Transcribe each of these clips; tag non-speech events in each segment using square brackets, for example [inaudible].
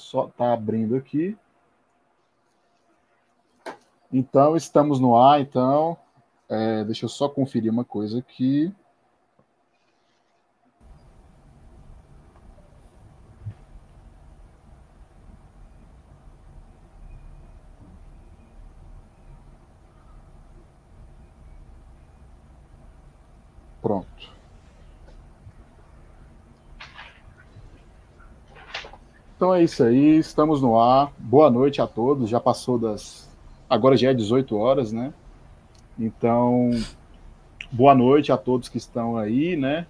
só estar tá abrindo aqui. Então, estamos no ar, então. É, deixa eu só conferir uma coisa aqui. Pronto. Então é isso aí, estamos no ar. Boa noite a todos. Já passou das. Agora já é 18 horas, né? Então, boa noite a todos que estão aí, né?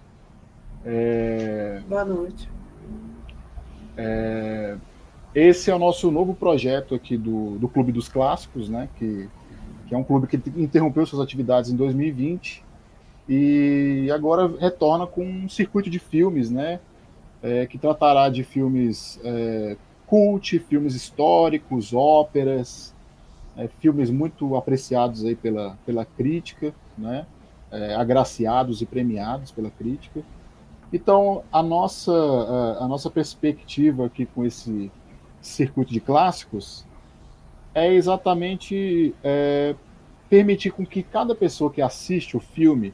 É... Boa noite. É... Esse é o nosso novo projeto aqui do, do Clube dos Clássicos, né? Que, que é um clube que interrompeu suas atividades em 2020 e agora retorna com um circuito de filmes, né? É, que tratará de filmes é, cult, filmes históricos, óperas, é, filmes muito apreciados aí pela, pela crítica, né? É, agraciados e premiados pela crítica. Então, a nossa, a, a nossa perspectiva aqui com esse circuito de clássicos é exatamente é, permitir com que cada pessoa que assiste o filme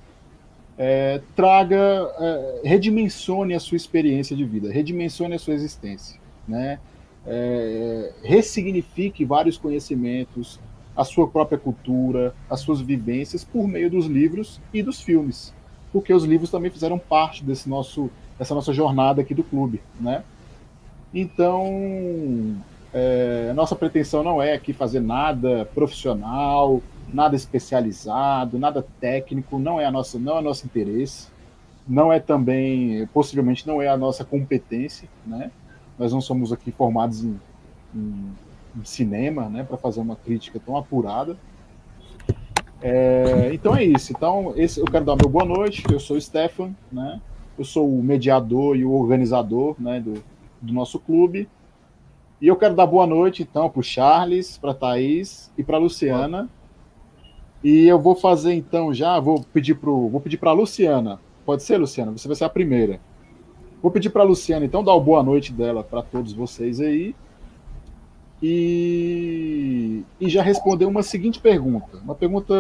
é, traga, é, redimensione a sua experiência de vida, redimensione a sua existência, né? é, ressignifique vários conhecimentos, a sua própria cultura, as suas vivências por meio dos livros e dos filmes, porque os livros também fizeram parte desse nosso, dessa nossa jornada aqui do clube, né? Então, é, nossa pretensão não é aqui fazer nada profissional, nada especializado, nada técnico, não é a nossa, não é nosso interesse, não é também, possivelmente não é a nossa competência, né? Nós não somos aqui formados em, em, em cinema, né, para fazer uma crítica tão apurada. É, então é isso. Então, esse, eu quero dar meu boa noite. Eu sou o Stefan, né? Eu sou o mediador e o organizador né, do, do nosso clube. E eu quero dar boa noite, então, para o Charles, para Thaís e para Luciana. E eu vou fazer, então, já, vou pedir para vou pedir a Luciana. Pode ser, Luciana? Você vai ser a primeira. Vou pedir para Luciana, então, dar o boa noite dela para todos vocês aí. E, e já responder uma seguinte pergunta. Uma pergunta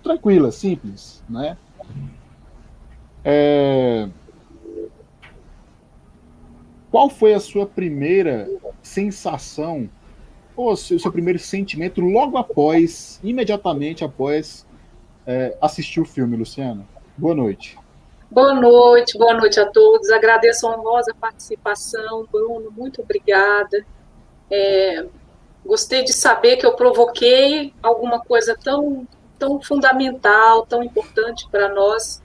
tranquila, simples, né? É... Qual foi a sua primeira sensação, o seu, seu primeiro sentimento logo após, imediatamente após é, assistir o filme, Luciana? Boa noite. Boa noite, boa noite a todos. Agradeço a honrosa participação, Bruno, muito obrigada. É, gostei de saber que eu provoquei alguma coisa tão, tão fundamental, tão importante para nós.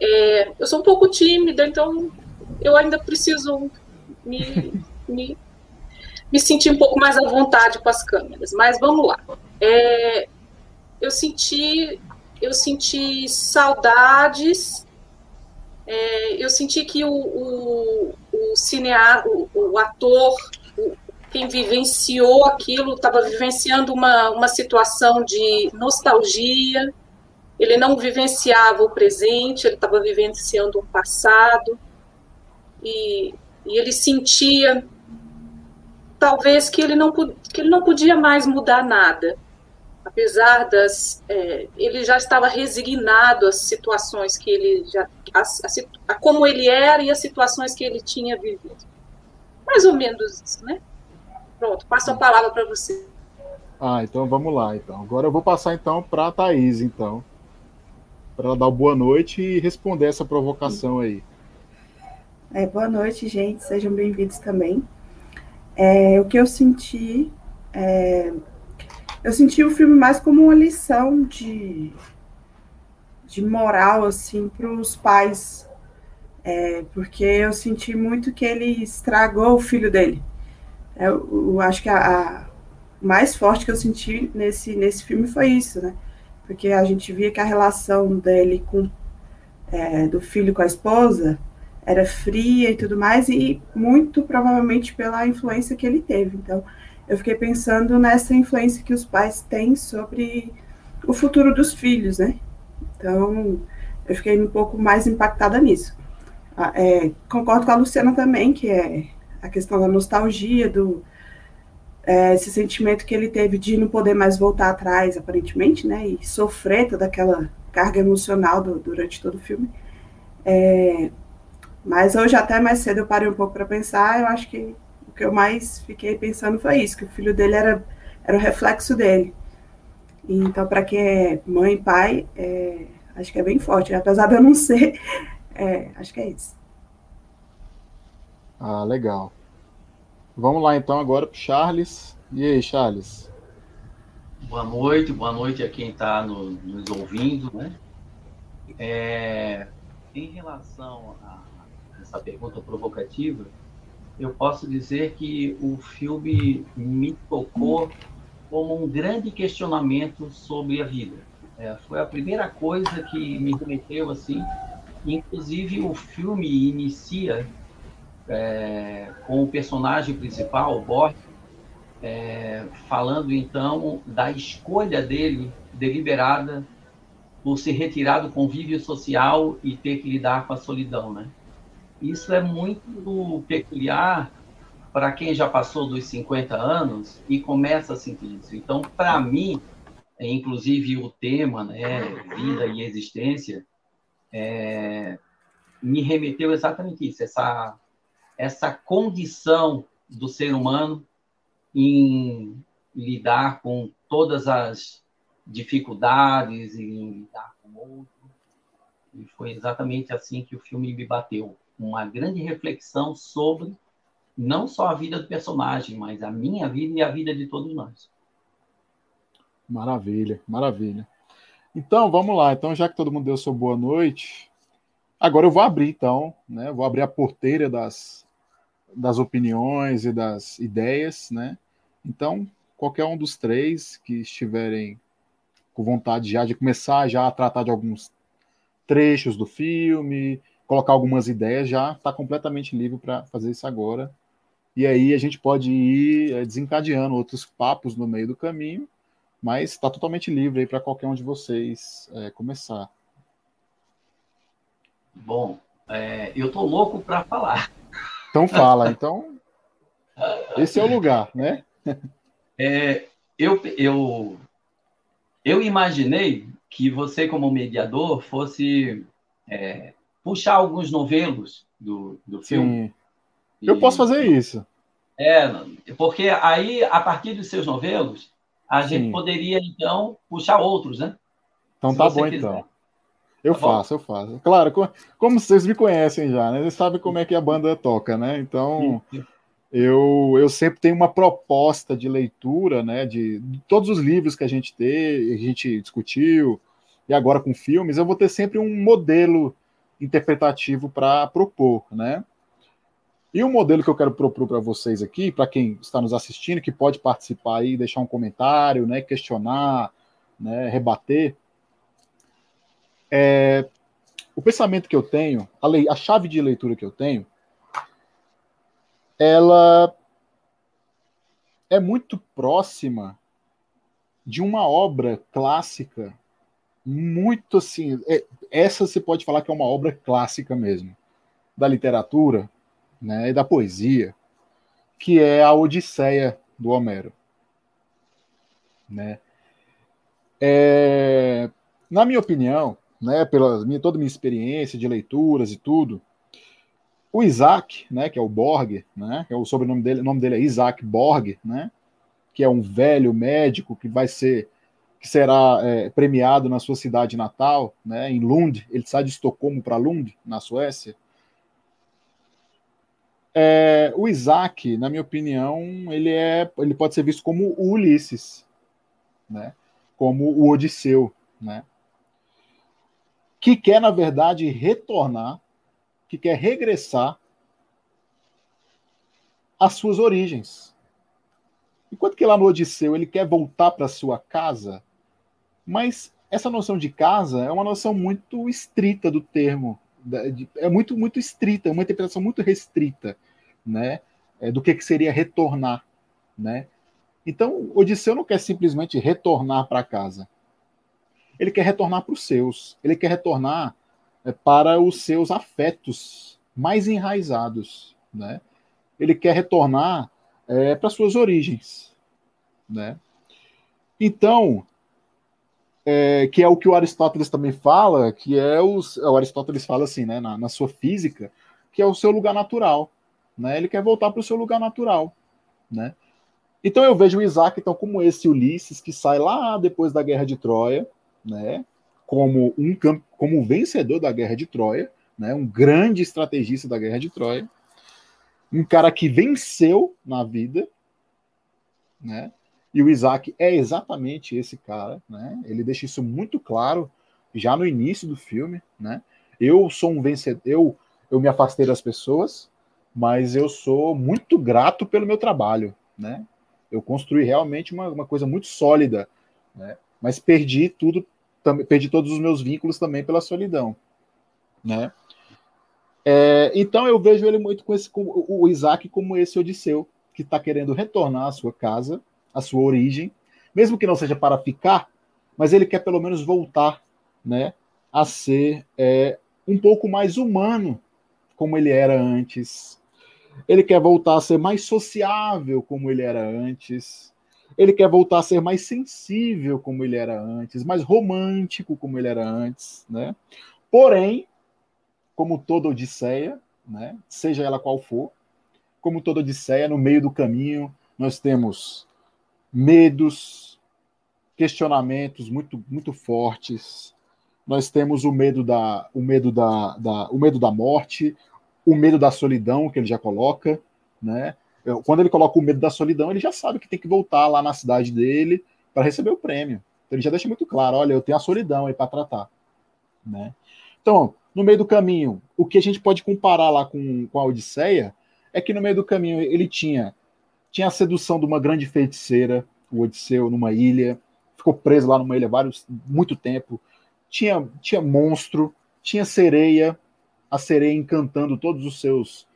É, eu sou um pouco tímida, então eu ainda preciso me, me, me sentir um pouco mais à vontade com as câmeras, mas vamos lá. É, eu senti eu senti saudades, é, eu senti que o, o, o cineasta, o, o ator, o, quem vivenciou aquilo, estava vivenciando uma, uma situação de nostalgia, ele não vivenciava o presente, ele estava vivenciando o passado, e, e ele sentia talvez que ele não que ele não podia mais mudar nada. Apesar das é, ele já estava resignado às situações que ele já a, a, a, como ele era e as situações que ele tinha vivido. Mais ou menos isso né? Pronto passo a palavra para você. Ah então vamos lá então. Agora eu vou passar então para a Thaís então. Para ela dar boa noite e responder essa provocação aí. É, boa noite gente. Sejam bem-vindos também é, o que eu senti é, eu senti o filme mais como uma lição de, de moral, assim, para os pais. É, porque eu senti muito que ele estragou o filho dele. Eu, eu acho que a, a, mais forte que eu senti nesse, nesse filme foi isso, né? Porque a gente via que a relação dele com é, do filho com a esposa era fria e tudo mais, e muito provavelmente pela influência que ele teve. Então, eu fiquei pensando nessa influência que os pais têm sobre o futuro dos filhos, né? Então, eu fiquei um pouco mais impactada nisso. Ah, é, concordo com a Luciana também, que é, a questão da nostalgia, do é, esse sentimento que ele teve de não poder mais voltar atrás, aparentemente, né? E sofrer toda aquela carga emocional do, durante todo o filme. É, mas hoje, até mais cedo, eu parei um pouco para pensar. Eu acho que o que eu mais fiquei pensando foi isso: que o filho dele era, era o reflexo dele. E, então, para quem é mãe e pai, é, acho que é bem forte. Apesar de eu não ser, [laughs] é, acho que é isso. Ah, legal. Vamos lá então agora para Charles. E aí, Charles? Boa noite, boa noite a quem está no, nos ouvindo. Né? É, em relação a essa pergunta provocativa, eu posso dizer que o filme me tocou como um grande questionamento sobre a vida. É, foi a primeira coisa que me remeteu assim. Inclusive o filme inicia é, com o personagem principal, Borg, é, falando então da escolha dele deliberada por se retirar do convívio social e ter que lidar com a solidão, né? Isso é muito peculiar para quem já passou dos 50 anos e começa a sentir isso. Então, para mim, é, inclusive o tema, né, vida e existência, é, me remeteu exatamente isso, essa essa condição do ser humano em lidar com todas as dificuldades, em lidar com o outro. E foi exatamente assim que o filme me bateu. Uma grande reflexão sobre não só a vida do personagem, mas a minha vida e a vida de todos nós. Maravilha, maravilha. Então, vamos lá. Então, já que todo mundo deu sua boa noite, agora eu vou abrir, então, né? Vou abrir a porteira das, das opiniões e das ideias, né? Então, qualquer um dos três que estiverem com vontade já de começar já a tratar de alguns trechos do filme, colocar algumas ideias, já está completamente livre para fazer isso agora. E aí a gente pode ir é, desencadeando outros papos no meio do caminho, mas está totalmente livre aí para qualquer um de vocês é, começar. Bom, é, eu tô louco para falar. Então fala, então. Esse é o lugar, né? É, eu, eu, eu imaginei que você, como mediador, fosse é, puxar alguns novelos do, do filme. Sim. Eu posso fazer isso. É, porque aí, a partir dos seus novelos, a Sim. gente poderia, então, puxar outros, né? Então Se tá bom, quiser. então. Eu tá faço, bom? eu faço. Claro, como vocês me conhecem já, né? Vocês sabem como é que a banda toca, né? Então, eu, eu sempre tenho uma proposta de leitura, né? De, de todos os livros que a gente tem, a gente discutiu, e agora com filmes, eu vou ter sempre um modelo interpretativo para propor, né? E o modelo que eu quero propor para vocês aqui, para quem está nos assistindo, que pode participar aí, deixar um comentário, né, questionar, né, rebater, é, o pensamento que eu tenho, a, lei, a chave de leitura que eu tenho, ela é muito próxima de uma obra clássica, muito assim. É, essa você pode falar que é uma obra clássica mesmo, da literatura né, e da poesia, que é a Odisseia do Homero. Né? É, na minha opinião, né, pela minha, toda minha experiência de leituras e tudo, o Isaac, né, que é o Borg, né, que é o sobrenome dele, o nome dele é Isaac Borg, né, que é um velho médico que vai ser que será é, premiado na sua cidade natal, né, em Lund. Ele sai de Estocolmo para Lund, na Suécia. É, o Isaac, na minha opinião, ele é, ele pode ser visto como o Ulisses, né, como o Odisseu, né que quer, na verdade, retornar, que quer regressar às suas origens. Enquanto que lá no Odisseu ele quer voltar para sua casa, mas essa noção de casa é uma noção muito estrita do termo, é muito muito estrita, uma interpretação muito restrita, né, é, do que, que seria retornar, né? Então, Odisseu não quer simplesmente retornar para casa ele quer retornar para os seus, ele quer retornar é, para os seus afetos mais enraizados, né? ele quer retornar é, para suas origens, né? Então, é, que é o que o Aristóteles também fala, que é os, o Aristóteles fala assim, né, na, na sua física, que é o seu lugar natural, né? Ele quer voltar para o seu lugar natural, né? Então eu vejo o Isaac então como esse Ulisses que sai lá depois da guerra de Troia, né? Como um como vencedor da guerra de Troia, né? Um grande estrategista da guerra de Troia, um cara que venceu na vida, né? E o Isaac é exatamente esse cara, né? Ele deixa isso muito claro já no início do filme, né? Eu sou um vencedor, eu, eu me afastei das pessoas, mas eu sou muito grato pelo meu trabalho, né? Eu construí realmente uma, uma coisa muito sólida, né? Mas perdi tudo, também perdi todos os meus vínculos também pela solidão, né? É, então eu vejo ele muito com esse, com o Isaac como esse Odisseu que está querendo retornar à sua casa, a sua origem, mesmo que não seja para ficar, mas ele quer pelo menos voltar, né, a ser é, um pouco mais humano, como ele era antes. Ele quer voltar a ser mais sociável, como ele era antes. Ele quer voltar a ser mais sensível, como ele era antes, mais romântico, como ele era antes, né? Porém, como toda Odisseia, né, seja ela qual for, como toda Odisseia, no meio do caminho, nós temos medos, questionamentos muito, muito fortes. Nós temos o medo da, o medo da, da, o medo da morte, o medo da solidão que ele já coloca, né? Quando ele coloca o medo da solidão, ele já sabe que tem que voltar lá na cidade dele para receber o prêmio. Então ele já deixa muito claro, olha, eu tenho a solidão aí para tratar, né? Então, no meio do caminho, o que a gente pode comparar lá com, com a Odisseia é que no meio do caminho ele tinha tinha a sedução de uma grande feiticeira, o Odisseu, numa ilha, ficou preso lá numa ilha vários, muito tempo. Tinha, tinha monstro, tinha sereia, a sereia encantando todos os seus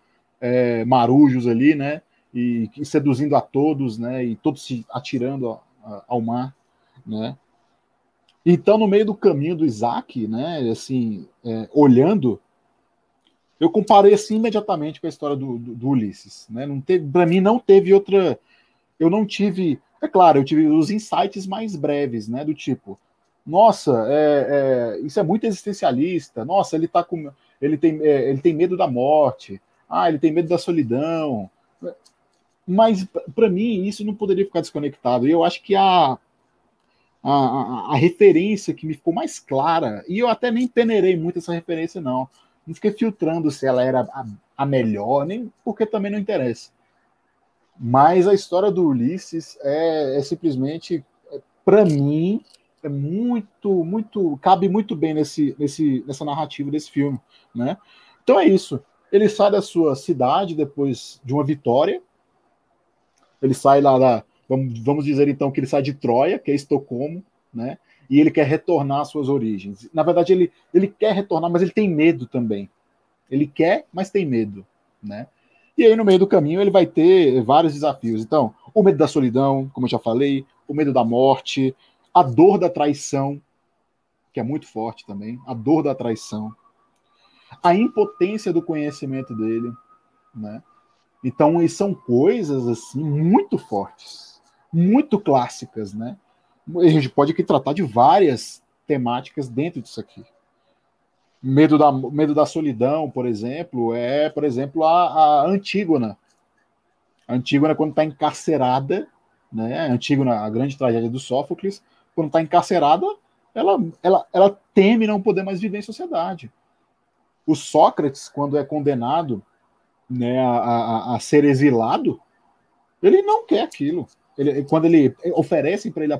é, marujos ali, né? E, e, seduzindo a todos, né? E todos se atirando a, a, ao mar, né? Então, no meio do caminho do Isaac, né? Assim, é, olhando, eu comparei assim imediatamente com a história do, do, do Ulisses, né? Não teve, para mim não teve outra, eu não tive, é claro, eu tive os insights mais breves, né? Do tipo, nossa, é, é, isso é muito existencialista. Nossa, ele tá com, ele tem, é, ele tem medo da morte. Ah, ele tem medo da solidão. Mas para mim isso não poderia ficar desconectado. E eu acho que a, a, a, a referência que me ficou mais clara, e eu até nem peneirei muito essa referência, não não fiquei filtrando se ela era a, a melhor, nem porque também não interessa. Mas a história do Ulisses é, é simplesmente, para mim, é muito, muito, cabe muito bem nesse, nesse, nessa narrativa desse filme, né? Então é isso. Ele sai da sua cidade depois de uma vitória. Ele sai lá da, vamos, vamos dizer então que ele sai de Troia, que é Estocolmo, né? E ele quer retornar às suas origens. Na verdade, ele, ele quer retornar, mas ele tem medo também. Ele quer, mas tem medo, né? E aí, no meio do caminho, ele vai ter vários desafios. Então, o medo da solidão, como eu já falei, o medo da morte, a dor da traição, que é muito forte também, a dor da traição, a impotência do conhecimento dele, né? Então, são coisas assim muito fortes, muito clássicas, né? A gente pode aqui tratar de várias temáticas dentro disso aqui. Medo da, medo da solidão, por exemplo, é, por exemplo, a, a Antígona. A Antígona, quando está encarcerada, né? A Antígona, a grande tragédia do Sófocles, quando está encarcerada, ela, ela, ela teme não poder mais viver em sociedade. O Sócrates, quando é condenado né, a, a, a ser exilado, ele não quer aquilo. Ele, quando ele oferece para ele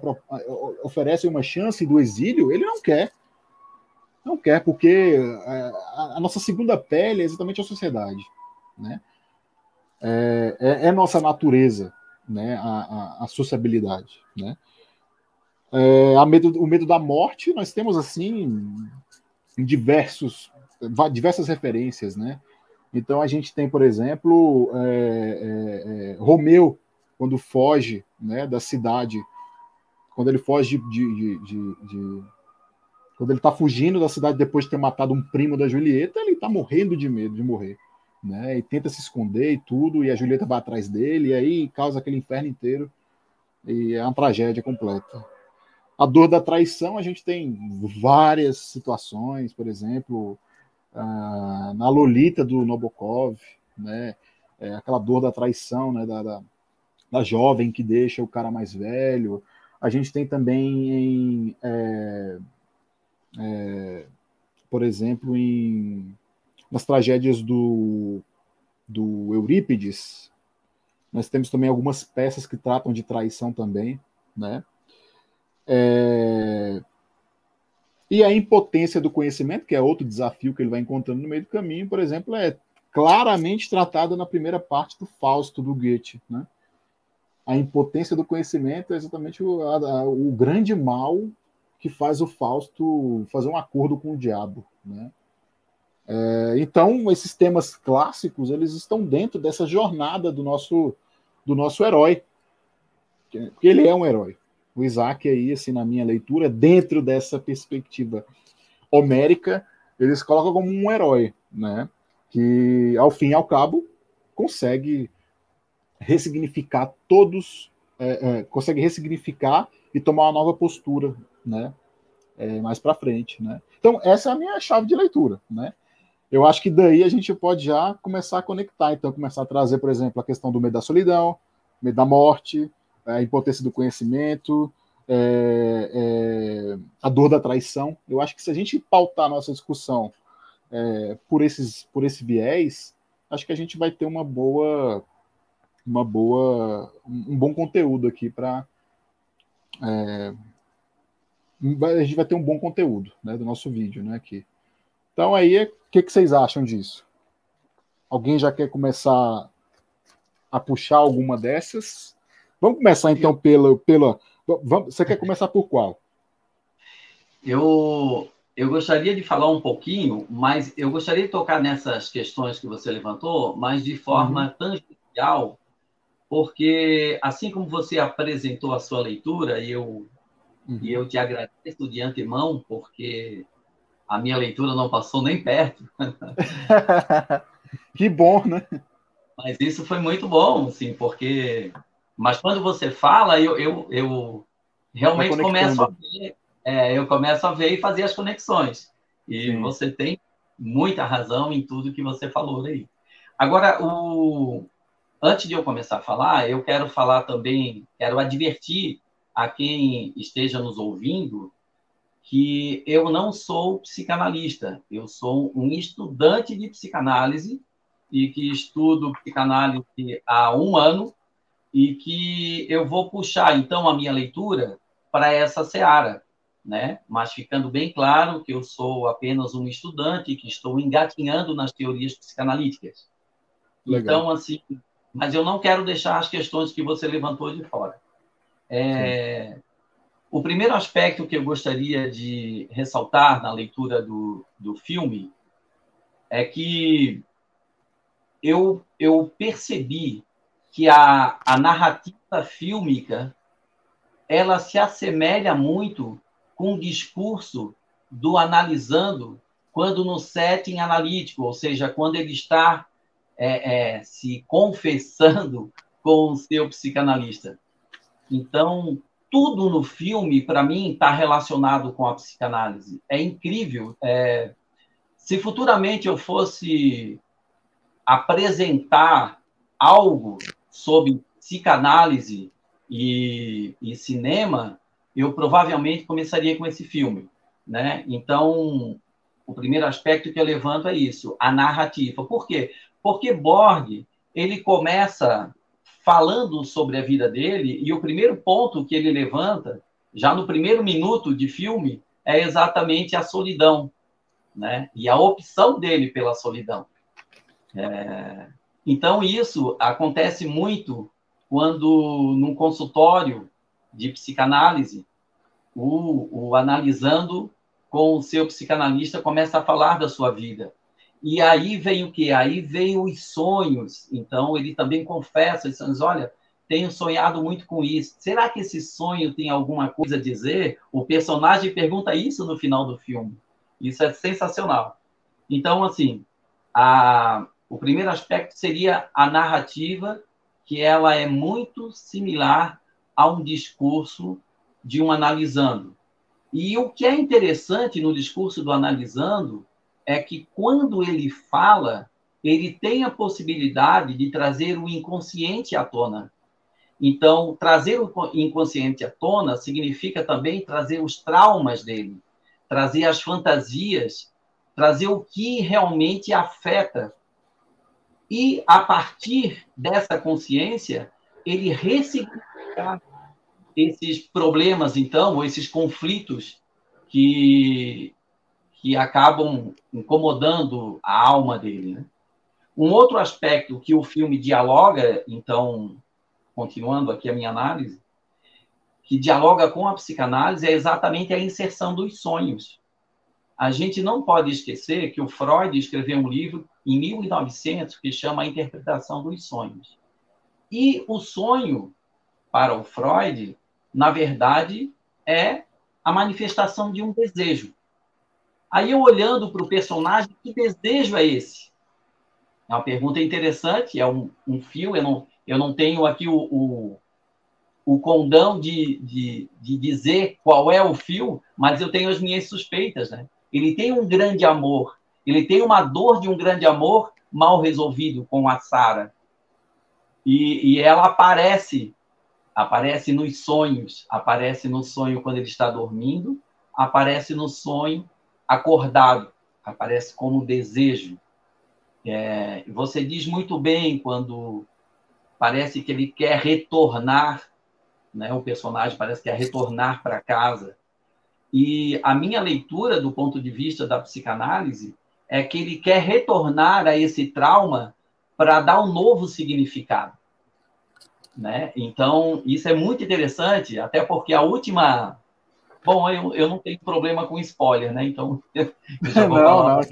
oferece uma chance do exílio, ele não quer. Não quer, porque é, a, a nossa segunda pele é exatamente a sociedade. Né? É, é, é nossa natureza, né? a, a, a sociabilidade. Né? É, a medo, o medo da morte, nós temos assim diversos, diversas referências. Né? Então a gente tem, por exemplo, é, é, é Romeu quando foge né, da cidade, quando ele foge de, de, de, de quando ele está fugindo da cidade depois de ter matado um primo da Julieta, ele está morrendo de medo de morrer. né? E tenta se esconder e tudo, e a Julieta vai atrás dele, e aí causa aquele inferno inteiro, e é uma tragédia completa. A dor da traição, a gente tem várias situações, por exemplo, uh, na Lolita do Nabokov, né? É aquela dor da traição, né? Da, da, da, jovem que deixa o cara mais velho. A gente tem também em, é, é, por exemplo, em nas tragédias do, do Eurípides, nós temos também algumas peças que tratam de traição também, né? É... E a impotência do conhecimento, que é outro desafio que ele vai encontrando no meio do caminho, por exemplo, é claramente tratada na primeira parte do Fausto do Goethe, né? A impotência do conhecimento é exatamente o, a, o grande mal que faz o Fausto fazer um acordo com o diabo, né? É, então, esses temas clássicos, eles estão dentro dessa jornada do nosso, do nosso herói, porque ele é um herói. O Isaac aí, assim, na minha leitura, dentro dessa perspectiva homérica, eles colocam como um herói, né? Que, ao fim e ao cabo, consegue ressignificar todos, é, é, consegue ressignificar e tomar uma nova postura, né? É, mais para frente, né? Então essa é a minha chave de leitura, né? eu acho que daí a gente pode já começar a conectar, então começar a trazer, por exemplo, a questão do medo da solidão, medo da morte, a impotência do conhecimento, é, é, a dor da traição. Eu acho que se a gente pautar a nossa discussão é, por esses por esse viés, acho que a gente vai ter uma boa uma boa um bom conteúdo aqui para é, a gente vai ter um bom conteúdo né, do nosso vídeo, né, aqui. Então aí, o que, que vocês acham disso? Alguém já quer começar a puxar alguma dessas? Vamos começar então pelo, pela. Vamos, você quer começar por qual? Eu, eu gostaria de falar um pouquinho, mas eu gostaria de tocar nessas questões que você levantou, mas de forma uhum. tangencial, porque assim como você apresentou a sua leitura, e eu, uhum. e eu te agradeço de antemão, porque a minha leitura não passou nem perto. [laughs] que bom, né? Mas isso foi muito bom, assim, porque. Mas quando você fala, eu, eu, eu realmente começo a ver, é, eu começo a ver e fazer as conexões. E Sim. você tem muita razão em tudo que você falou aí. Agora, o... antes de eu começar a falar, eu quero falar também, quero advertir a quem esteja nos ouvindo que eu não sou psicanalista, eu sou um estudante de psicanálise e que estudo psicanálise há um ano e que eu vou puxar então a minha leitura para essa seara, né? Mas ficando bem claro que eu sou apenas um estudante que estou engatinhando nas teorias psicanalíticas. Legal. Então assim, mas eu não quero deixar as questões que você levantou de fora. É, o primeiro aspecto que eu gostaria de ressaltar na leitura do, do filme é que eu, eu percebi que a, a narrativa fílmica ela se assemelha muito com o discurso do analisando quando no setting analítico, ou seja, quando ele está é, é, se confessando com o seu psicanalista. Então, tudo no filme, para mim, está relacionado com a psicanálise. É incrível. É... Se futuramente eu fosse apresentar algo sobre psicanálise e, e cinema, eu provavelmente começaria com esse filme. Né? Então, o primeiro aspecto que eu levanto é isso, a narrativa. Por quê? Porque Borg, ele começa falando sobre a vida dele, e o primeiro ponto que ele levanta, já no primeiro minuto de filme, é exatamente a solidão, né? E a opção dele pela solidão. É... Então, isso acontece muito quando, num consultório de psicanálise, o, o analisando com o seu psicanalista começa a falar da sua vida. E aí vem o que? Aí vem os sonhos. Então, ele também confessa, diz, olha, tenho sonhado muito com isso. Será que esse sonho tem alguma coisa a dizer? O personagem pergunta isso no final do filme. Isso é sensacional. Então, assim, a, O primeiro aspecto seria a narrativa, que ela é muito similar a um discurso de um analisando. E o que é interessante no discurso do analisando é que quando ele fala, ele tem a possibilidade de trazer o inconsciente à tona. Então, trazer o inconsciente à tona significa também trazer os traumas dele, trazer as fantasias, trazer o que realmente afeta. E, a partir dessa consciência, ele ressignificar esses problemas, então, ou esses conflitos que, que acabam incomodando a alma dele. Né? Um outro aspecto que o filme dialoga, então, continuando aqui a minha análise, que dialoga com a psicanálise é exatamente a inserção dos sonhos. A gente não pode esquecer que o Freud escreveu um livro em 1900 que chama A Interpretação dos Sonhos. E o sonho, para o Freud, na verdade, é a manifestação de um desejo. Aí eu olhando para o personagem, que desejo é esse? É uma pergunta interessante, é um, um fio, eu não, eu não tenho aqui o, o, o condão de, de, de dizer qual é o fio, mas eu tenho as minhas suspeitas, né? Ele tem um grande amor, ele tem uma dor de um grande amor mal resolvido com a Sara. E, e ela aparece, aparece nos sonhos, aparece no sonho quando ele está dormindo, aparece no sonho acordado, aparece como desejo. É, você diz muito bem quando parece que ele quer retornar, né? O personagem parece que quer retornar para casa. E a minha leitura do ponto de vista da psicanálise é que ele quer retornar a esse trauma para dar um novo significado. Né? Então, isso é muito interessante, até porque a última. Bom, eu, eu não tenho problema com spoiler, né? Então, [laughs] eu já vou não, falar,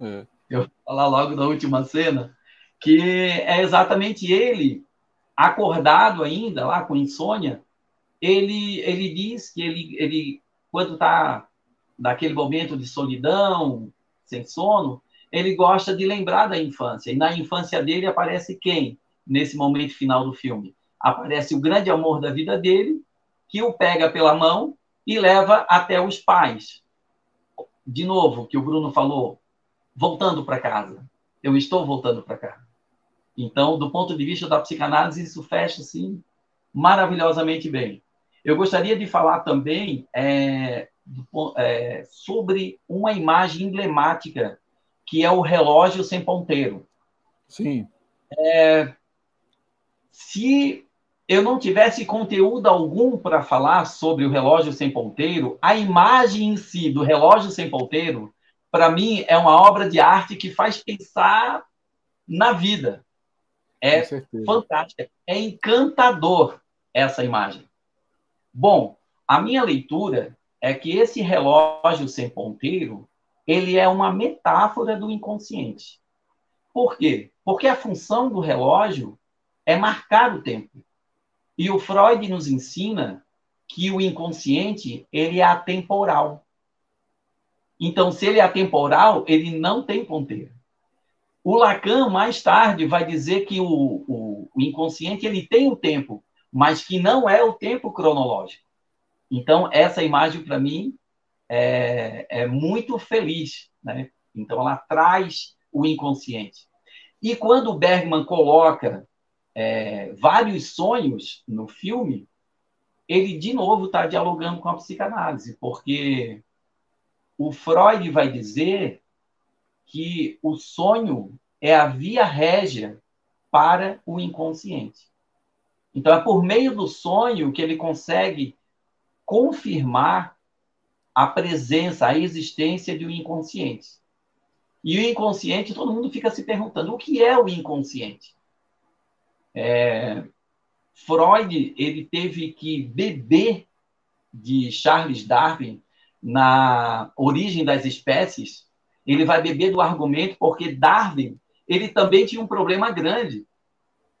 não, é. eu vou falar logo da última cena, que é exatamente ele, acordado ainda, lá com insônia, ele, ele diz que ele, ele quando está naquele momento de solidão, sem sono, ele gosta de lembrar da infância. E na infância dele aparece quem? Nesse momento final do filme. Aparece o grande amor da vida dele, que o pega pela mão e leva até os pais. De novo, que o Bruno falou, voltando para casa. Eu estou voltando para casa. Então, do ponto de vista da psicanálise, isso fecha assim maravilhosamente bem. Eu gostaria de falar também é, é, sobre uma imagem emblemática que é o relógio sem ponteiro. Sim. É, se eu não tivesse conteúdo algum para falar sobre o relógio sem ponteiro, a imagem em si do relógio sem ponteiro, para mim, é uma obra de arte que faz pensar na vida. É fantástica, é encantador essa imagem. Bom, a minha leitura é que esse relógio sem ponteiro, ele é uma metáfora do inconsciente. Por quê? Porque a função do relógio é marcar o tempo. E o Freud nos ensina que o inconsciente, ele é atemporal. Então, se ele é atemporal, ele não tem ponteiro. O Lacan, mais tarde, vai dizer que o, o, o inconsciente ele tem o tempo, mas que não é o tempo cronológico. Então, essa imagem, para mim, é, é, muito feliz. Né? Então, ela traz o inconsciente. E quando o Bergman coloca é, vários sonhos no filme, ele, de novo, está dialogando com a psicanálise, porque o Freud vai dizer que o sonho é a via régia para o inconsciente. Então, é por meio do sonho que ele consegue confirmar a presença, a existência de um inconsciente. E o inconsciente, todo mundo fica se perguntando: o que é o inconsciente? É, Freud ele teve que beber de Charles Darwin na origem das espécies ele vai beber do argumento porque Darwin ele também tinha um problema grande.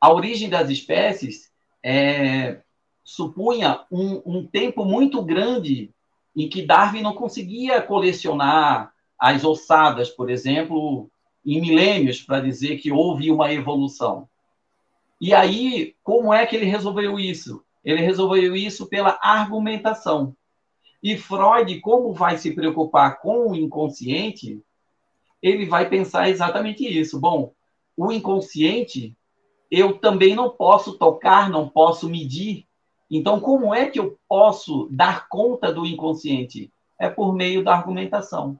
A origem das espécies é, supunha um, um tempo muito grande em que Darwin não conseguia colecionar as ossadas, por exemplo, em milênios para dizer que houve uma evolução. E aí, como é que ele resolveu isso? Ele resolveu isso pela argumentação. E Freud, como vai se preocupar com o inconsciente, ele vai pensar exatamente isso. Bom, o inconsciente eu também não posso tocar, não posso medir. Então, como é que eu posso dar conta do inconsciente? É por meio da argumentação.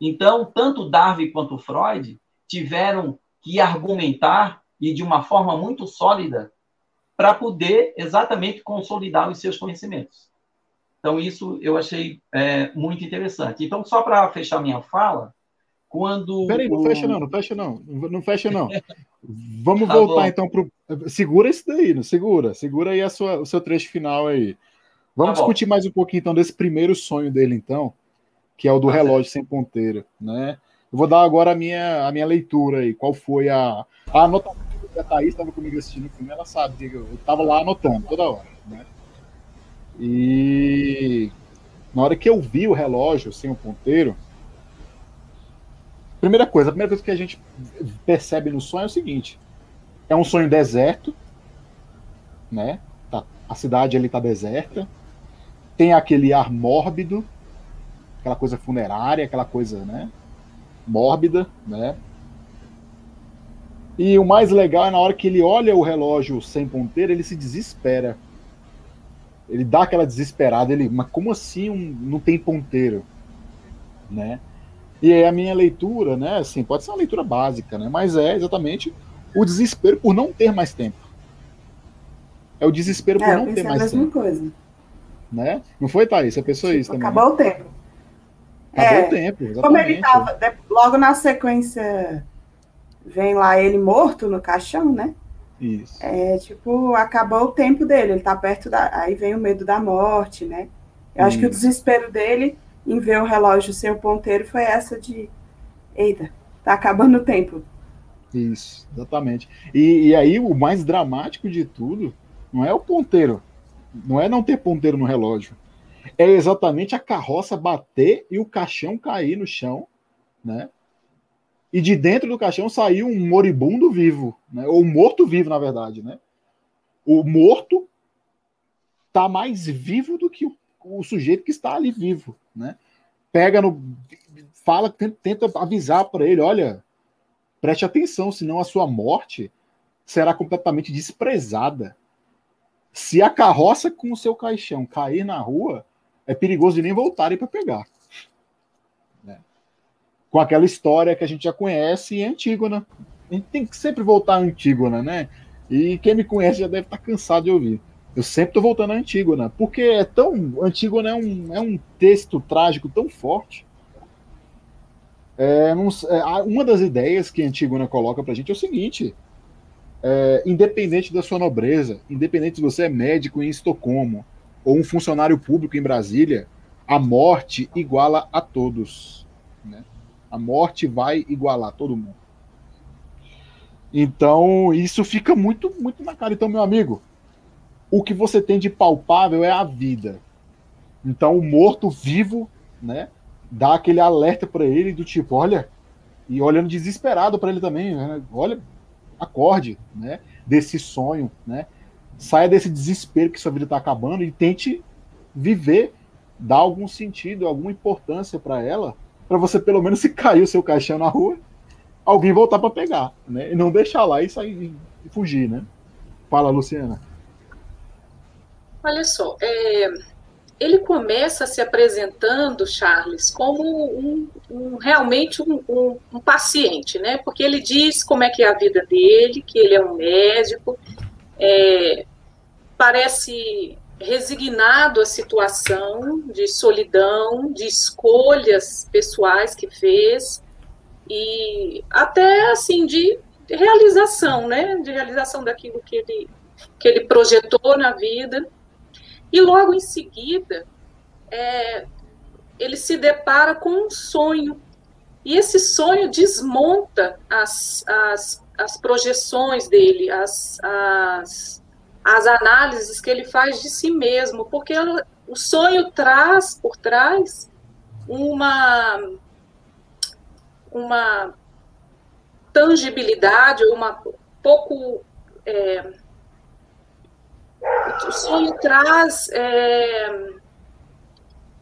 Então, tanto Darwin quanto Freud tiveram que argumentar e de uma forma muito sólida para poder exatamente consolidar os seus conhecimentos. Então, isso eu achei é, muito interessante. Então, só para fechar minha fala, quando. Peraí, não o... fecha não, não fecha não. Não fecha não. [laughs] Vamos tá voltar bom. então para. Segura isso daí, não segura. Segura aí a sua, o seu trecho final aí. Vamos tá discutir mais um pouquinho então desse primeiro sonho dele, então, que é o do tá relógio sem ponteiro, né? Eu vou dar agora a minha, a minha leitura aí. Qual foi a, a anotação Thaís estava comigo assistindo o filme, ela sabe que eu estava lá anotando toda hora, né? E na hora que eu vi o relógio sem o ponteiro, primeira coisa, a primeira coisa que a gente percebe no sonho é o seguinte: é um sonho deserto, né? Tá, a cidade ali tá deserta, tem aquele ar mórbido, aquela coisa funerária, aquela coisa, né? Mórbida, né? E o mais legal é na hora que ele olha o relógio sem ponteiro, ele se desespera. Ele dá aquela desesperada, ele, mas como assim um, não tem ponteiro, né? E é a minha leitura, né, assim, pode ser uma leitura básica, né, mas é exatamente o desespero por não ter mais tempo. É o desespero por é, não ter mais a mesma tempo. coisa. Né? Não foi, Thaís? Você pensou tipo, isso também? Acabou o tempo. Acabou é, o tempo, exatamente. Como ele tava, logo na sequência, vem lá ele morto no caixão, né? Isso. É, tipo, acabou o tempo dele, ele tá perto da. Aí vem o medo da morte, né? Eu acho que o desespero dele em ver o relógio sem o ponteiro foi essa de eita, tá acabando o tempo. Isso, exatamente. E, e aí o mais dramático de tudo não é o ponteiro, não é não ter ponteiro no relógio, é exatamente a carroça bater e o caixão cair no chão, né? E de dentro do caixão saiu um moribundo vivo, né? Ou morto vivo, na verdade, né? O morto tá mais vivo do que o, o sujeito que está ali vivo, né? Pega no. Fala, tenta avisar para ele: olha, preste atenção, senão a sua morte será completamente desprezada. Se a carroça com o seu caixão cair na rua, é perigoso de nem voltarem para pegar. Né? Com aquela história que a gente já conhece em Antígona. A gente tem que sempre voltar a Antígona, né? E quem me conhece já deve estar cansado de ouvir. Eu sempre tô voltando à Antígona, porque é tão. Antígona é um, é um texto trágico tão forte. É, é, uma das ideias que Antígona coloca pra gente é o seguinte: é, independente da sua nobreza, independente se você é médico em Estocolmo ou um funcionário público em Brasília, a morte iguala a todos. A morte vai igualar todo mundo. Então, isso fica muito, muito na cara. Então, meu amigo, o que você tem de palpável é a vida. Então o morto vivo, né, dá aquele alerta para ele do tipo, olha, e olhando desesperado para ele também, né, olha, acorde, né, desse sonho, né, saia desse desespero que sua vida está acabando e tente viver, dar algum sentido, alguma importância para ela, para você pelo menos se cair o seu caixão na rua, alguém voltar para pegar, né, e não deixar lá e sair e fugir, né. Fala, Luciana. Olha só, é, ele começa se apresentando, Charles, como um, um realmente um, um, paciente, né? Porque ele diz como é que é a vida dele, que ele é um médico, é, parece resignado à situação de solidão, de escolhas pessoais que fez e até assim de realização, né? De realização daquilo que ele que ele projetou na vida. E logo em seguida, é, ele se depara com um sonho. E esse sonho desmonta as, as, as projeções dele, as, as, as análises que ele faz de si mesmo, porque o sonho traz por trás uma, uma tangibilidade, uma pouco. É, o sonho traz, é,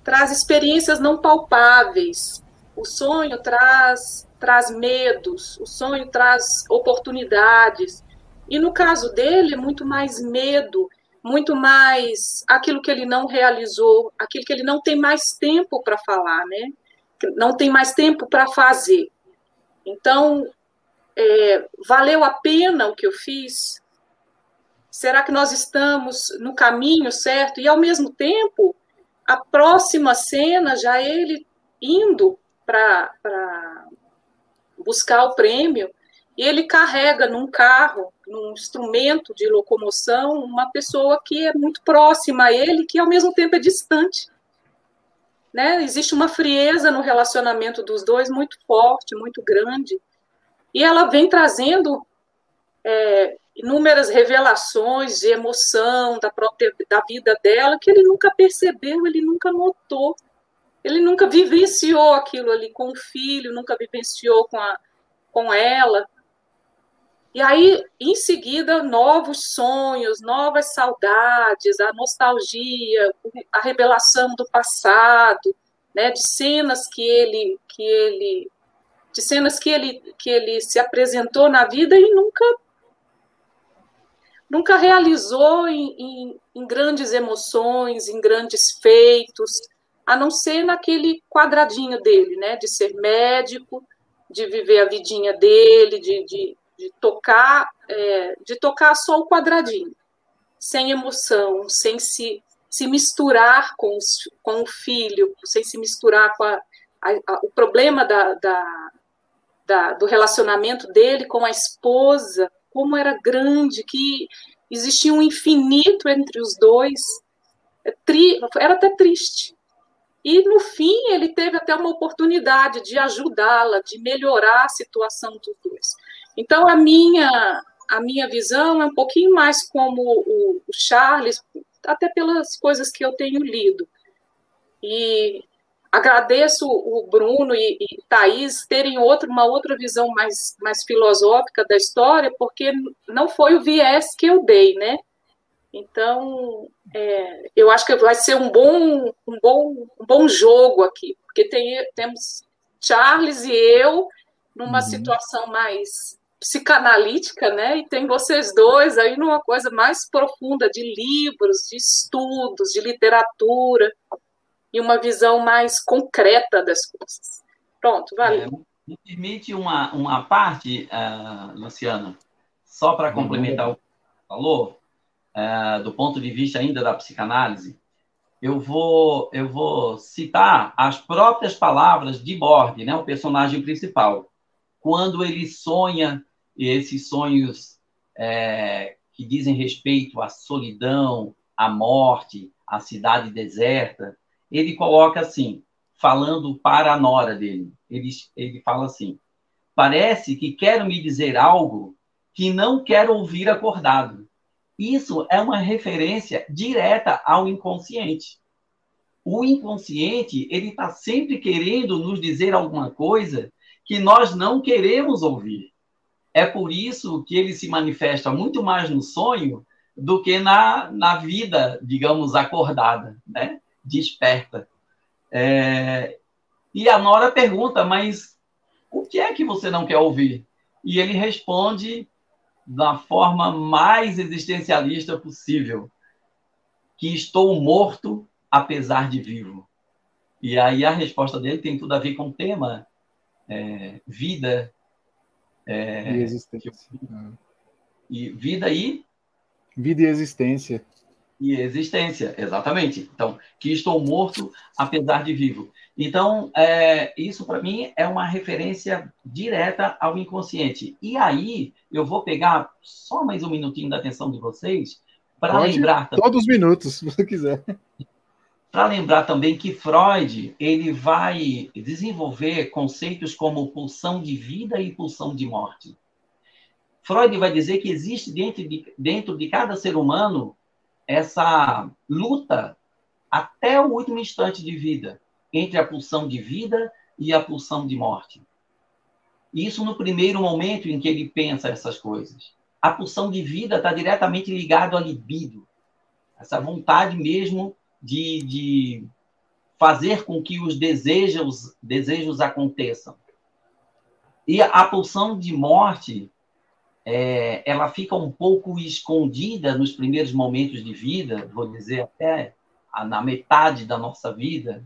traz experiências não palpáveis. O sonho traz, traz medos, o sonho traz oportunidades. E no caso dele, muito mais medo, muito mais aquilo que ele não realizou, aquilo que ele não tem mais tempo para falar, né? Não tem mais tempo para fazer. Então, é, valeu a pena o que eu fiz? Será que nós estamos no caminho certo? E, ao mesmo tempo, a próxima cena, já ele indo para buscar o prêmio, e ele carrega num carro, num instrumento de locomoção, uma pessoa que é muito próxima a ele, que ao mesmo tempo é distante. Né? Existe uma frieza no relacionamento dos dois muito forte, muito grande. E ela vem trazendo é, inúmeras revelações de emoção da própria da vida dela que ele nunca percebeu, ele nunca notou, ele nunca vivenciou aquilo ali com o filho, nunca vivenciou com, a, com ela. E aí, em seguida, novos sonhos, novas saudades, a nostalgia, a revelação do passado, né, de cenas que ele, que ele, de cenas que ele, que ele se apresentou na vida e nunca, nunca realizou em, em, em grandes emoções, em grandes feitos, a não ser naquele quadradinho dele, né, de ser médico, de viver a vidinha dele, de, de de tocar, é, de tocar só o quadradinho, sem emoção, sem se, se misturar com, os, com o filho, sem se misturar com a, a, a, o problema da, da, da, do relacionamento dele com a esposa, como era grande, que existia um infinito entre os dois. É era até triste. E, no fim, ele teve até uma oportunidade de ajudá-la, de melhorar a situação dos dois. Então, a minha, a minha visão é um pouquinho mais como o, o Charles, até pelas coisas que eu tenho lido. E agradeço o Bruno e, e Thaís terem outro, uma outra visão mais, mais filosófica da história, porque não foi o viés que eu dei, né? Então, é, eu acho que vai ser um bom, um bom, um bom jogo aqui, porque tem, temos Charles e eu numa uhum. situação mais psicanalítica, né? E tem vocês dois aí numa coisa mais profunda de livros, de estudos, de literatura e uma visão mais concreta das coisas. Pronto, valeu. É, me permite uma, uma parte, uh, Luciana, só para complementar o que você falou, uh, do ponto de vista ainda da psicanálise, eu vou, eu vou citar as próprias palavras de Borg, né, o personagem principal, quando ele sonha e esses sonhos é, que dizem respeito à solidão, à morte, à cidade deserta, ele coloca assim, falando para a nora dele. Ele, ele fala assim: parece que quero me dizer algo que não quero ouvir acordado. Isso é uma referência direta ao inconsciente. O inconsciente ele está sempre querendo nos dizer alguma coisa que nós não queremos ouvir. É por isso que ele se manifesta muito mais no sonho do que na, na vida, digamos, acordada, né? desperta. É... E a Nora pergunta, mas o que é que você não quer ouvir? E ele responde da forma mais existencialista possível, que estou morto apesar de vivo. E aí a resposta dele tem tudo a ver com o tema é, vida, é, e existência. E vida e? Vida e existência. E existência, exatamente. Então, que estou morto apesar de vivo. Então, é, isso para mim é uma referência direta ao inconsciente. E aí, eu vou pegar só mais um minutinho da atenção de vocês para lembrar. Todos os minutos, [laughs] se você quiser. Para lembrar também que Freud ele vai desenvolver conceitos como pulsão de vida e pulsão de morte. Freud vai dizer que existe dentro de, dentro de cada ser humano essa luta até o último instante de vida entre a pulsão de vida e a pulsão de morte. Isso no primeiro momento em que ele pensa essas coisas. A pulsão de vida está diretamente ligado à libido, essa vontade mesmo de, de fazer com que os desejos, desejos aconteçam. E a pulsão de morte, é, ela fica um pouco escondida nos primeiros momentos de vida, vou dizer até na metade da nossa vida,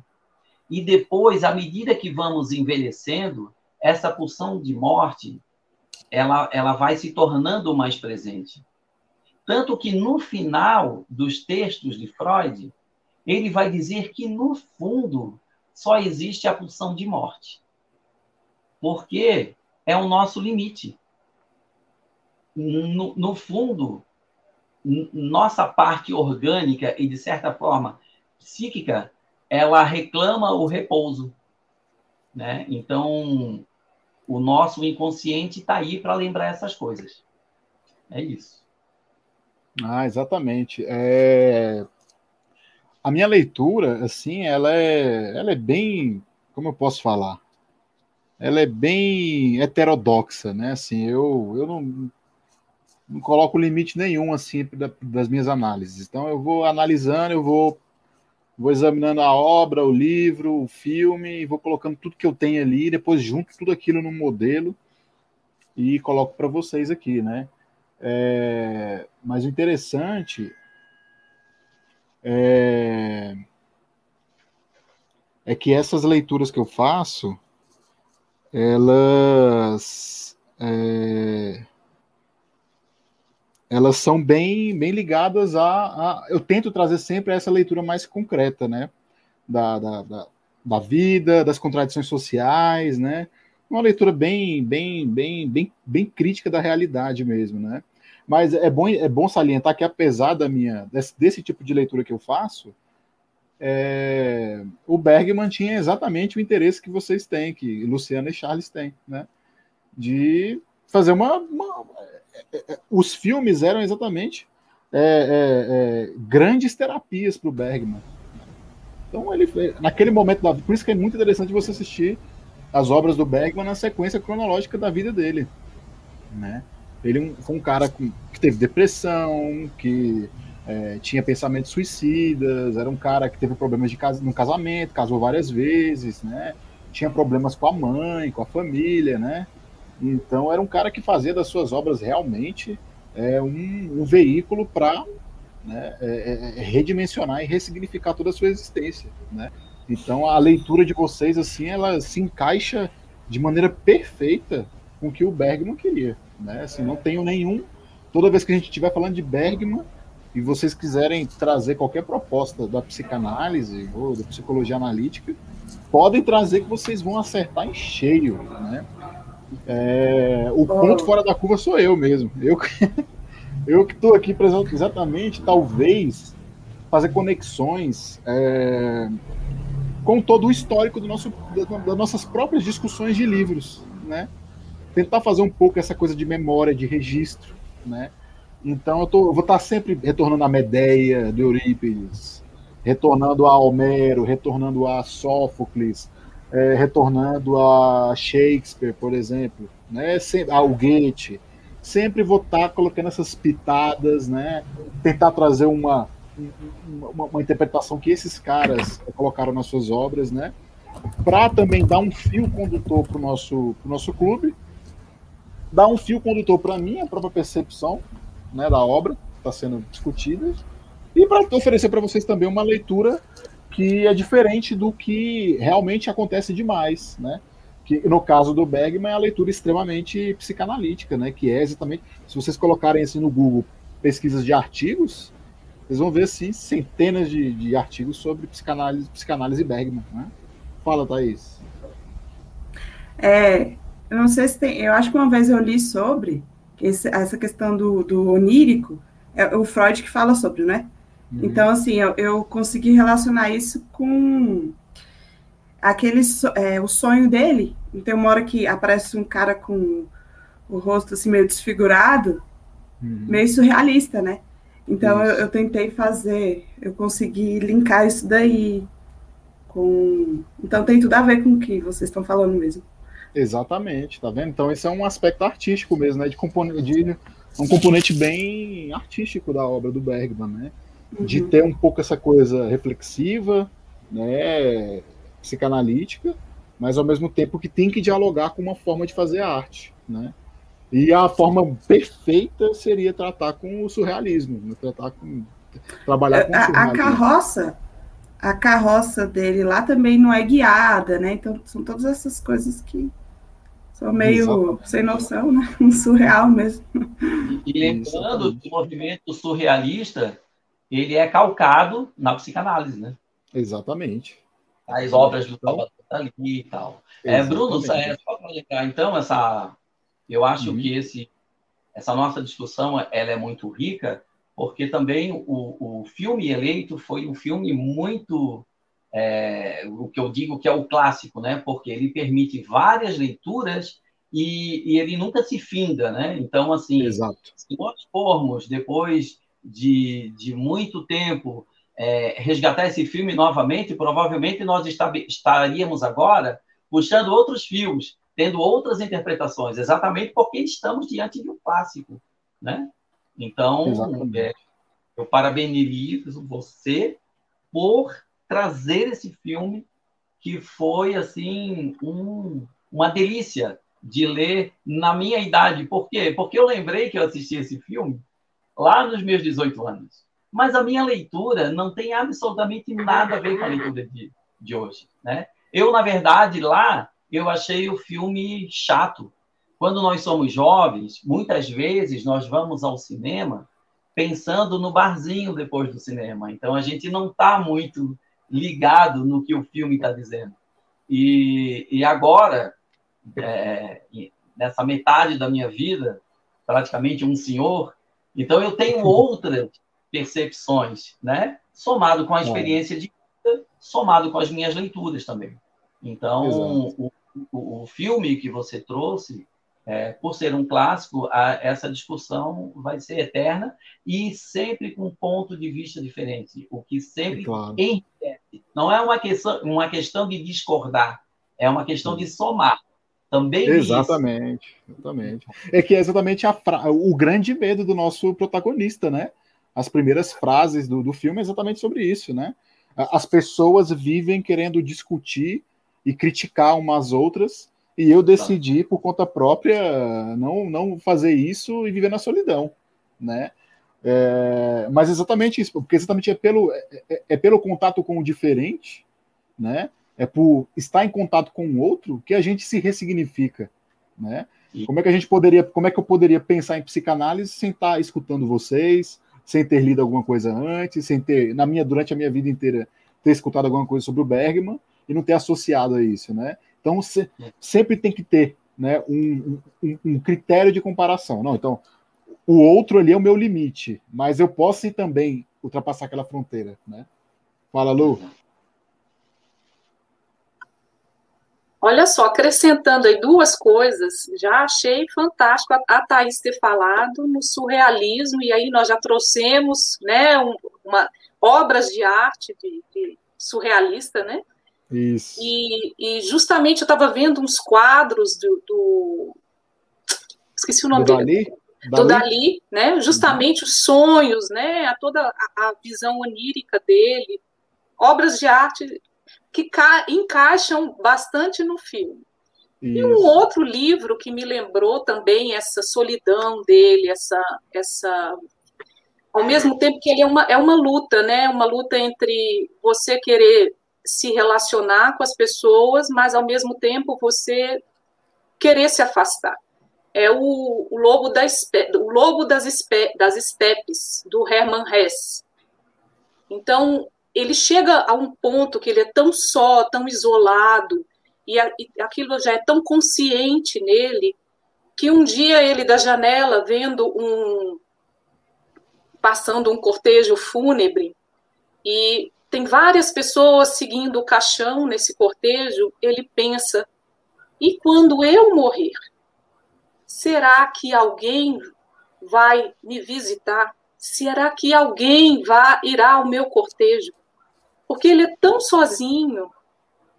e depois, à medida que vamos envelhecendo, essa pulsão de morte, ela, ela vai se tornando mais presente. Tanto que no final dos textos de Freud, ele vai dizer que, no fundo, só existe a pulsão de morte. Porque é o nosso limite. No, no fundo, nossa parte orgânica e, de certa forma, psíquica, ela reclama o repouso. Né? Então, o nosso inconsciente está aí para lembrar essas coisas. É isso. Ah, exatamente. É... A minha leitura, assim, ela é, ela é bem, como eu posso falar? Ela é bem heterodoxa, né? Assim, eu, eu não, não coloco limite nenhum assim das minhas análises. Então eu vou analisando, eu vou vou examinando a obra, o livro, o filme, vou colocando tudo que eu tenho ali, depois junto tudo aquilo no modelo e coloco para vocês aqui, né? É, mas o interessante é, é que essas leituras que eu faço, elas é, elas são bem, bem ligadas a, a, Eu tento trazer sempre essa leitura mais concreta, né? Da, da, da, da, vida, das contradições sociais, né? Uma leitura bem, bem, bem, bem, bem crítica da realidade mesmo, né? Mas é bom, é bom salientar que, apesar da minha, desse, desse tipo de leitura que eu faço, é, o Bergman tinha exatamente o interesse que vocês têm, que Luciana e Charles têm, né? De fazer uma, uma os filmes eram exatamente é, é, é grandes terapias para o Bergman. Então ele naquele momento da por isso que é muito interessante você assistir as obras do Bergman na sequência cronológica da vida dele, né? Ele foi um cara que teve depressão, que é, tinha pensamentos suicidas, era um cara que teve problemas de no casamento, casou várias vezes, né? Tinha problemas com a mãe, com a família, né? Então era um cara que fazia das suas obras realmente é, um, um veículo para né, é, é, é, redimensionar e ressignificar toda a sua existência. Né? Então a leitura de vocês assim ela se encaixa de maneira perfeita com o que o Bergman queria. Né? Assim, não tenho nenhum. Toda vez que a gente estiver falando de Bergman e vocês quiserem trazer qualquer proposta da psicanálise ou da psicologia analítica, podem trazer que vocês vão acertar em cheio. Né? É, o ponto fora da curva sou eu mesmo. Eu, [laughs] eu que estou aqui presente exatamente, talvez, fazer conexões é, com todo o histórico do nosso, das nossas próprias discussões de livros, né? Tentar fazer um pouco essa coisa de memória, de registro, né? Então eu, tô, eu vou estar sempre retornando a Medeia, de Eurípides, retornando a Homero, retornando a Sófocles, é, retornando a Shakespeare, por exemplo, né, ao Goethe, sempre vou estar colocando essas pitadas, né, tentar trazer uma, uma, uma interpretação que esses caras colocaram nas suas obras, né, para também dar um fio condutor para o nosso, nosso clube, dar um fio condutor para mim, a própria percepção né, da obra está sendo discutida, e para oferecer para vocês também uma leitura que é diferente do que realmente acontece demais, né? Que no caso do Bergman é a leitura extremamente psicanalítica, né? Que é exatamente, se vocês colocarem assim no Google pesquisas de artigos, vocês vão ver assim centenas de, de artigos sobre psicanálise, psicanálise Bergman, né? Fala, Thaís. É, eu não sei se tem, eu acho que uma vez eu li sobre esse, essa questão do, do onírico, é o Freud que fala sobre, né? Uhum. Então, assim, eu, eu, consegui relacionar isso com aquele é, o sonho dele. Então, uma hora que aparece um cara com o rosto assim meio desfigurado, uhum. meio surrealista, né? Então eu, eu, tentei fazer, eu consegui linkar isso daí com. Então tem tudo a ver com o que vocês estão falando mesmo. Exatamente, tá vendo? Então esse é um aspecto artístico mesmo, né? De, componente, de um componente bem artístico da obra do Bergman, né? De uhum. ter um pouco essa coisa reflexiva, né? Psicanalítica, mas ao mesmo tempo que tem que dialogar com uma forma de fazer arte, né? E a forma perfeita seria tratar com o surrealismo, né? tratar com trabalhar com o surrealismo. A carroça, a carroça dele lá também não é guiada, né? Então são todas essas coisas que são meio Exatamente. sem noção, né? [laughs] Um surreal mesmo. E lembrando que o movimento surrealista ele é calcado na psicanálise, né? Exatamente. As obras do Salvador ali e tal. É, Bruno, é, só para lembrar, então, essa eu acho uhum. que esse, essa nossa discussão ela é muito rica, porque também o, o filme eleito foi um filme muito é, o que eu digo que é o clássico, né? Porque ele permite várias leituras e, e ele nunca se finda, né? Então, assim, Exato. se nós formos depois de, de muito tempo é, resgatar esse filme novamente, provavelmente nós estaríamos agora puxando outros filmes tendo outras interpretações, exatamente porque estamos diante de um clássico, né? Então, é, eu parabenizo você por trazer esse filme que foi assim um, uma delícia de ler na minha idade. Por quê? Porque eu lembrei que eu assisti esse filme lá nos meus 18 anos. Mas a minha leitura não tem absolutamente nada a ver com a leitura de, de hoje, né? Eu, na verdade, lá eu achei o filme chato. Quando nós somos jovens, muitas vezes nós vamos ao cinema pensando no barzinho depois do cinema. Então a gente não está muito ligado no que o filme está dizendo. E, e agora, é, nessa metade da minha vida, praticamente um senhor, então eu tenho outras percepções, né? Somado com a experiência de vida, somado com as minhas leituras também. Então, o, o, o filme que você trouxe, é, por ser um clássico, a, essa discussão vai ser eterna e sempre com um ponto de vista diferente, o que sempre claro. enriquece. Não é uma questão, uma questão de discordar, é uma questão de somar. Também exatamente, isso. exatamente. É que é exatamente fra... o grande medo do nosso protagonista, né? As primeiras frases do, do filme é exatamente sobre isso, né? As pessoas vivem querendo discutir e criticar umas outras, e eu decidi, por conta própria, não, não fazer isso e viver na solidão, né? É, mas exatamente isso, porque exatamente é pelo, é, é, é, pelo contato com o diferente, né? É por estar em contato com o outro que a gente se ressignifica, né? Como é que a gente poderia, como é que eu poderia pensar em psicanálise sem estar escutando vocês, sem ter lido alguma coisa antes, sem ter, na minha durante a minha vida inteira, ter escutado alguma coisa sobre o Bergman, e não ter associado a isso, né? Então se, sempre tem que ter né, um, um, um, critério de comparação. Não, então o outro ali é o meu limite, mas eu posso também ultrapassar aquela fronteira, né? Fala, Lu. Olha só, acrescentando aí duas coisas, já achei fantástico a, a Thaís ter falado no surrealismo, e aí nós já trouxemos né, um, uma, obras de arte de, de surrealista, né? Isso. E, e justamente eu estava vendo uns quadros do, do, Esqueci o nome do dele. Dali? Do Dali, né? Justamente uhum. os sonhos, né? A toda a, a, visão onírica dele. Obras de arte que ca... encaixam bastante no filme. Isso. E um outro livro que me lembrou também essa solidão dele, essa, essa ao mesmo tempo que ele é uma, é uma luta, né? Uma luta entre você querer se relacionar com as pessoas, mas ao mesmo tempo você querer se afastar. É o, o lobo, da, o lobo das, das estepes, do Hermann Hesse. Então, ele chega a um ponto que ele é tão só, tão isolado, e, a, e aquilo já é tão consciente nele, que um dia ele, da janela, vendo um. passando um cortejo fúnebre, e tem várias pessoas seguindo o caixão nesse cortejo, ele pensa: e quando eu morrer? Será que alguém vai me visitar? Será que alguém irá ao meu cortejo? Porque ele é tão sozinho,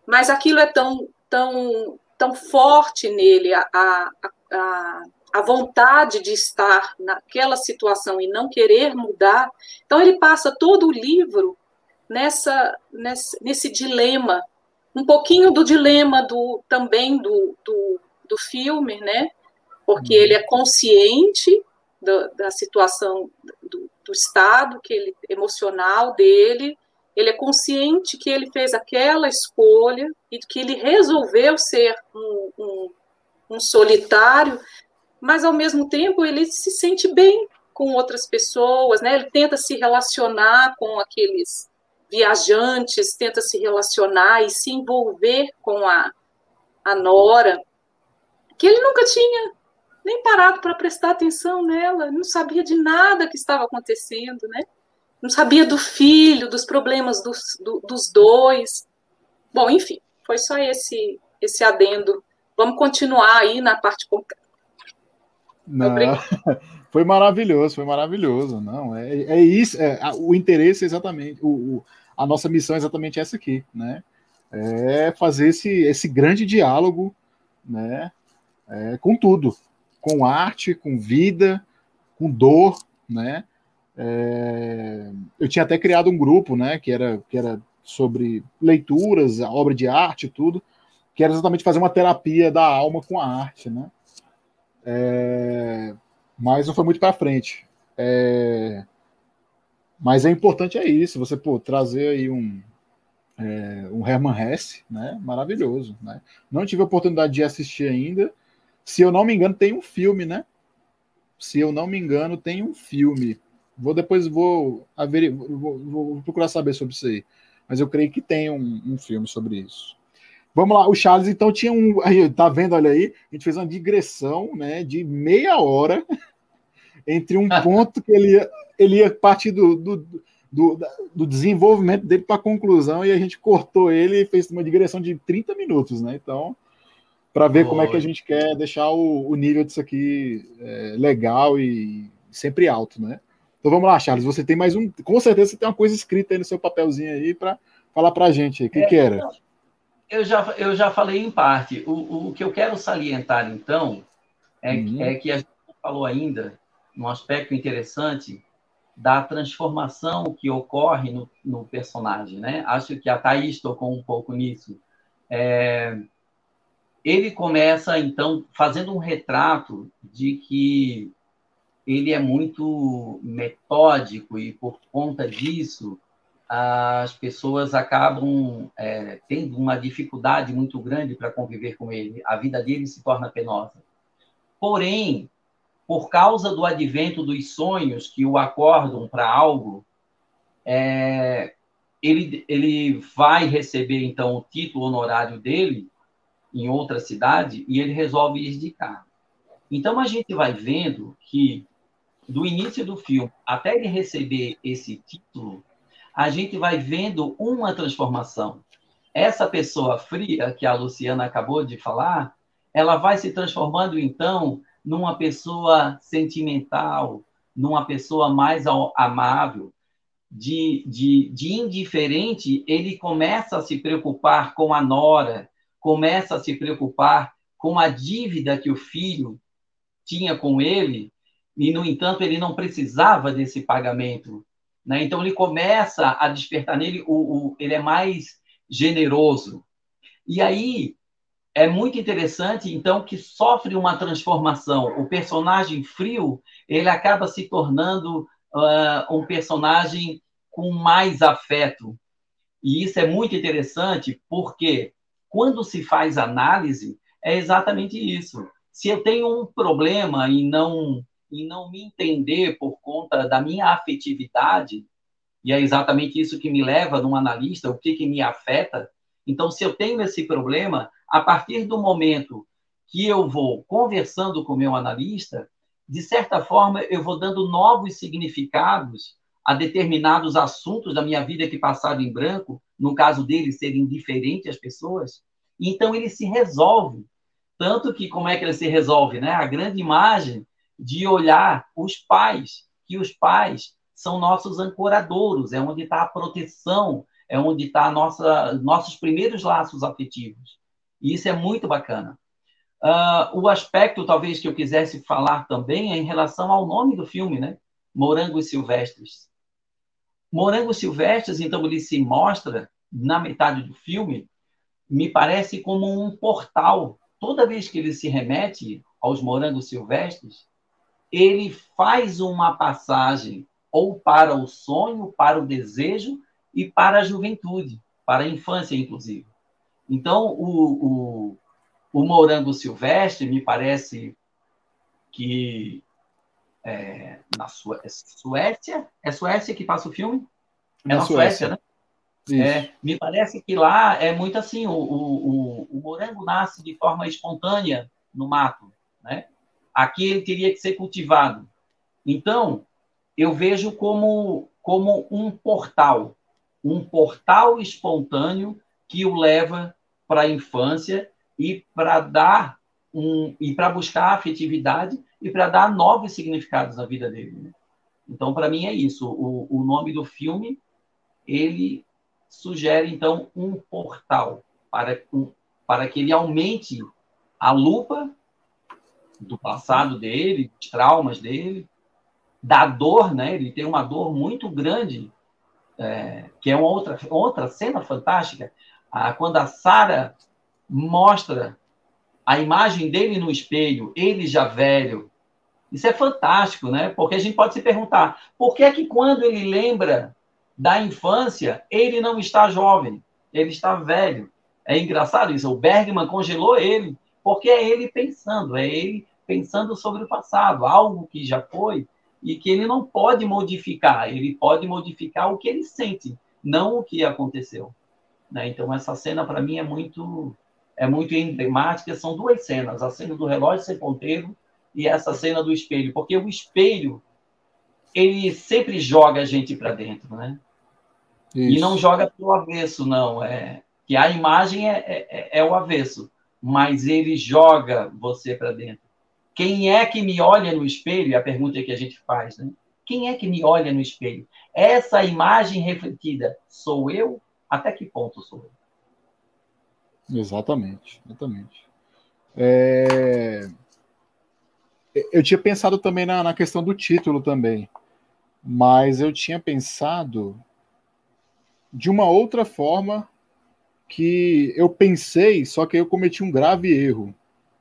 mas aquilo é tão, tão tão forte nele a, a, a, a vontade de estar naquela situação e não querer mudar. Então ele passa todo o livro nessa, nesse, nesse dilema, um pouquinho do dilema do também do, do, do filme, né? Porque ele é consciente do, da situação do, do estado que ele emocional dele, ele é consciente que ele fez aquela escolha e que ele resolveu ser um, um, um solitário, mas ao mesmo tempo ele se sente bem com outras pessoas, né? Ele tenta se relacionar com aqueles viajantes, tenta se relacionar e se envolver com a, a Nora, que ele nunca tinha nem parado para prestar atenção nela, não sabia de nada que estava acontecendo, né? Não sabia do filho, dos problemas dos, do, dos dois. Bom, enfim, foi só esse esse adendo. Vamos continuar aí na parte concreta. Não, [laughs] foi maravilhoso, foi maravilhoso. Não, é, é isso, é, o interesse é exatamente, o, o, a nossa missão é exatamente essa aqui, né? É fazer esse, esse grande diálogo, né? É, com tudo, com arte, com vida, com dor, né? É, eu tinha até criado um grupo, né? Que era, que era sobre leituras, a obra de arte, tudo, que era exatamente fazer uma terapia da alma com a arte, né? É, mas não foi muito para frente. É, mas é importante é isso, você pô, trazer aí um, é, um Herman Hesse, né? Maravilhoso, né? Não tive a oportunidade de assistir ainda. Se eu não me engano, tem um filme, né? Se eu não me engano, tem um filme. Vou depois vou, aver, vou, vou procurar saber sobre isso aí. Mas eu creio que tem um, um filme sobre isso. Vamos lá, o Charles então tinha um. Aí, tá vendo? Olha aí, a gente fez uma digressão né, de meia hora entre um ponto que ele ia, ele ia partir do, do, do, do desenvolvimento dele para a conclusão e a gente cortou ele e fez uma digressão de 30 minutos, né? Então, para ver Oi. como é que a gente quer deixar o, o nível disso aqui é, legal e sempre alto, né? Então vamos lá, Charles, você tem mais um. Com certeza você tem uma coisa escrita aí no seu papelzinho aí para falar para a gente. O que, é, que era? Eu já, eu já falei em parte. O, o que eu quero salientar, então, é, uhum. é que a gente falou ainda um aspecto interessante da transformação que ocorre no, no personagem, né? Acho que a Thaís tocou um pouco nisso. É, ele começa, então, fazendo um retrato de que ele é muito metódico e, por conta disso, as pessoas acabam é, tendo uma dificuldade muito grande para conviver com ele. A vida dele se torna penosa. Porém, por causa do advento dos sonhos que o acordam para algo, é, ele, ele vai receber, então, o título honorário dele em outra cidade e ele resolve ir de carro. Então, a gente vai vendo que, do início do filme até ele receber esse título, a gente vai vendo uma transformação. Essa pessoa fria que a Luciana acabou de falar, ela vai se transformando, então, numa pessoa sentimental, numa pessoa mais amável, de, de, de indiferente, ele começa a se preocupar com a nora, começa a se preocupar com a dívida que o filho tinha com ele, e, no entanto, ele não precisava desse pagamento. Né? Então, ele começa a despertar nele, o, o, ele é mais generoso. E aí, é muito interessante, então, que sofre uma transformação. O personagem frio, ele acaba se tornando uh, um personagem com mais afeto. E isso é muito interessante, porque quando se faz análise, é exatamente isso. Se eu tenho um problema e não e não me entender por conta da minha afetividade, e é exatamente isso que me leva num analista, o que, que me afeta. Então, se eu tenho esse problema, a partir do momento que eu vou conversando com o meu analista, de certa forma, eu vou dando novos significados a determinados assuntos da minha vida que passaram em branco, no caso dele ser indiferente às pessoas, então ele se resolve. Tanto que, como é que ele se resolve? Né? A grande imagem de olhar os pais, que os pais são nossos ancoradouros, é onde está a proteção, é onde está nossos primeiros laços afetivos. E isso é muito bacana. Uh, o aspecto, talvez, que eu quisesse falar também é em relação ao nome do filme, né? Morangos Silvestres. Morangos Silvestres, então, ele se mostra, na metade do filme, me parece como um portal. Toda vez que ele se remete aos morangos silvestres, ele faz uma passagem ou para o sonho, para o desejo e para a juventude, para a infância, inclusive. Então, o, o, o morango silvestre me parece que é, na é Suécia, é Suécia que passa o filme? É na, na Suécia, Suécia, né? É, me parece que lá é muito assim, o, o, o, morango nasce de forma espontânea no mato, né? Aqui ele teria que ser cultivado. Então, eu vejo como, como um portal, um portal espontâneo que o leva para a infância e para dar um e para buscar afetividade e para dar novos significados na vida dele. Né? Então, para mim é isso. O, o nome do filme ele sugere então um portal para, um, para que ele aumente a lupa do passado dele, dos traumas dele, da dor, né? Ele tem uma dor muito grande, é, que é uma outra, outra cena fantástica, quando a Sara mostra a imagem dele no espelho, ele já velho. Isso é fantástico, né? Porque a gente pode se perguntar, por que é que quando ele lembra da infância, ele não está jovem, ele está velho? É engraçado isso. O Bergman congelou ele, porque é ele pensando, é ele pensando sobre o passado, algo que já foi e que ele não pode modificar, ele pode modificar o que ele sente, não o que aconteceu. Né? Então essa cena para mim é muito é muito emblemática. São duas cenas: a cena do relógio sem ponteiro e essa cena do espelho, porque o espelho ele sempre joga a gente para dentro, né? Isso. E não joga pelo avesso, não. É que a imagem é, é, é, é o avesso, mas ele joga você para dentro. Quem é que me olha no espelho? É a pergunta que a gente faz, né? Quem é que me olha no espelho? Essa imagem refletida, sou eu? Até que ponto sou eu? Exatamente, exatamente. É... Eu tinha pensado também na, na questão do título também, mas eu tinha pensado de uma outra forma que eu pensei, só que eu cometi um grave erro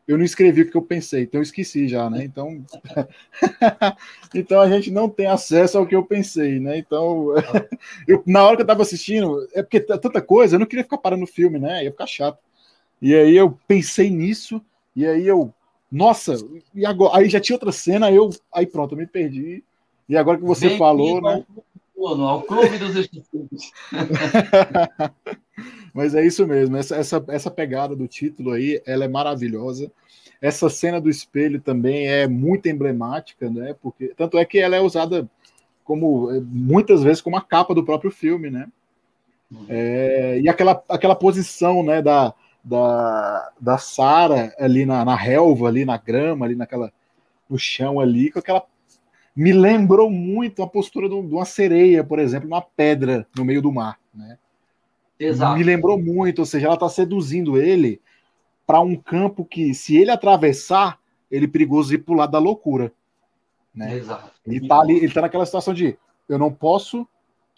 eu não escrevi o que eu pensei, então eu esqueci já, né? Então, [laughs] então a gente não tem acesso ao que eu pensei, né? Então, [laughs] eu, na hora que eu estava assistindo, é porque tanta coisa, eu não queria ficar parando o filme, né? Ia ficar chato. E aí eu pensei nisso, e aí eu, nossa, e agora? Aí já tinha outra cena, eu, aí pronto, eu me perdi. E agora que você Bem falou, né? Ao, ao clube dos esquecidos. [laughs] Mas é isso mesmo, essa, essa, essa pegada do título aí, ela é maravilhosa. Essa cena do espelho também é muito emblemática, né? Porque tanto é que ela é usada como muitas vezes como a capa do próprio filme, né? É, e aquela, aquela posição, né, da, da, da Sara ali na, na relva, ali na grama, ali naquela no chão ali, com aquela me lembrou muito a postura de uma sereia, por exemplo, uma pedra no meio do mar, né? Exato. Me lembrou muito, ou seja, ela está seduzindo ele para um campo que, se ele atravessar, ele é perigoso ir para o lado da loucura. Né? Exato. Ele está ali, ele tá naquela situação de eu não posso,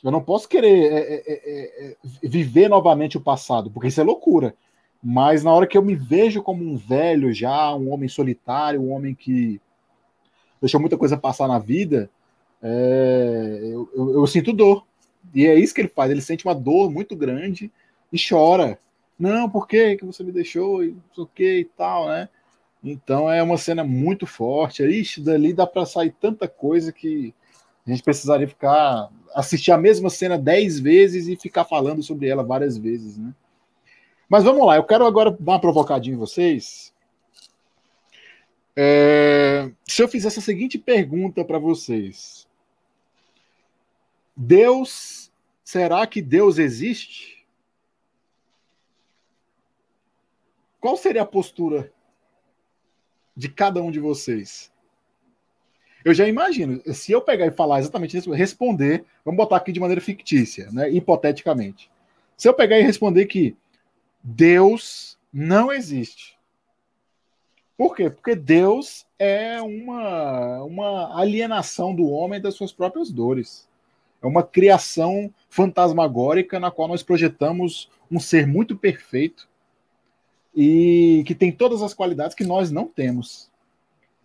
eu não posso querer é é, é, é, é, viver novamente o passado, porque isso é loucura. Mas na hora que eu me vejo como um velho já, um homem solitário, um homem que deixou muita coisa passar na vida, é, eu, eu, eu, sinto dor. E é isso que ele faz. Ele sente uma dor muito grande e chora. Não, por que que você me deixou? E não sei o que e tal, né? Então é uma cena muito forte. Ixi, dali dá para sair tanta coisa que a gente precisaria ficar assistir a mesma cena dez vezes e ficar falando sobre ela várias vezes, né? Mas vamos lá, eu quero agora dar uma provocadinha em vocês. É, se eu fizesse a seguinte pergunta para vocês: Deus, será que Deus existe? Qual seria a postura de cada um de vocês? Eu já imagino, se eu pegar e falar exatamente isso, responder, vamos botar aqui de maneira fictícia, né, hipoteticamente. Se eu pegar e responder que Deus Não existe. Por quê? Porque Deus é uma, uma alienação do homem das suas próprias dores. É uma criação fantasmagórica na qual nós projetamos um ser muito perfeito e que tem todas as qualidades que nós não temos.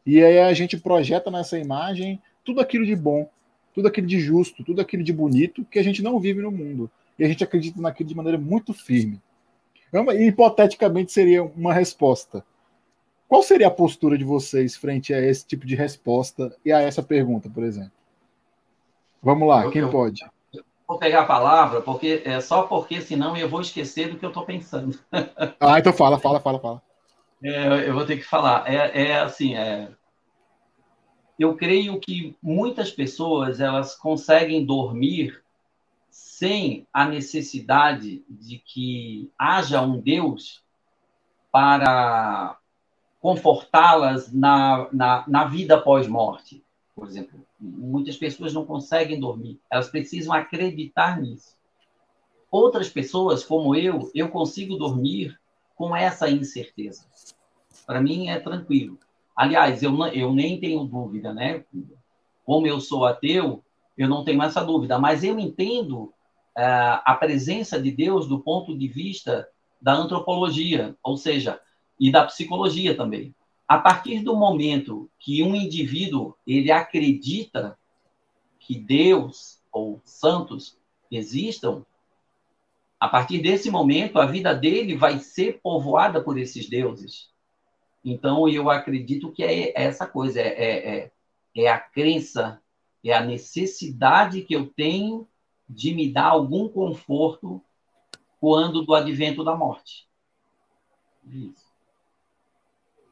E aí a gente projeta nessa imagem tudo aquilo de bom, tudo aquilo de justo, tudo aquilo de bonito que a gente não vive no mundo. E a gente acredita naquilo de maneira muito firme. E, hipoteticamente seria uma resposta. Qual seria a postura de vocês frente a esse tipo de resposta e a essa pergunta, por exemplo? Vamos lá, eu, quem eu, pode? Vou pegar a palavra, porque é só porque senão eu vou esquecer do que eu estou pensando. [laughs] ah, então fala, fala, fala, fala. É, eu vou ter que falar. É, é assim, é, eu creio que muitas pessoas elas conseguem dormir sem a necessidade de que haja um Deus para confortá-las na, na, na vida pós-morte, por exemplo. Muitas pessoas não conseguem dormir, elas precisam acreditar nisso. Outras pessoas, como eu, eu consigo dormir com essa incerteza. Para mim é tranquilo. Aliás, eu, eu nem tenho dúvida, né? Como eu sou ateu, eu não tenho essa dúvida, mas eu entendo uh, a presença de Deus do ponto de vista da antropologia, ou seja, e da psicologia também. A partir do momento que um indivíduo ele acredita que Deus ou santos existam, a partir desse momento a vida dele vai ser povoada por esses deuses. Então eu acredito que é essa coisa, é, é, é, é a crença, é a necessidade que eu tenho de me dar algum conforto quando do advento da morte. Isso.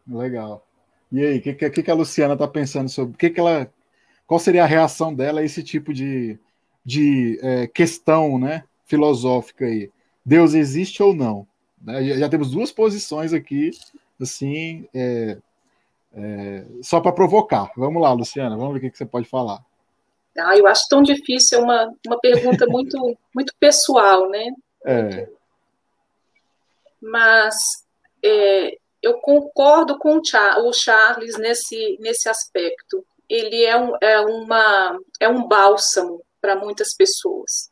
Legal. E aí, o que, que, que, a Luciana está pensando sobre? Que que ela, qual seria a reação dela a esse tipo de, de é, questão né, filosófica aí? Deus existe ou não? Né, já, temos duas posições aqui, assim, é, é, só para provocar. Vamos lá, Luciana, vamos ver o que, que você pode falar. Ah, eu acho tão difícil, é uma, uma pergunta [laughs] muito, muito pessoal, né? É. Mas é, eu concordo com o Charles nesse, nesse aspecto. Ele é um, é uma, é um bálsamo para muitas pessoas.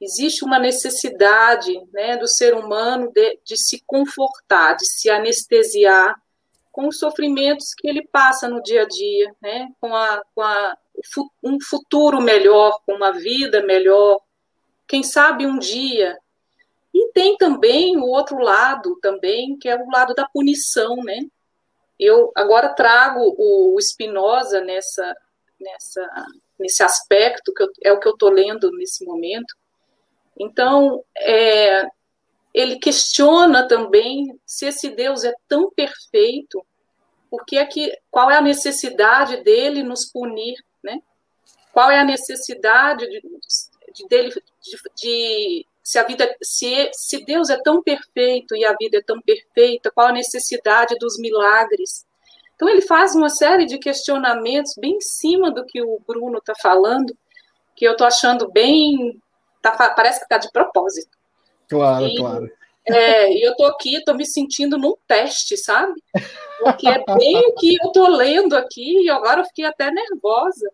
Existe uma necessidade né, do ser humano de, de se confortar, de se anestesiar com os sofrimentos que ele passa no dia a dia, né, com, a, com a, um futuro melhor, com uma vida melhor. Quem sabe um dia e tem também o outro lado também, que é o lado da punição, né? Eu agora trago o Spinoza nessa, nessa, nesse aspecto, que eu, é o que eu estou lendo nesse momento. Então, é, ele questiona também se esse Deus é tão perfeito, porque é que, qual é a necessidade dele nos punir, né? Qual é a necessidade de, de dele de, de se a vida, se, se Deus é tão perfeito e a vida é tão perfeita, qual a necessidade dos milagres? Então ele faz uma série de questionamentos bem em cima do que o Bruno está falando, que eu estou achando bem, tá, parece que está de propósito. Claro, e, claro. É, e eu estou aqui, estou me sentindo num teste, sabe? Porque é bem o que eu estou lendo aqui, e agora eu fiquei até nervosa.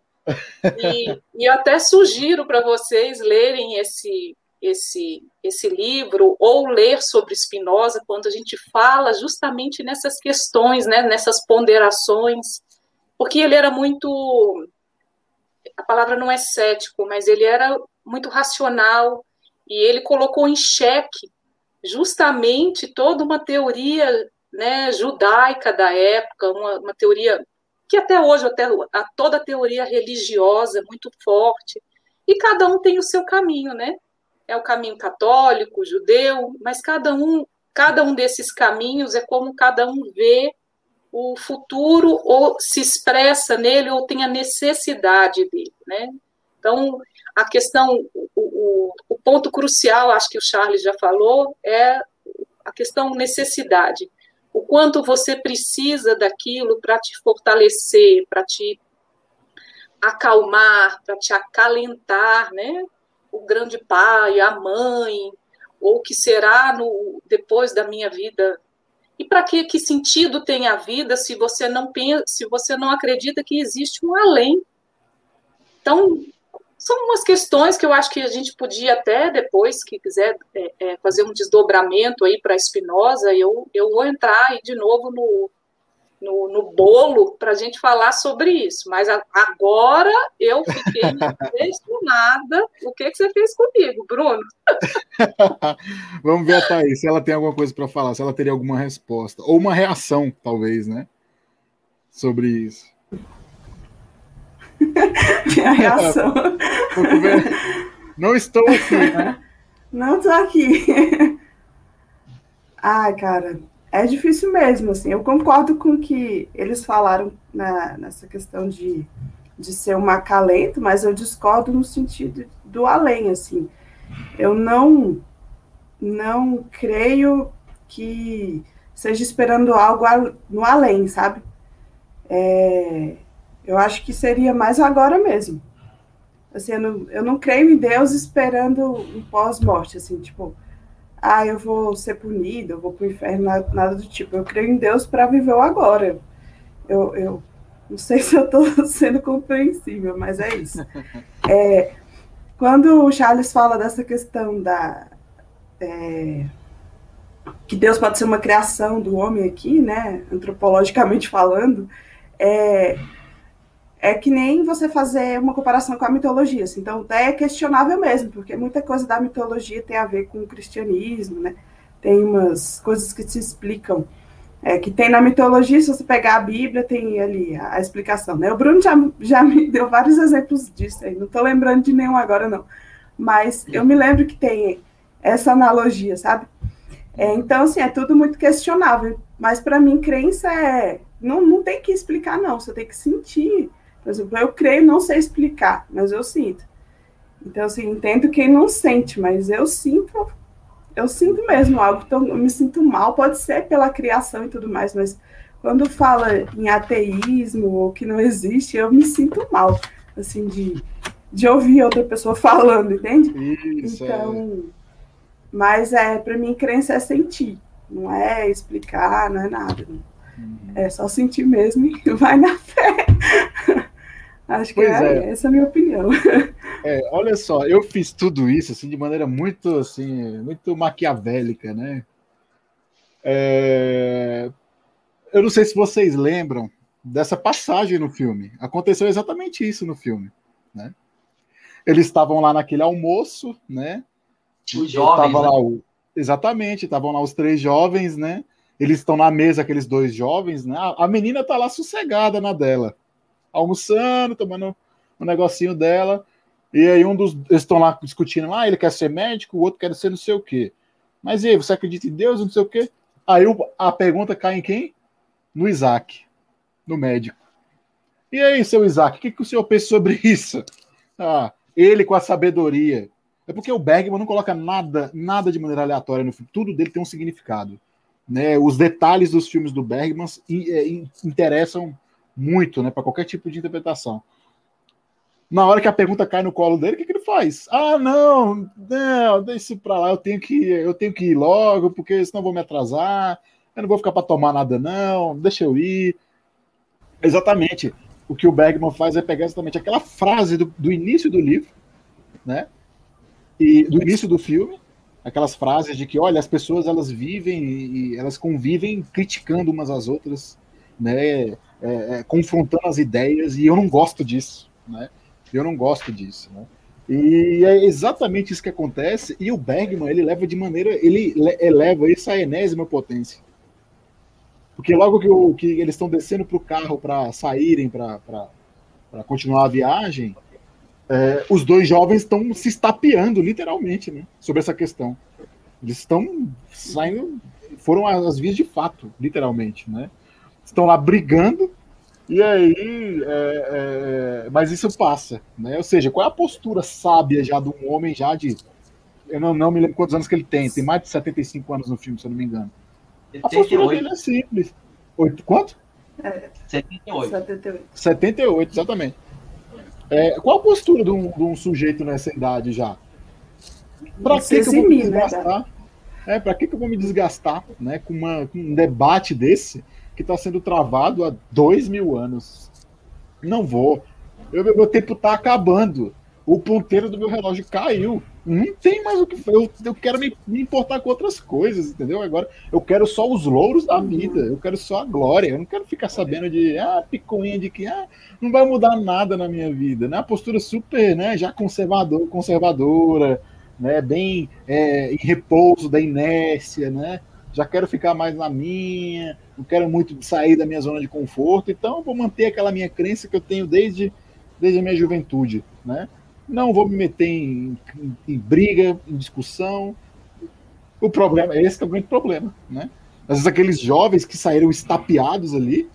E, e eu até sugiro para vocês lerem esse, esse, esse livro ou ler sobre Spinoza quando a gente fala justamente nessas questões, né, nessas ponderações, porque ele era muito, a palavra não é cético, mas ele era muito racional e ele colocou em xeque justamente toda uma teoria né, judaica da época, uma, uma teoria que até hoje até a toda a teoria religiosa muito forte e cada um tem o seu caminho, né? É o caminho católico, judeu, mas cada um, cada um desses caminhos é como cada um vê o futuro ou se expressa nele ou tem a necessidade dele, né? Então, a questão, o, o, o ponto crucial, acho que o Charles já falou, é a questão necessidade. O quanto você precisa daquilo para te fortalecer, para te acalmar, para te acalentar, né? O grande pai, a mãe, ou que será no depois da minha vida E para que, que sentido tem a vida se você não pensa, se você não acredita que existe um além? Então, são umas questões que eu acho que a gente podia até depois, que quiser é, é, fazer um desdobramento aí para Spinoza, eu, eu vou entrar aí de novo no, no, no bolo para a gente falar sobre isso. Mas a, agora eu fiquei [laughs] impressionada. O que, que você fez comigo, Bruno? [laughs] Vamos ver a Thaís, se ela tem alguma coisa para falar, se ela teria alguma resposta. Ou uma reação, talvez, né? Sobre isso. [laughs] Minha reação. Não estou aqui, né? Não estou aqui. Ai, cara, é difícil mesmo, assim. Eu concordo com o que eles falaram na, nessa questão de, de ser um acalento, mas eu discordo no sentido do além, assim. Eu não, não creio que seja esperando algo no além, sabe? É, eu acho que seria mais agora mesmo. Assim, eu não, eu não creio em Deus esperando um pós-morte, assim, tipo, ah, eu vou ser punido, eu vou para o inferno, nada, do tipo. Eu creio em Deus para viver o agora. Eu, eu não sei se eu estou [laughs] sendo compreensível, mas é isso. É, quando o Charles fala dessa questão da. É, que Deus pode ser uma criação do homem aqui, né, antropologicamente falando, é, é que nem você fazer uma comparação com a mitologia. Assim. Então, é questionável mesmo, porque muita coisa da mitologia tem a ver com o cristianismo, né? Tem umas coisas que se explicam, é, que tem na mitologia, se você pegar a Bíblia, tem ali a, a explicação, né? O Bruno já, já me [laughs] deu vários exemplos disso aí, não estou lembrando de nenhum agora, não. Mas eu me lembro que tem essa analogia, sabe? É, então, assim, é tudo muito questionável. Mas para mim, crença é. Não, não tem que explicar, não. Você tem que sentir por exemplo, eu creio, não sei explicar, mas eu sinto. Então, assim, entendo quem não sente, mas eu sinto, eu sinto mesmo algo, então eu me sinto mal, pode ser pela criação e tudo mais, mas quando fala em ateísmo ou que não existe, eu me sinto mal, assim, de, de ouvir outra pessoa [laughs] falando, entende? Isso, então, é. mas é, para mim, crença é sentir, não é explicar, não é nada. Uhum. É só sentir mesmo e [laughs] vai na fé. Acho que é, é, essa é a minha opinião. É, olha só, eu fiz tudo isso assim de maneira muito assim, muito maquiavélica, né? É... Eu não sei se vocês lembram dessa passagem no filme. Aconteceu exatamente isso no filme, né? Eles estavam lá naquele almoço, né? Os jovens. Né? Lá o... Exatamente, estavam lá os três jovens, né? Eles estão na mesa, aqueles dois jovens, né? A menina tá lá sossegada na dela almoçando, tomando um negocinho dela. E aí um dos eles estão lá discutindo, ah, ele quer ser médico, o outro quer ser não sei o quê. Mas e aí, você acredita em Deus, não sei o quê? Aí a pergunta cai em quem? No Isaac, no médico. E aí, seu Isaac, o que, que o senhor pensa sobre [laughs] isso? Ah, ele com a sabedoria. É porque o Bergman não coloca nada, nada de maneira aleatória no filme. Tudo dele tem um significado. Né? Os detalhes dos filmes do Bergman é, interessam muito, né, para qualquer tipo de interpretação. Na hora que a pergunta cai no colo dele, o que, que ele faz? Ah, não, não, deixa isso para lá, eu tenho que, eu tenho que ir logo, porque senão vou me atrasar. Eu não vou ficar para tomar nada não, deixa eu ir. Exatamente. O que o Bergman faz é pegar exatamente aquela frase do, do início do livro, né? E do início do filme, aquelas frases de que, olha, as pessoas elas vivem e elas convivem criticando umas às outras, né? É, é, confrontando as ideias, e eu não gosto disso, né? Eu não gosto disso, né? E é exatamente isso que acontece, e o Bergman, ele leva de maneira, ele eleva isso à enésima potência. Porque logo que, o, que eles estão descendo para o carro para saírem, para continuar a viagem, é, os dois jovens estão se estapeando, literalmente, né, sobre essa questão. Eles estão saindo, foram as vias de fato, literalmente, né? estão lá brigando, e aí. É, é, mas isso passa, né? Ou seja, qual é a postura sábia já de um homem já de. Eu não, não me lembro quantos anos que ele tem, tem mais de 75 anos no filme, se eu não me engano. A postura dele é simples. Oito, quanto? É, 78. 78. 78, exatamente. É, qual a postura de um, de um, sujeito nessa idade já? Pra que, que eu vou né, gastar? É, para que, que eu vou me desgastar né, com, uma, com um debate desse que está sendo travado há dois mil anos? Não vou. Eu, meu tempo está acabando. O ponteiro do meu relógio caiu. Não tem mais o que. Eu, eu quero me, me, importar com outras coisas, entendeu? Agora eu quero só os louros da vida. Eu quero só a glória. Eu não quero ficar sabendo de ah, picuinha de que ah, não vai mudar nada na minha vida. Né? A postura super, né? Já conservador, conservadora né, bem é, em repouso da inércia, né? Já quero ficar mais na minha, não quero muito sair da minha zona de conforto, então vou manter aquela minha crença que eu tenho desde, desde a minha juventude, né? Não vou me meter em, em, em briga, em discussão. O problema, esse é o grande problema, né? Às vezes aqueles jovens que saíram estapeados ali,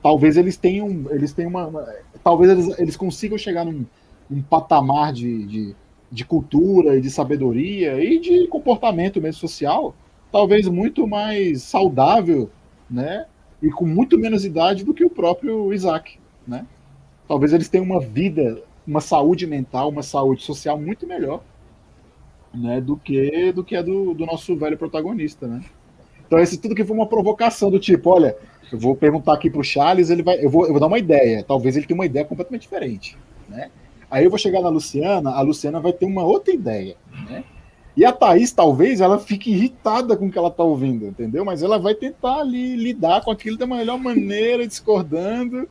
talvez eles tenham, eles tenham uma, uma talvez eles, eles consigam chegar num, num patamar de, de de cultura e de sabedoria e de comportamento mesmo social, talvez muito mais saudável, né? E com muito menos idade do que o próprio Isaac, né? Talvez eles tenham uma vida, uma saúde mental, uma saúde social muito melhor, né? Do que do que a do, do nosso velho protagonista, né? Então esse tudo que foi uma provocação do tipo, olha, eu vou perguntar aqui pro Charles, ele vai, eu vou, eu vou dar uma ideia, talvez ele tenha uma ideia completamente diferente, né? Aí eu vou chegar na Luciana, a Luciana vai ter uma outra ideia, né? E a Thaís, talvez, ela fique irritada com o que ela está ouvindo, entendeu? Mas ela vai tentar ali lidar com aquilo da melhor maneira, discordando.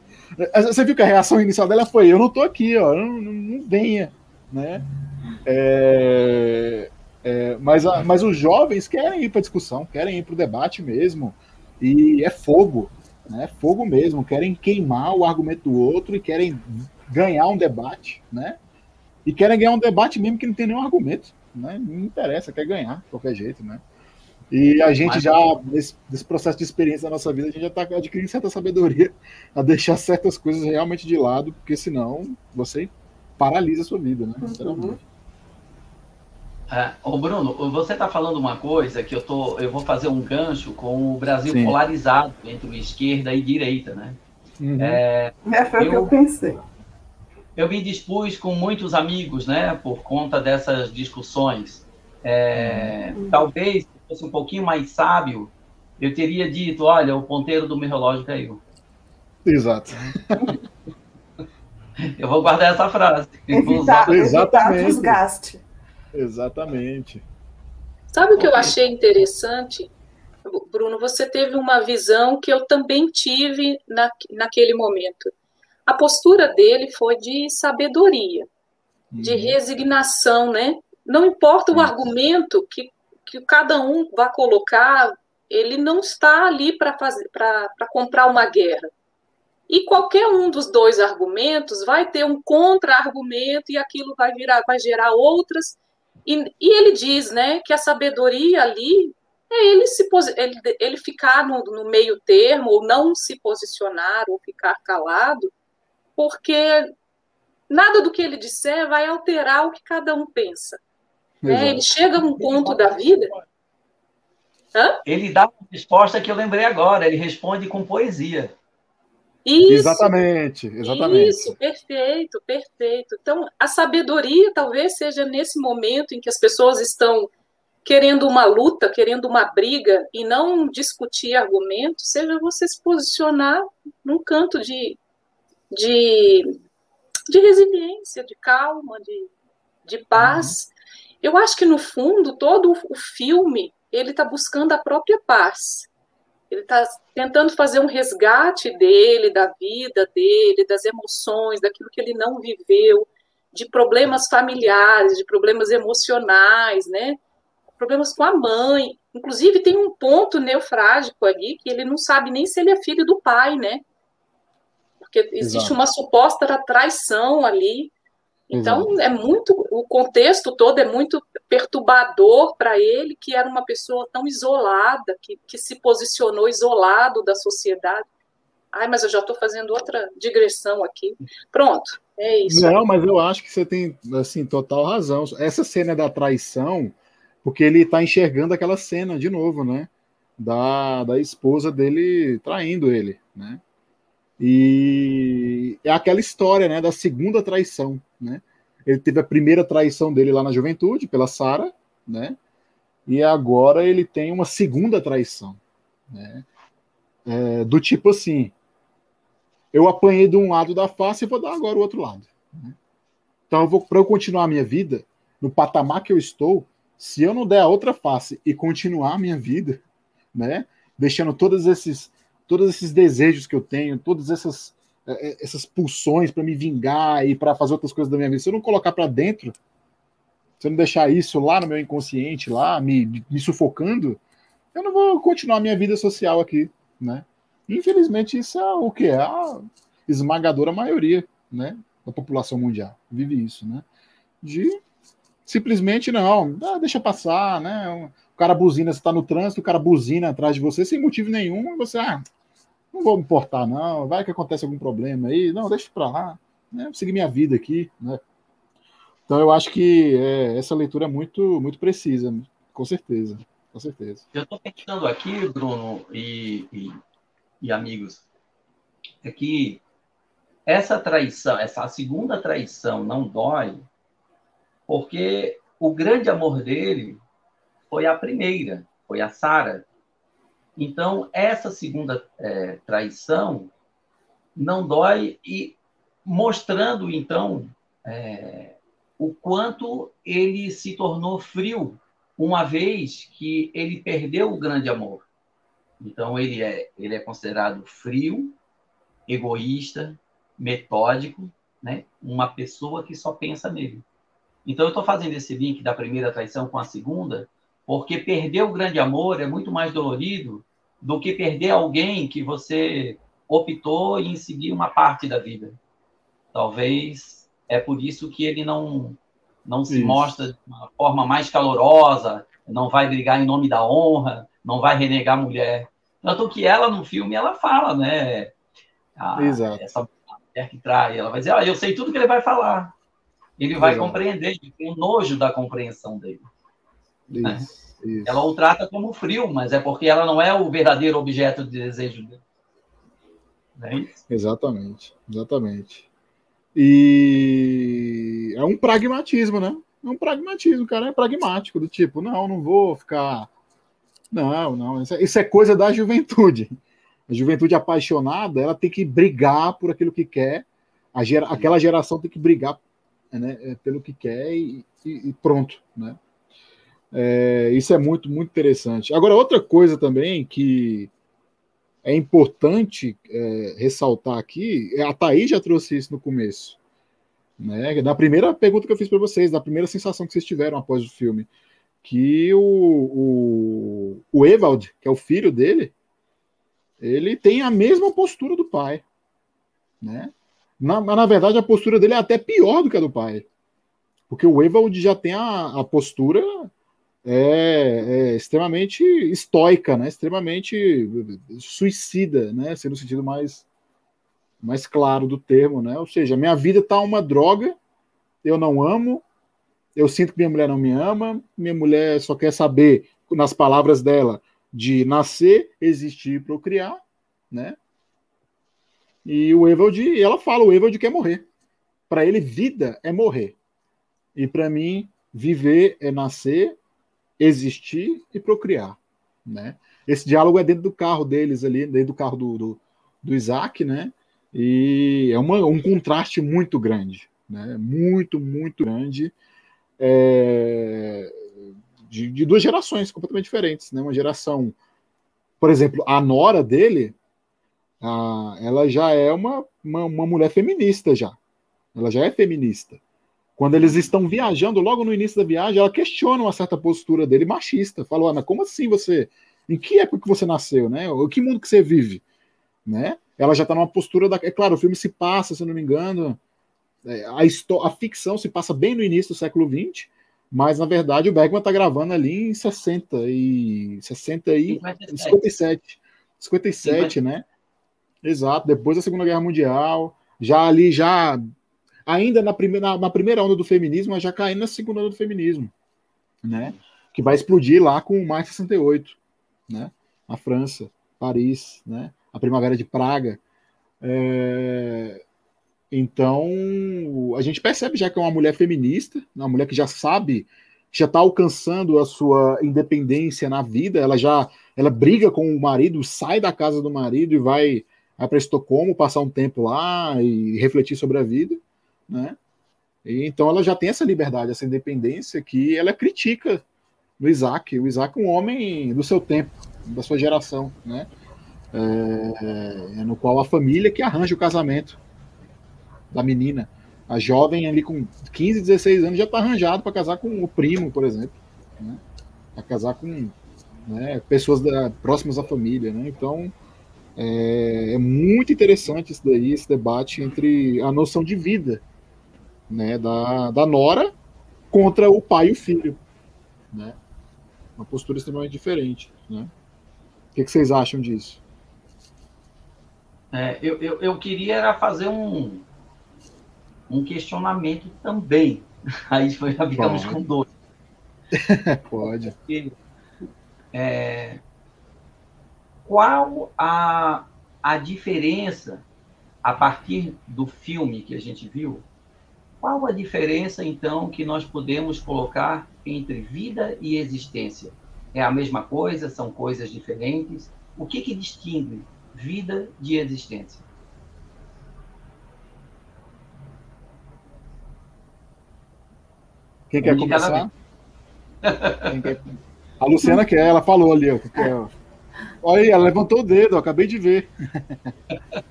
Você viu que a reação inicial dela foi: Eu não estou aqui, ó, não, não, não venha, né? É, é, mas, a, mas os jovens querem ir para discussão, querem ir para o debate mesmo, e é fogo, né? Fogo mesmo, querem queimar o argumento do outro e querem ganhar um debate, né? E querem ganhar um debate mesmo que não tem nenhum argumento, né? Não interessa, quer ganhar de qualquer jeito, né? E a gente Mas, já, nesse, nesse, processo de experiência da nossa vida, a gente já está adquirindo certa sabedoria a deixar certas coisas realmente de lado, porque senão você paralisa a sua vida, né? Uhum. É, ô Bruno, você está falando uma coisa que eu, tô, eu vou fazer um gancho com o Brasil Sim. polarizado entre esquerda e direita, né? Uhum. É, é, foi o que eu pensei eu me dispus com muitos amigos, né, por conta dessas discussões. É, uhum. Talvez, se fosse um pouquinho mais sábio, eu teria dito: olha, o ponteiro do meu relógio caiu. Exato. [laughs] eu vou guardar essa frase. Evitar, Exatamente. desgaste. Exatamente. Sabe o que eu achei interessante? Bruno, você teve uma visão que eu também tive na, naquele momento a postura dele foi de sabedoria, uhum. de resignação, né? Não importa o argumento que, que cada um vai colocar, ele não está ali para fazer para comprar uma guerra. E qualquer um dos dois argumentos vai ter um contra-argumento e aquilo vai virar, vai gerar outras. E, e ele diz, né, que a sabedoria ali é ele se ele, ele ficar no, no meio termo ou não se posicionar ou ficar calado porque nada do que ele disser vai alterar o que cada um pensa. Né? Ele chega num ponto da vida. Hã? Ele dá uma resposta que eu lembrei agora, ele responde com poesia. Isso, exatamente, exatamente. Isso, perfeito, perfeito. Então, a sabedoria talvez seja nesse momento em que as pessoas estão querendo uma luta, querendo uma briga e não discutir argumentos, seja você se posicionar num canto de de, de resiliência, de calma, de, de paz. Uhum. Eu acho que, no fundo, todo o filme ele está buscando a própria paz. Ele está tentando fazer um resgate dele, da vida dele, das emoções, daquilo que ele não viveu, de problemas familiares, de problemas emocionais, né? Problemas com a mãe. Inclusive, tem um ponto neufrágico ali que ele não sabe nem se ele é filho do pai, né? Porque existe Exato. uma suposta traição ali. Então, Exato. é muito, o contexto todo é muito perturbador para ele, que era uma pessoa tão isolada, que, que se posicionou isolado da sociedade. Ai, mas eu já estou fazendo outra digressão aqui. Pronto, é isso. Não, mas eu acho que você tem, assim, total razão. Essa cena da traição, porque ele está enxergando aquela cena de novo, né? Da, da esposa dele traindo ele, né? E é aquela história, né, da segunda traição, né? Ele teve a primeira traição dele lá na juventude, pela Sara, né? e agora ele tem uma segunda traição, né? É, do tipo assim, eu apanhei de um lado da face e vou dar agora o outro lado. Né? Então, para eu continuar a minha vida no patamar que eu estou, se eu não der a outra face e continuar a minha vida, né, deixando todos esses todos esses desejos que eu tenho, todas essas é, essas pulsões para me vingar e para fazer outras coisas da minha vida, se eu não colocar para dentro, se eu não deixar isso lá no meu inconsciente, lá me, me sufocando, eu não vou continuar a minha vida social aqui, né? Infelizmente, isso é o que é a esmagadora maioria, né, da população mundial vive isso, né? De simplesmente não, ah, deixa passar, né? O cara buzina, você está no trânsito, o cara buzina atrás de você sem motivo nenhum, e você, ah, não vou me importar, não, vai que acontece algum problema aí, não, deixa para lá, né? Seguir minha vida aqui, né? Então eu acho que é, essa leitura é muito, muito precisa, com certeza, com certeza. Eu estou pensando aqui, Bruno e, e, e, amigos, é que essa traição, essa segunda traição não dói, porque o grande amor dele foi a primeira, foi a Sara. Então, essa segunda é, traição não dói e mostrando, então, é, o quanto ele se tornou frio uma vez que ele perdeu o grande amor. Então, ele é, ele é considerado frio, egoísta, metódico, né? uma pessoa que só pensa nele. Então, eu estou fazendo esse link da primeira traição com a segunda, porque perder o grande amor é muito mais dolorido do que perder alguém que você optou em seguir uma parte da vida. Talvez é por isso que ele não não se isso. mostra de uma forma mais calorosa, não vai brigar em nome da honra, não vai renegar a mulher. Tanto que ela no filme ela fala, né? A, Exato. Essa mulher que trai, ela vai dizer, ah, eu sei tudo que ele vai falar. Ele vai Exato. compreender, tem o nojo da compreensão dele. Né? Isso. Ela o trata como frio, mas é porque ela não é o verdadeiro objeto de desejo dele. É exatamente, exatamente. E é um pragmatismo, né? É um pragmatismo, o cara é pragmático, do tipo, não, não vou ficar. Não, não, isso é, isso é coisa da juventude. A juventude apaixonada, ela tem que brigar por aquilo que quer. A gera, aquela geração tem que brigar né, pelo que quer e, e, e pronto, né? É, isso é muito, muito interessante. Agora, outra coisa também que é importante é, ressaltar aqui, é, a Thaís já trouxe isso no começo. Né? Da primeira pergunta que eu fiz para vocês, da primeira sensação que vocês tiveram após o filme, que o, o, o que é o filho dele, ele tem a mesma postura do pai. Né? Na, na verdade, a postura dele é até pior do que a do pai. Porque o Evald já tem a, a postura é, é, extremamente estoica, né? extremamente suicida, né? sendo o sentido mais, mais claro do termo. Né? Ou seja, minha vida está uma droga, eu não amo, eu sinto que minha mulher não me ama, minha mulher só quer saber, nas palavras dela, de nascer, existir e procriar, né? E o Evald, ela fala, o Evald quer morrer. Para ele, vida é morrer. E para mim, viver é nascer, existir e procriar, né? Esse diálogo é dentro do carro deles ali, dentro do carro do, do, do Isaac, né? E é uma, um contraste muito grande, né? Muito, muito grande. É, de, de, duas gerações completamente diferentes, né? Uma geração, por exemplo, a nora dele, a, ela já é uma, uma, uma mulher feminista já. Ela já é feminista. Quando eles estão viajando, logo no início da viagem, ela questiona uma certa postura dele machista. Falou, Ana, como assim você? Em que época que você nasceu, né? O que mundo que você vive, né? Ela já está numa postura da. É claro, o filme se passa, se não me engano, é, a, a ficção se passa bem no início do século XX, mas na verdade o Bergman está gravando ali em 60 e 60 e 57, 57, né? Exato, depois da Segunda Guerra Mundial, já ali já ainda na primeira, na primeira onda do feminismo, mas já caindo na segunda onda do feminismo, né? Que vai explodir lá com o Mais 68, né? A França, Paris, né? A Primavera de Praga. É... Então, a gente percebe já que é uma mulher feminista, uma mulher que já sabe já está alcançando a sua independência na vida, ela já ela briga com o marido, sai da casa do marido e vai para Estocolmo passar um tempo lá e refletir sobre a vida, né? E, então ela já tem essa liberdade, essa independência que ela critica no Isaac. O Isaac é um homem do seu tempo, da sua geração, né? É, é no qual a família que arranja o casamento da menina. A jovem ali com 15, 16 anos já está arranjado para casar com o primo, por exemplo. Né? Para casar com né, pessoas da, próximas à família. Né? Então, é, é, muito interessante isso daí, esse debate entre a noção de vida né, da, da Nora contra o pai e o filho. Né? Uma postura extremamente diferente. Né? O que, que vocês acham disso? É, eu, eu, eu queria fazer um, um questionamento também. [laughs] Aí já ficamos Pode. com dois. [laughs] Pode. é, qual a, a diferença, a partir do filme que a gente viu, qual a diferença, então, que nós podemos colocar entre vida e existência? É a mesma coisa? São coisas diferentes? O que, que distingue vida de existência? Quem quer começar? Quem quer... A Luciana quer, ela falou ali. Ó, quer... Olha aí, ela levantou o dedo, acabei de ver. [laughs]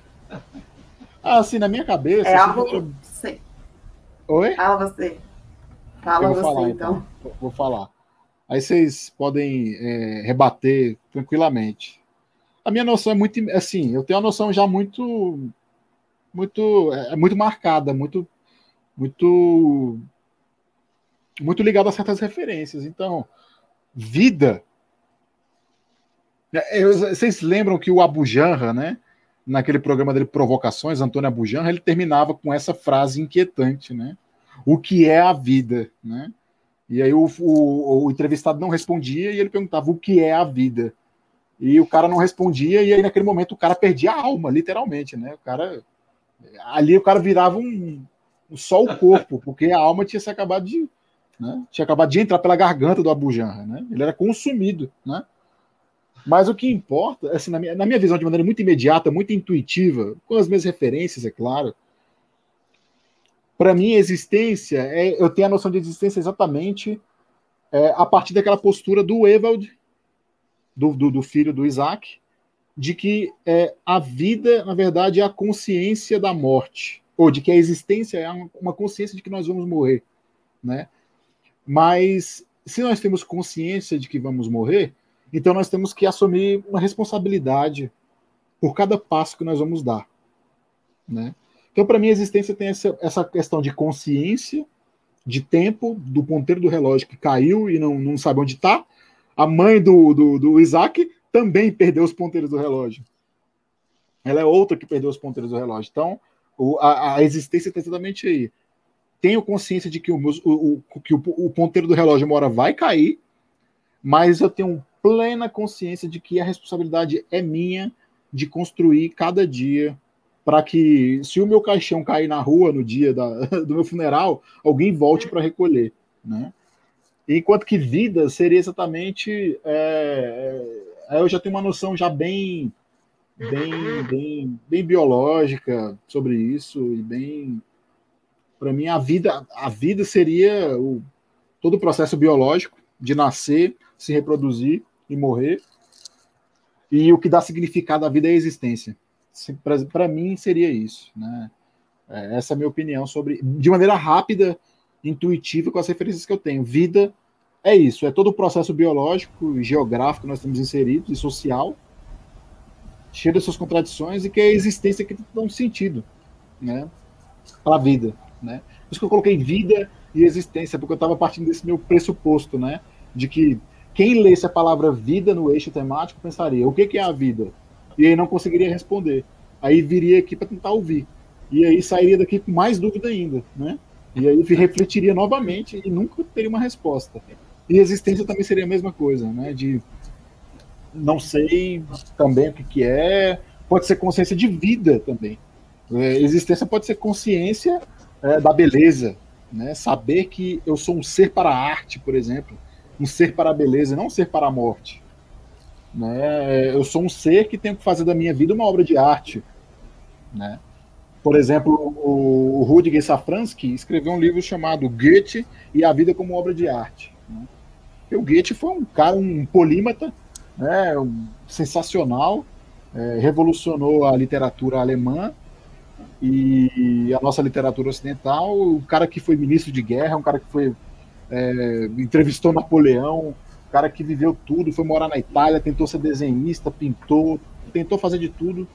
ah, assim, na minha cabeça. É algo. Oi? Fala você. Fala você, falar, então. então. Vou falar. Aí vocês podem é, rebater tranquilamente. A minha noção é muito. Assim, eu tenho uma noção já muito. Muito. É, muito marcada, muito. Muito muito ligado a certas referências. Então, vida. É, vocês lembram que o Abu Janra, né? Naquele programa dele Provocações, Antônio Abu Janra, ele terminava com essa frase inquietante, né? O que é a vida, né? E aí o, o, o entrevistado não respondia e ele perguntava o que é a vida. E o cara não respondia, e aí naquele momento o cara perdia a alma, literalmente, né? O cara. Ali o cara virava um, só o corpo, porque a alma tinha se acabado de, né? Tinha acabado de entrar pela garganta do Abu Janra, né? Ele era consumido, né? Mas o que importa, assim, na minha, na minha visão de maneira muito imediata, muito intuitiva, com as minhas referências, é claro, para mim, existência, é, eu tenho a noção de existência exatamente é, a partir daquela postura do Ewald, do, do, do filho do Isaac, de que é, a vida, na verdade, é a consciência da morte, ou de que a existência é uma consciência de que nós vamos morrer, né? Mas se nós temos consciência de que vamos morrer, então nós temos que assumir uma responsabilidade por cada passo que nós vamos dar. Né? Então, para mim, a existência tem essa, essa questão de consciência, de tempo, do ponteiro do relógio que caiu e não, não sabe onde está. A mãe do, do, do Isaac também perdeu os ponteiros do relógio. Ela é outra que perdeu os ponteiros do relógio. Então, o, a, a existência está exatamente aí tenho consciência de que o, o, o, que o, o ponteiro do relógio uma hora vai cair, mas eu tenho plena consciência de que a responsabilidade é minha de construir cada dia para que, se o meu caixão cair na rua no dia da, [laughs] do meu funeral, alguém volte para recolher, né? Enquanto que vida seria exatamente, é, é, eu já tenho uma noção já bem, bem, bem, bem biológica sobre isso e bem para mim, a vida, a vida seria o, todo o processo biológico de nascer, se reproduzir e morrer. E o que dá significado à vida é a existência. Para mim, seria isso. Né? É, essa é a minha opinião sobre, de maneira rápida, intuitiva, com as referências que eu tenho. Vida é isso, é todo o processo biológico geográfico que nós estamos inseridos e social, cheio das suas contradições e que é a existência que dá um sentido né, para a vida né? Por isso que eu coloquei vida e existência, porque eu estava partindo desse meu pressuposto, né? De que quem lesse a palavra vida no eixo temático pensaria, o que, que é a vida? E aí não conseguiria responder. Aí viria aqui para tentar ouvir. E aí sairia daqui com mais dúvida ainda, né? E aí refletiria novamente e nunca teria uma resposta. E existência também seria a mesma coisa, né? De não sei também o que, que é. Pode ser consciência de vida também. É, existência pode ser consciência é, da beleza, né? Saber que eu sou um ser para a arte, por exemplo, um ser para a beleza, não um ser para a morte. Né? Eu sou um ser que tem que fazer da minha vida uma obra de arte. Né? Por exemplo, o, Rudiger Safransky escreveu um livro chamado Goethe e a Vida como Obra de Arte. Né? o Goethe foi um cara, um polímata, né? um, sensacional, é, revolucionou a literatura alemã e a nossa literatura ocidental. Um cara que foi ministro de guerra, um cara que foi é, entrevistou Napoleão, cara que viveu tudo, foi morar na Itália, tentou ser desenhista, pintou, tentou fazer de tudo.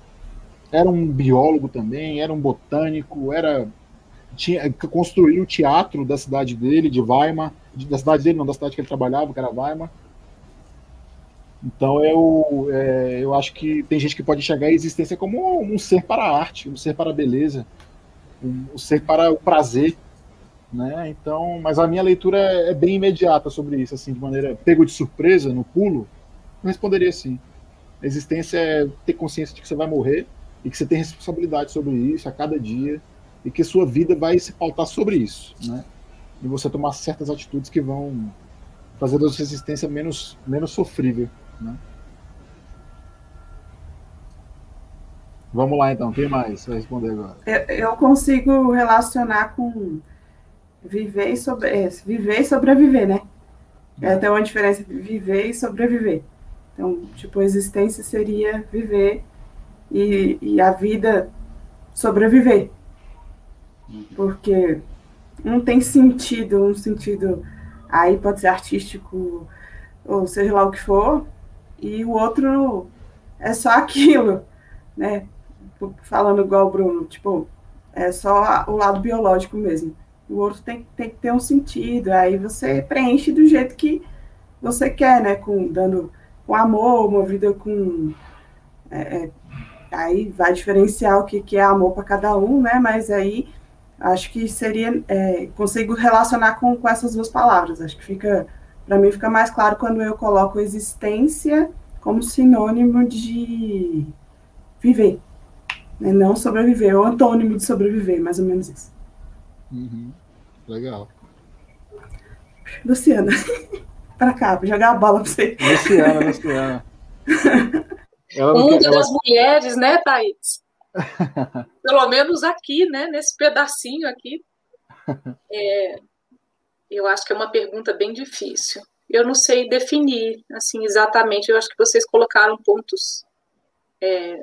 Era um biólogo também, era um botânico, era tinha construiu o teatro da cidade dele, de Weimar, da cidade dele, não da cidade que ele trabalhava, que era Weimar. Então eu, é, eu acho que tem gente que pode enxergar a existência como um ser para a arte, um ser para a beleza, um, um ser para o prazer, né? Então, mas a minha leitura é, é bem imediata sobre isso, assim, de maneira pego de surpresa, no pulo, eu responderia assim. A existência é ter consciência de que você vai morrer e que você tem responsabilidade sobre isso a cada dia e que sua vida vai se pautar sobre isso, né? E você tomar certas atitudes que vão fazer da sua existência menos menos sofrível. Né? Vamos lá então, quem mais vai responder agora? Eu, eu consigo relacionar com viver e, sobre, é, viver e sobreviver, né? É até uma diferença entre viver e sobreviver. Então, tipo, a existência seria viver e, e a vida sobreviver. Porque não tem sentido, um sentido aí pode ser artístico, ou seja lá o que for, e o outro é só [laughs] aquilo, né? Falando igual o Bruno, tipo, é só o lado biológico mesmo. O outro tem, tem que ter um sentido, aí você preenche do jeito que você quer, né? Com, dando com amor, uma vida com. É, é aí vai diferenciar o que, que é amor para cada um, né? Mas aí acho que seria. É, consigo relacionar com, com essas duas palavras. Acho que fica para mim fica mais claro quando eu coloco existência como sinônimo de viver, né? não sobreviver, ou antônimo de sobreviver, mais ou menos isso. Uhum. Legal. Luciana, [laughs] para cá, vou jogar a bola para você. Luciana, Luciana. [laughs] Ela o mundo quer, das ela... mulheres, né, Thaís? [laughs] Pelo menos aqui, né, nesse pedacinho aqui. É, eu acho que é uma pergunta bem difícil. Eu não sei definir, assim, exatamente. Eu acho que vocês colocaram pontos, é,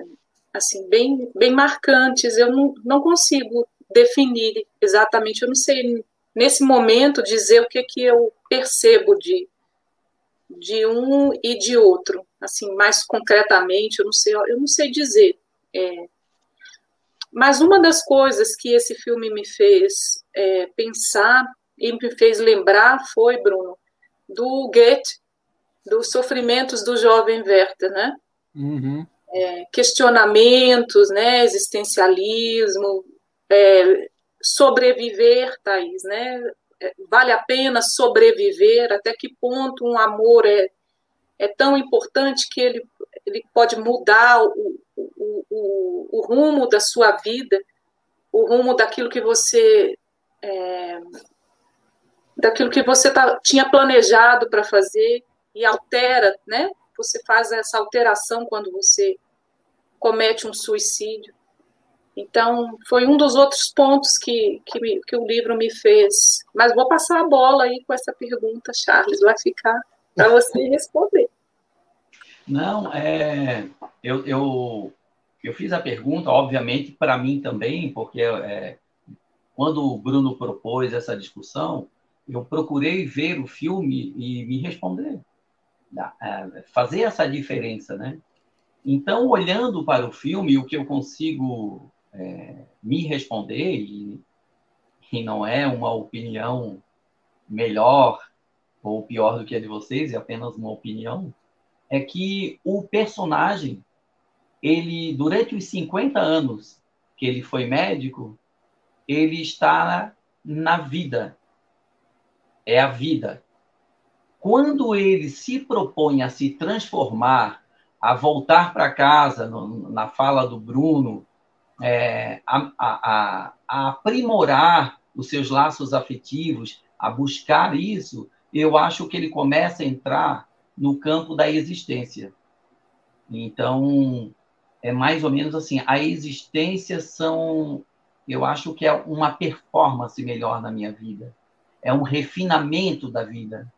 assim, bem, bem marcantes. Eu não, não consigo definir exatamente. Eu não sei, nesse momento, dizer o que, que eu percebo de, de um e de outro. Assim, mais concretamente, eu não sei, eu não sei dizer. É, mas uma das coisas que esse filme me fez é, pensar e me fez lembrar foi, Bruno, do Goethe, dos sofrimentos do jovem Werther, né? Uhum. É, questionamentos, né? Existencialismo, é, sobreviver, Thaís, né? É, vale a pena sobreviver? Até que ponto um amor é, é tão importante que ele, ele pode mudar o, o, o, o rumo da sua vida, o rumo daquilo que você é, daquilo que você tá, tinha planejado para fazer e altera, né? Você faz essa alteração quando você comete um suicídio. Então, foi um dos outros pontos que, que, me, que o livro me fez. Mas vou passar a bola aí com essa pergunta, Charles, vai ficar para [laughs] você responder. Não, é, eu, eu, eu fiz a pergunta, obviamente, para mim também, porque é, quando o Bruno propôs essa discussão, eu procurei ver o filme e me responder, é, fazer essa diferença, né? Então, olhando para o filme, o que eu consigo é, me responder, e, e não é uma opinião melhor ou pior do que a de vocês, é apenas uma opinião, é que o personagem, ele, durante os 50 anos que ele foi médico, ele está na vida, é a vida. Quando ele se propõe a se transformar, a voltar para casa, no, na fala do Bruno, é, a, a, a, aprimorar os seus laços afetivos, a buscar isso, eu acho que ele começa a entrar no campo da existência. Então, é mais ou menos assim, a existência são, eu acho que é uma performance melhor na minha vida. É um refinamento da vida,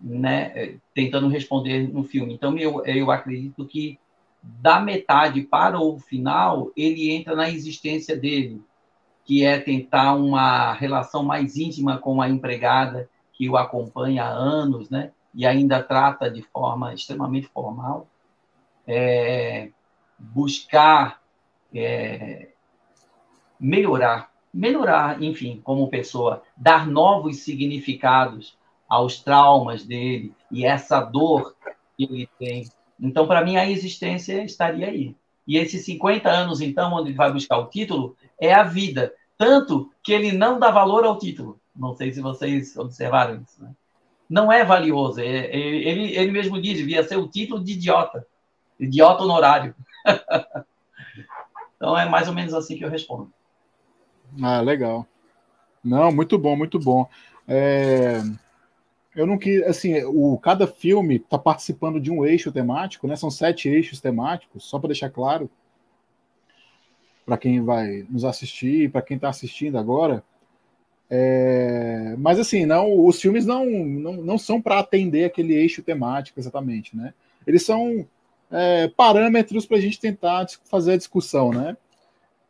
né? É, tentando responder no filme. Então, eu, eu acredito que da metade para o final, ele entra na existência dele, que é tentar uma relação mais íntima com a empregada que o acompanha há anos, né? E ainda trata de forma extremamente formal. É, buscar é, melhorar, melhorar, enfim, como pessoa, dar novos significados aos traumas dele e essa dor que ele tem então, para mim, a existência estaria aí. E esses 50 anos, então, onde ele vai buscar o título, é a vida. Tanto que ele não dá valor ao título. Não sei se vocês observaram isso. Né? Não é valioso. É, é, ele, ele mesmo diz, devia ser o título de idiota. Idiota honorário. [laughs] então, é mais ou menos assim que eu respondo. Ah, legal. Não, muito bom, muito bom. É eu não quis, assim, o, cada filme está participando de um eixo temático, né? São sete eixos temáticos, só para deixar claro para quem vai nos assistir, para quem está assistindo agora. É, mas assim, não, os filmes não, não, não são para atender aquele eixo temático exatamente, né? Eles são é, parâmetros para a gente tentar fazer a discussão, né?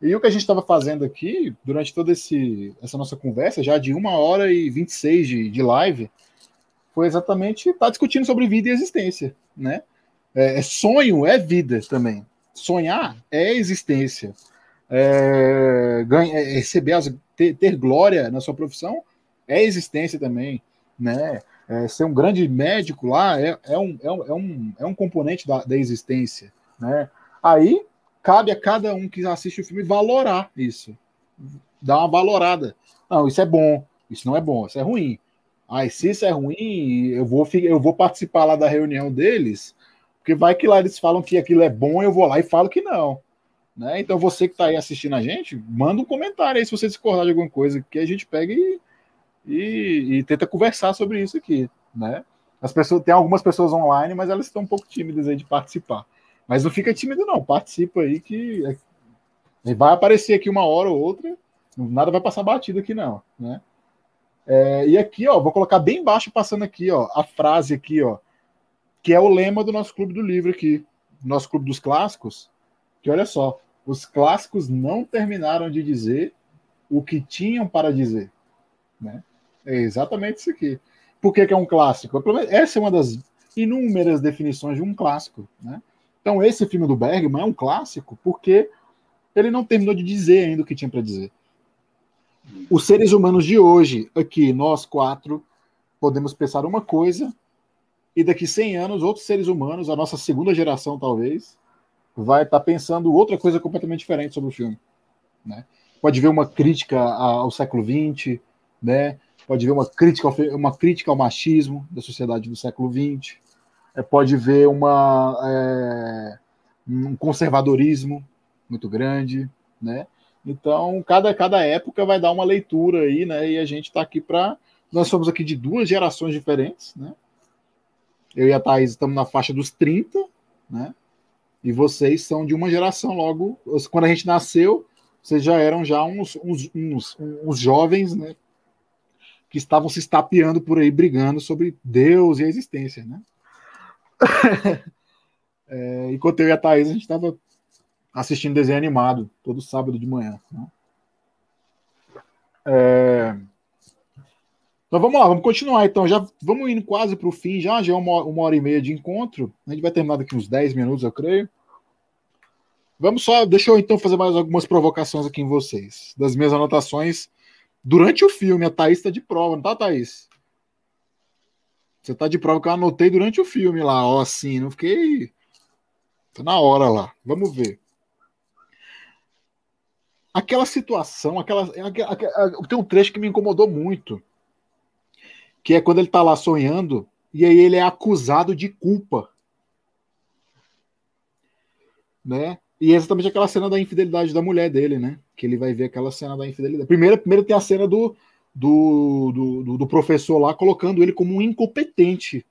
E o que a gente estava fazendo aqui, durante toda esse, essa nossa conversa, já de uma hora e 26 de, de live, foi exatamente estar tá discutindo sobre vida e existência, né? É, é, sonho é vida também. Sonhar é existência. É, ganha, é, receber as, ter, ter, glória na sua profissão é existência também, né? É, ser um grande médico lá é, um, é, um, é um componente da, da existência, né? Aí cabe a cada um que assiste o filme valorar isso, dar uma valorada. Não, isso é bom, isso não é bom, isso é ruim. Aí, se isso é ruim, eu vou, eu vou participar lá da reunião deles, porque vai que lá eles falam que aquilo é bom, eu vou lá e falo que não. Né? Então, você que está aí assistindo a gente, manda um comentário aí se você discordar de alguma coisa, que a gente pega e, e, e tenta conversar sobre isso aqui. Né? As pessoas, tem algumas pessoas online, mas elas estão um pouco tímidas aí de participar. Mas não fica tímido, não. Participa aí que é, vai aparecer aqui uma hora ou outra. Nada vai passar batido aqui, não. Né? É, e aqui, ó, vou colocar bem embaixo, passando aqui, ó, a frase aqui, ó, que é o lema do nosso clube do livro aqui, nosso clube dos clássicos, que olha só, os clássicos não terminaram de dizer o que tinham para dizer, né? É exatamente isso aqui. Por que, que é um clássico? Essa é uma das inúmeras definições de um clássico, né? Então esse filme do Bergman é um clássico porque ele não terminou de dizer ainda o que tinha para dizer. Os seres humanos de hoje, aqui, nós quatro, podemos pensar uma coisa, e daqui 100 anos, outros seres humanos, a nossa segunda geração talvez, vai estar tá pensando outra coisa completamente diferente sobre o filme. Né? Pode ver uma crítica ao século XX, né? pode ver uma crítica ao, uma crítica ao machismo da sociedade do século XX, é, pode ver uma, é, um conservadorismo muito grande, né? Então, cada, cada época vai dar uma leitura aí, né? E a gente está aqui para. Nós somos aqui de duas gerações diferentes, né? Eu e a Thaís estamos na faixa dos 30, né? E vocês são de uma geração logo. Quando a gente nasceu, vocês já eram já uns, uns, uns, uns jovens, né? Que estavam se estapeando por aí, brigando sobre Deus e a existência, né? [laughs] é, enquanto eu e a Thaís, a gente estava assistindo desenho animado todo sábado de manhã. Né? É... Então vamos lá, vamos continuar então. Já vamos indo quase para o fim, já, já é uma, uma hora e meia de encontro. A gente vai terminar daqui uns 10 minutos, eu creio. Vamos só, deixa eu então fazer mais algumas provocações aqui em vocês, das minhas anotações durante o filme. A Thaís está de prova, não tá, Thaís? Você tá de prova que eu anotei durante o filme lá, ó, assim, não fiquei. Tá na hora lá. Vamos ver aquela situação, aquela, aquela, aquela, tem um trecho que me incomodou muito, que é quando ele está lá sonhando e aí ele é acusado de culpa, né? E é exatamente aquela cena da infidelidade da mulher dele, né? Que ele vai ver aquela cena da infidelidade. Primeiro, primeiro tem a cena do, do, do, do professor lá colocando ele como um incompetente.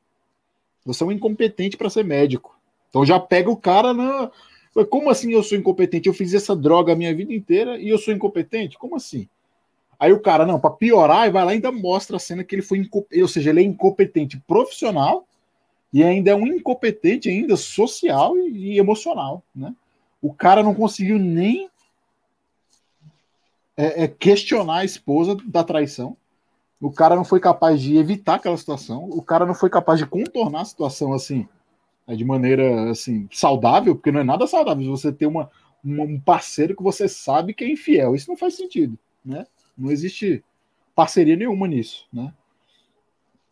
Você é um incompetente para ser médico. Então já pega o cara na. Como assim eu sou incompetente? Eu fiz essa droga a minha vida inteira e eu sou incompetente? Como assim? Aí o cara, não, para piorar, vai lá e ainda mostra a cena que ele foi incompetente, ou seja, ele é incompetente profissional e ainda é um incompetente ainda social e, e emocional, né? O cara não conseguiu nem é, é, questionar a esposa da traição. O cara não foi capaz de evitar aquela situação. O cara não foi capaz de contornar a situação assim, de maneira assim saudável, porque não é nada saudável você ter uma, uma, um parceiro que você sabe que é infiel. Isso não faz sentido, né? Não existe parceria nenhuma nisso, né?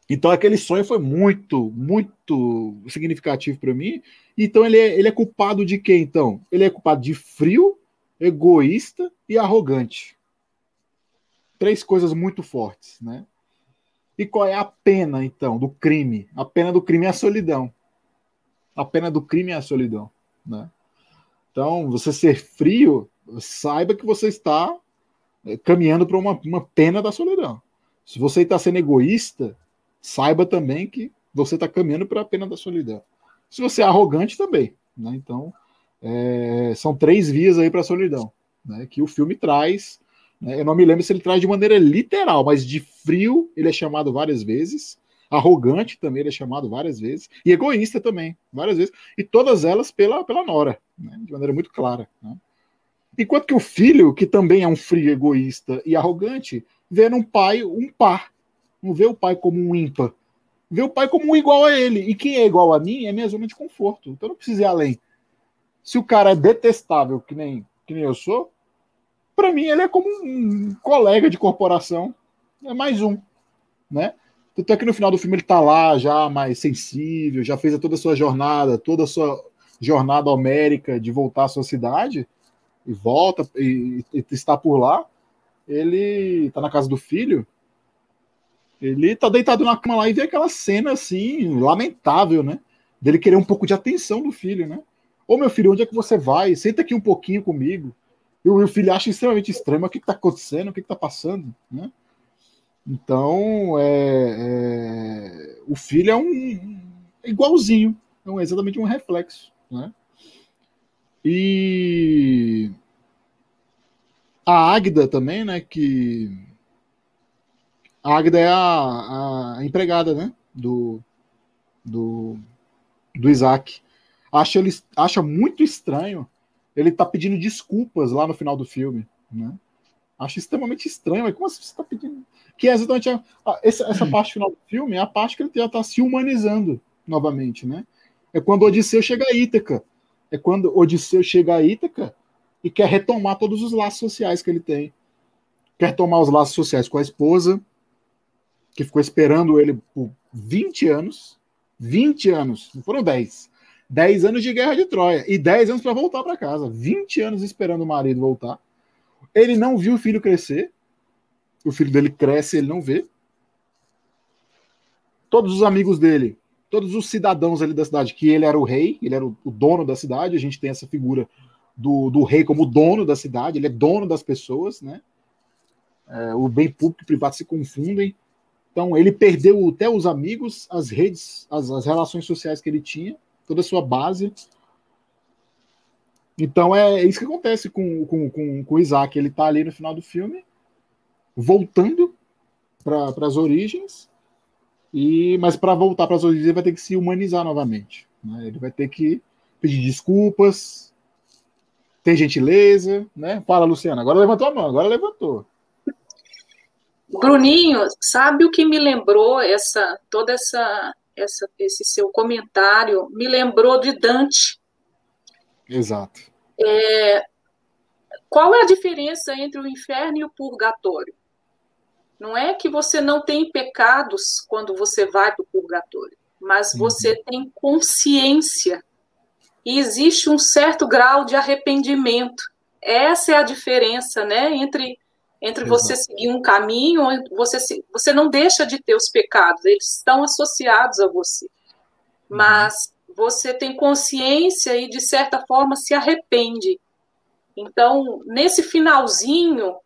Então aquele sonho foi muito, muito significativo para mim. Então ele é, ele é culpado de quê? Então ele é culpado de frio, egoísta e arrogante. Três coisas muito fortes, né? E qual é a pena então do crime? A pena do crime é a solidão. A pena do crime é a solidão, né? Então você ser frio, saiba que você está eh, caminhando para uma, uma pena da solidão. Se você está sendo egoísta, saiba também que você está caminhando para a pena da solidão. Se você é arrogante também, né? Então, é, são três vias aí para a solidão, né? Que o filme traz. Né? Eu não me lembro se ele traz de maneira literal, mas de frio ele é chamado várias vezes. Arrogante também ele é chamado várias vezes. E egoísta também, várias vezes. E todas elas pela, pela Nora, né? de maneira muito clara. Né? Enquanto que o filho, que também é um frio, egoísta e arrogante, vê num pai um par não vê o pai como um ímpar. Vê o pai como um igual a ele. E quem é igual a mim é minha zona de conforto. Então não precisa ir além. Se o cara é detestável, que nem, que nem eu sou, para mim ele é como um colega de corporação. É mais um. Né? Tanto é que no final do filme ele tá lá já mais sensível, já fez toda a sua jornada, toda a sua jornada homérica de voltar à sua cidade, e volta e, e está por lá. Ele está na casa do filho, ele tá deitado na cama lá e vê aquela cena assim, lamentável, né? Dele querer um pouco de atenção do filho, né? Ô meu filho, onde é que você vai? Senta aqui um pouquinho comigo. E o filho acha extremamente estranho, mas o que está acontecendo? O que está passando? Né? Então, é, é, o filho é um igualzinho, é exatamente um reflexo. Né? E a Águida também, né, que a Agda é a, a empregada, né? Do, do, do Isaac. Acha, ele, acha muito estranho ele tá pedindo desculpas lá no final do filme, né? Acho extremamente estranho. Mas como assim você tá pedindo? Que é exatamente a, a, essa, essa uhum. parte final do filme é a parte que ele já tá se humanizando novamente, né? É quando Odisseu chega a Ítaca. É quando Odisseu chega a Ítaca e quer retomar todos os laços sociais que ele tem. Quer tomar os laços sociais com a esposa, que ficou esperando ele por 20 anos. 20 anos, não foram 10. 10 anos de guerra de Troia e 10 anos para voltar para casa. 20 anos esperando o marido voltar. Ele não viu o filho crescer. O filho dele cresce, ele não vê. Todos os amigos dele, todos os cidadãos ali da cidade, que ele era o rei, ele era o, dono da cidade. A gente tem essa figura do, do rei como dono da cidade, ele é dono das pessoas, né? É, o bem público e privado se confundem. Então, ele perdeu até os amigos, as redes, as, as relações sociais que ele tinha, toda a sua base. Então, é, é isso que acontece com, com, com, com o Isaac. Ele está ali no final do filme, voltando para as origens, e mas para voltar para as origens, ele vai ter que se humanizar novamente. Né? Ele vai ter que pedir desculpas, ter gentileza, né? Fala, Luciana. Agora levantou a mão, agora levantou. Bruninho, sabe o que me lembrou essa toda essa, essa esse seu comentário? Me lembrou de Dante. Exato. É, qual é a diferença entre o inferno e o purgatório? Não é que você não tem pecados quando você vai para o purgatório, mas uhum. você tem consciência e existe um certo grau de arrependimento. Essa é a diferença, né, entre entre Exato. você seguir um caminho, você, você não deixa de ter os pecados, eles estão associados a você. Uhum. Mas você tem consciência e, de certa forma, se arrepende. Então, nesse finalzinho,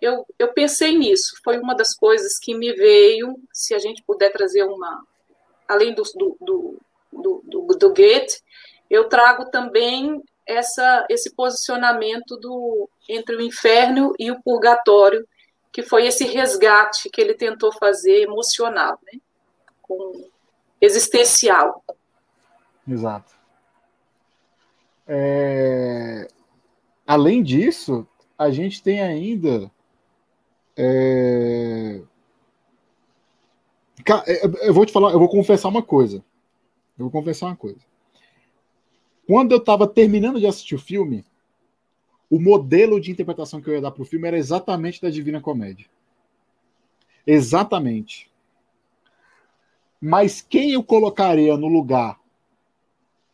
eu, eu pensei nisso. Foi uma das coisas que me veio, se a gente puder trazer uma. Além do, do, do, do, do, do Goethe, eu trago também essa, esse posicionamento do, entre o inferno e o purgatório, que foi esse resgate que ele tentou fazer emocional, né? Com, existencial. Exato. É... Além disso, a gente tem ainda. É... é... Eu vou te falar, eu vou confessar uma coisa. Eu vou confessar uma coisa. Quando eu estava terminando de assistir o filme, o modelo de interpretação que eu ia dar para o filme era exatamente da Divina Comédia. Exatamente. Mas quem eu colocaria no lugar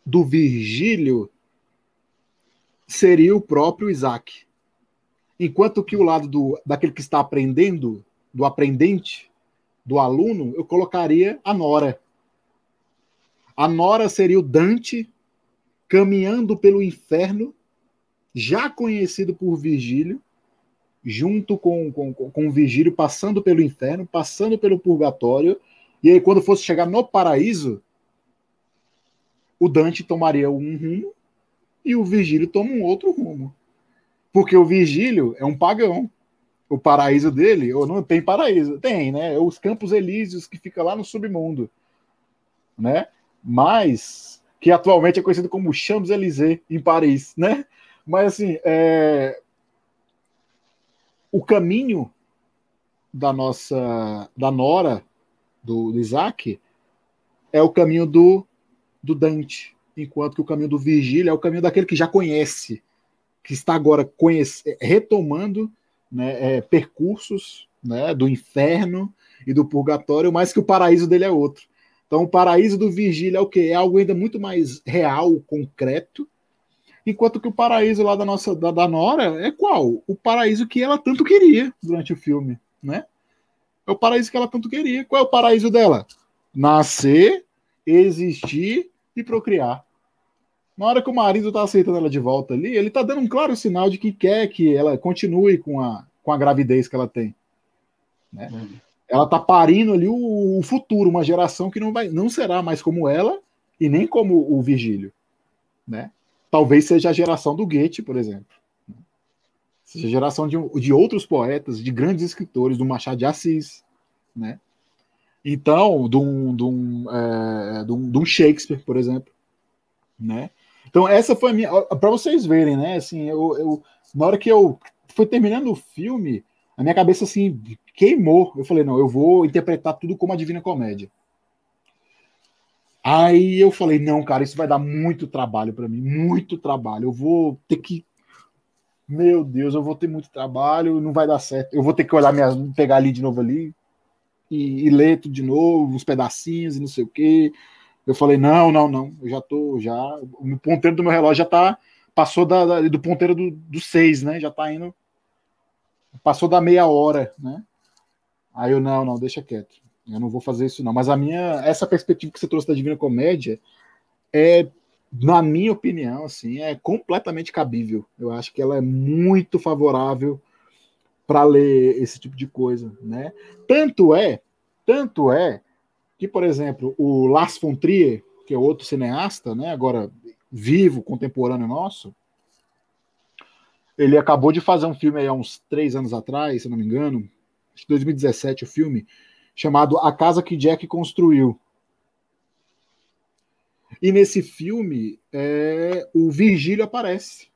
do Virgílio seria o próprio Isaac. Enquanto que o lado do, daquele que está aprendendo, do aprendente, do aluno, eu colocaria a Nora. A Nora seria o Dante caminhando pelo inferno, já conhecido por Virgílio, junto com, com, com Virgílio, passando pelo inferno, passando pelo purgatório, e aí quando fosse chegar no paraíso, o Dante tomaria um rumo e o Virgílio toma um outro rumo. Porque o Virgílio é um pagão. O paraíso dele, ou não tem paraíso, tem, né? É os Campos Elíseos que fica lá no submundo, né? Mas que atualmente é conhecido como Champs-Élysées em Paris, né? Mas assim, é... o caminho da nossa da Nora do, do Isaac é o caminho do do Dante, enquanto que o caminho do Virgílio é o caminho daquele que já conhece, que está agora conhece, retomando né, é, percursos né, do inferno e do purgatório, mas que o paraíso dele é outro. Então, o paraíso do Virgílio é o que? É algo ainda muito mais real, concreto, enquanto que o paraíso lá da nossa da, da Nora é qual? O paraíso que ela tanto queria durante o filme, né? É o paraíso que ela tanto queria. Qual é o paraíso dela? Nascer, existir e procriar. Na hora que o marido está aceitando ela de volta ali, ele está dando um claro sinal de que quer que ela continue com a, com a gravidez que ela tem. Né? Uhum. Ela está parindo ali o, o, futuro, uma geração que não, vai, não será mais como ela e nem como o Virgílio. Né? Talvez seja a geração do Goethe, por exemplo. Seja a geração de, de outros poetas, de grandes escritores, do Machado de Assis. Né? Então, de um, de um, é, de um, de um Shakespeare, por exemplo, né? Então, essa foi a minha. Para vocês verem, né? Assim, eu, eu, na hora que eu fui terminando o filme, a minha cabeça assim queimou. Eu falei, não, eu vou interpretar tudo como a Divina Comédia. Aí eu falei, não, cara, isso vai dar muito trabalho para mim, muito trabalho. Eu vou ter que. Meu Deus, eu vou ter muito trabalho, não vai dar certo. Eu vou ter que olhar minha. pegar ali de novo ali, e, e ler tudo de novo, uns pedacinhos e não sei o quê. Eu falei, não, não, não, eu já tô, já, o ponteiro do meu relógio já tá, passou da, da do ponteiro do, do seis, né, já tá indo, passou da meia hora, né, aí eu, não, não, deixa quieto, eu não vou fazer isso não, mas a minha, essa perspectiva que você trouxe da Divina Comédia é, na minha opinião, assim, é completamente cabível, eu acho que ela é muito favorável para ler esse tipo de coisa, né? Tanto é, tanto é que, por exemplo, o Lars von Trier, que é outro cineasta, né, agora vivo, contemporâneo nosso, ele acabou de fazer um filme há uns três anos atrás, se não me engano, que 2017 o filme, chamado A Casa que Jack Construiu. E nesse filme, é, o Virgílio aparece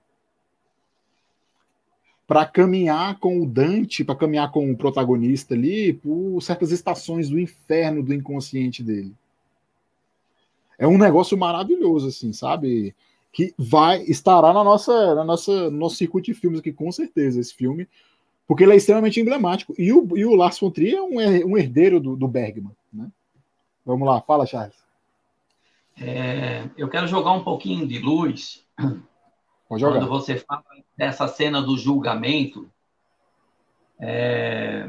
para caminhar com o Dante, para caminhar com o protagonista ali, por certas estações do inferno do inconsciente dele. É um negócio maravilhoso, assim, sabe? Que vai estará na nossa, na nossa, no nosso circuito de filmes aqui, com certeza, esse filme, porque ele é extremamente emblemático. E o, e o Lars von Trier é um, um herdeiro do, do Bergman, né? Vamos lá, fala, Charles. É, eu quero jogar um pouquinho de luz quando você fala dessa cena do julgamento, é,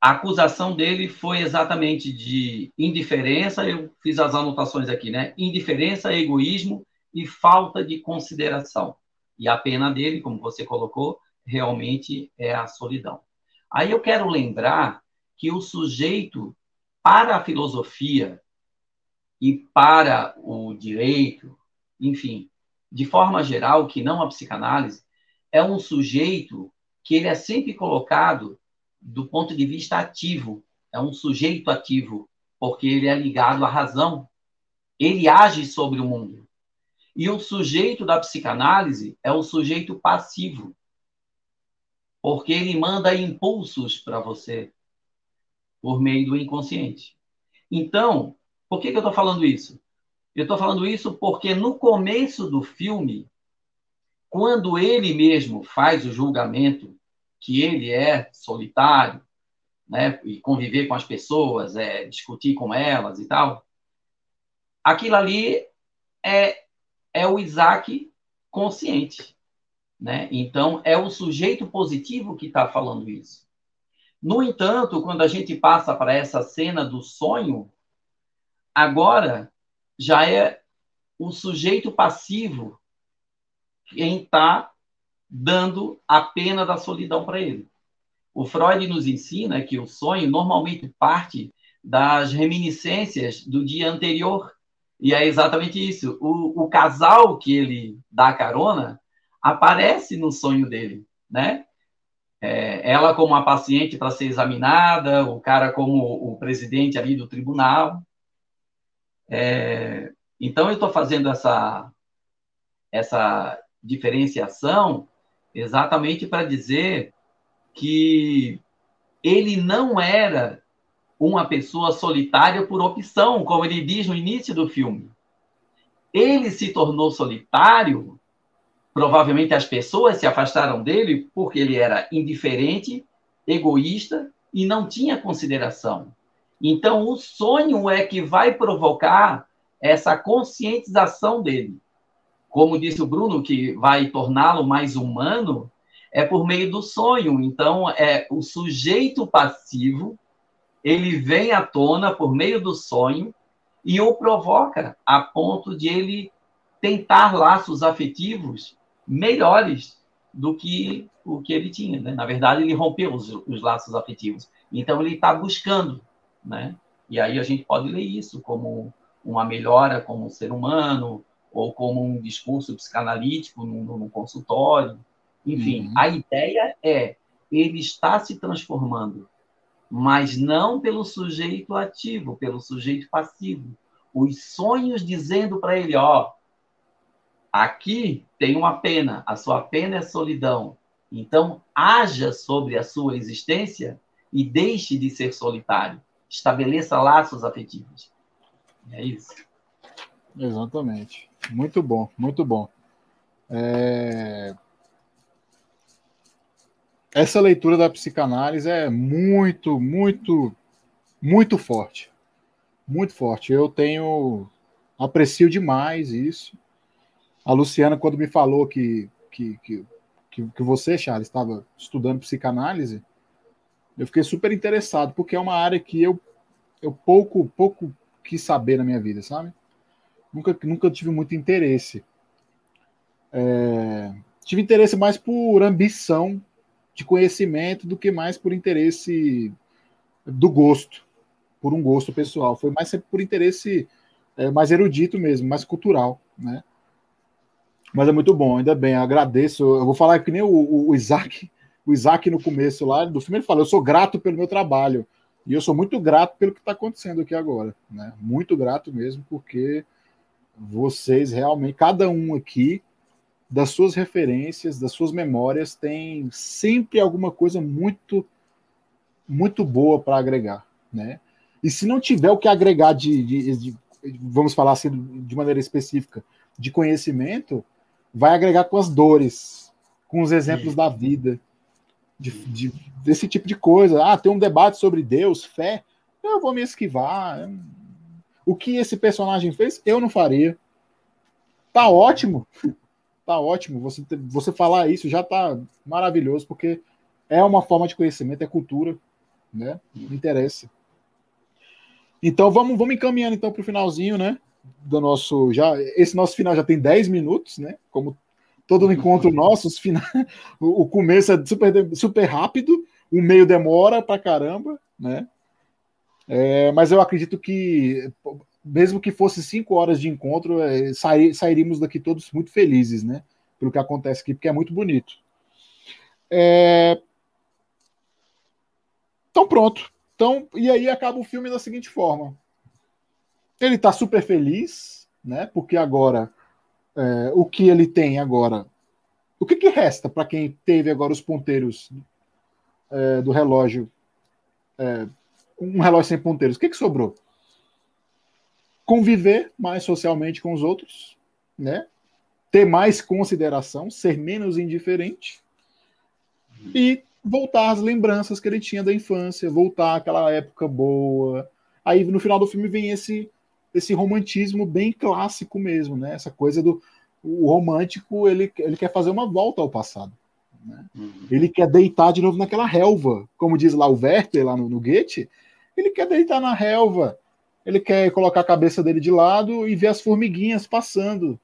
a acusação dele foi exatamente de indiferença, eu fiz as anotações aqui, né? Indiferença, egoísmo e falta de consideração. E a pena dele, como você colocou, realmente é a solidão. Aí eu quero lembrar que o sujeito, para a filosofia e para o direito, enfim, de forma geral, que não a psicanálise, é um sujeito que ele é sempre colocado do ponto de vista ativo, é um sujeito ativo, porque ele é ligado à razão, ele age sobre o mundo. E o sujeito da psicanálise é o sujeito passivo, porque ele manda impulsos para você por meio do inconsciente. Então, por que, que eu estou falando isso? Eu estou falando isso porque no começo do filme, quando ele mesmo faz o julgamento que ele é solitário, né, e conviver com as pessoas, é, discutir com elas e tal, aquilo ali é, é o Isaac consciente. Né? Então, é o sujeito positivo que está falando isso. No entanto, quando a gente passa para essa cena do sonho, agora já é o sujeito passivo quem está dando a pena da solidão para ele. O Freud nos ensina que o sonho normalmente parte das reminiscências do dia anterior. E é exatamente isso. O, o casal que ele dá carona aparece no sonho dele, né? É, ela como a paciente para ser examinada, o cara como o presidente ali do tribunal. É, então eu estou fazendo essa essa diferenciação exatamente para dizer que ele não era uma pessoa solitária por opção, como ele diz no início do filme. Ele se tornou solitário Provavelmente as pessoas se afastaram dele porque ele era indiferente, egoísta e não tinha consideração. Então, o sonho é que vai provocar essa conscientização dele. Como disse o Bruno, que vai torná-lo mais humano, é por meio do sonho. Então, é o sujeito passivo, ele vem à tona por meio do sonho e o provoca a ponto de ele tentar laços afetivos melhores do que o que ele tinha. Né? Na verdade, ele rompeu os, os laços afetivos. Então, ele está buscando. Né? E aí a gente pode ler isso como uma melhora como ser humano, ou como um discurso psicanalítico no, no consultório. Enfim, uhum. a ideia é ele está se transformando, mas não pelo sujeito ativo, pelo sujeito passivo. Os sonhos dizendo para ele, ó, Aqui tem uma pena, a sua pena é solidão. Então, haja sobre a sua existência e deixe de ser solitário. Estabeleça laços afetivos. É isso. Exatamente. Muito bom, muito bom. É... Essa leitura da psicanálise é muito, muito, muito forte. Muito forte. Eu tenho. Aprecio demais isso. A Luciana, quando me falou que, que, que, que, você, Charles, estava estudando psicanálise, eu fiquei super interessado, porque é uma área que eu, eu pouco, pouco quis saber na minha vida, sabe? Nunca, nunca tive muito interesse. É, tive interesse mais por ambição de conhecimento do que mais por interesse do gosto, por um gosto pessoal. Foi mais sempre por interesse é, mais erudito mesmo, mais cultural, né? Mas é muito bom, ainda bem, agradeço. Eu vou falar que nem o, o, Isaac, o Isaac no começo lá do filme, ele falou: eu sou grato pelo meu trabalho. E eu sou muito grato pelo que está acontecendo aqui agora. Né? Muito grato mesmo, porque vocês realmente, cada um aqui, das suas referências, das suas memórias, tem sempre alguma coisa muito, muito boa para agregar. Né? E se não tiver o que agregar de, de, de, vamos falar assim, de maneira específica, de conhecimento, vai agregar com as dores, com os exemplos Sim. da vida, de, de, desse tipo de coisa. Ah, tem um debate sobre Deus, fé. Eu vou me esquivar. O que esse personagem fez, eu não faria. Tá ótimo. Tá ótimo. Você, você falar isso já tá maravilhoso, porque é uma forma de conhecimento, é cultura. né? Não interessa. Então vamos, vamos encaminhando então para o finalzinho, né? Do nosso já esse nosso final já tem 10 minutos, né? Como todo encontro nosso, [laughs] o começo é super, super rápido, o meio demora para caramba, né? É, mas eu acredito que mesmo que fosse cinco horas de encontro, é, sair, sairíamos daqui todos muito felizes, né? Pelo que acontece aqui, porque é muito bonito. É... Então pronto. Então, e aí acaba o filme da seguinte forma. Ele tá super feliz, né? Porque agora é, o que ele tem agora. O que, que resta para quem teve agora os ponteiros é, do relógio? É, um relógio sem ponteiros. O que, que sobrou? Conviver mais socialmente com os outros, né? Ter mais consideração, ser menos indiferente e voltar às lembranças que ele tinha da infância, voltar àquela época boa. Aí no final do filme vem esse esse romantismo bem clássico mesmo, né? Essa coisa do o romântico, ele, ele quer fazer uma volta ao passado. Né? Uhum. Ele quer deitar de novo naquela relva, como diz lá o Werther, lá no, no Goethe, ele quer deitar na relva, ele quer colocar a cabeça dele de lado e ver as formiguinhas passando,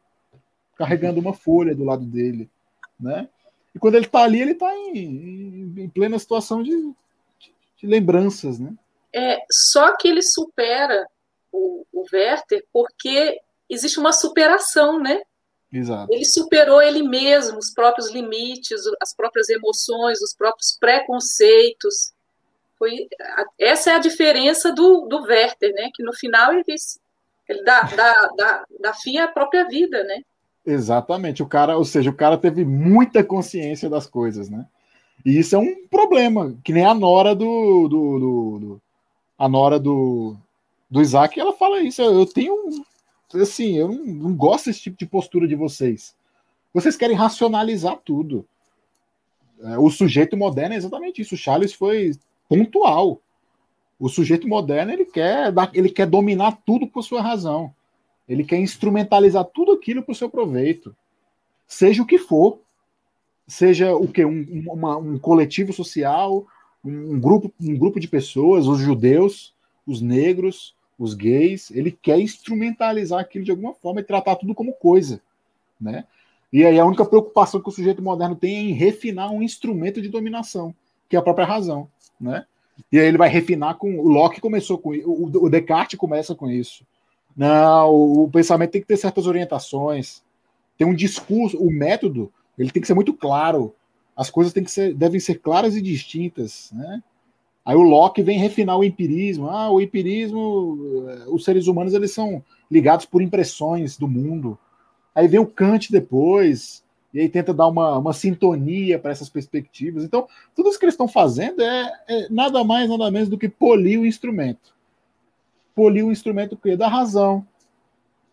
carregando uma folha do lado dele, né? E quando ele está ali, ele está em, em, em, plena situação de, de, de, lembranças, né? É, só que ele supera o, o Werther porque existe uma superação, né? Exato. Ele superou ele mesmo, os próprios limites, as próprias emoções, os próprios preconceitos. Foi, essa é a diferença do, do Werther, né? Que no final ele, ele dá, dá, dá, dá fim à própria vida, né? Exatamente. O cara, ou seja, o cara teve muita consciência das coisas, né? E isso é um problema, que nem a Nora do, do, do, do a Nora do, do Isaac, ela fala isso. Eu tenho assim, eu não, não gosto desse tipo de postura de vocês. Vocês querem racionalizar tudo. É, o sujeito moderno é exatamente isso. O Charles foi pontual. O sujeito moderno ele quer, ele quer dominar tudo por sua razão. Ele quer instrumentalizar tudo aquilo para o seu proveito. Seja o que for. Seja o que? Um, uma, um coletivo social, um grupo, um grupo de pessoas, os judeus, os negros, os gays, ele quer instrumentalizar aquilo de alguma forma e tratar tudo como coisa, né? E aí a única preocupação que o sujeito moderno tem é em refinar um instrumento de dominação, que é a própria razão, né? E aí ele vai refinar com o Locke começou com o, Descartes começa com isso. Não, o pensamento tem que ter certas orientações, tem um discurso, o método, ele tem que ser muito claro. As coisas têm que ser, devem ser claras e distintas, né? Aí o Locke vem refinar o empirismo. Ah, o empirismo, eh, os seres humanos eles são ligados por impressões do mundo. Aí vem o Kant depois, e aí tenta dar uma, uma sintonia para essas perspectivas. Então, tudo isso que eles estão fazendo é, é, nada mais, nada menos do que polir o instrumento. Polir o instrumento que da razão,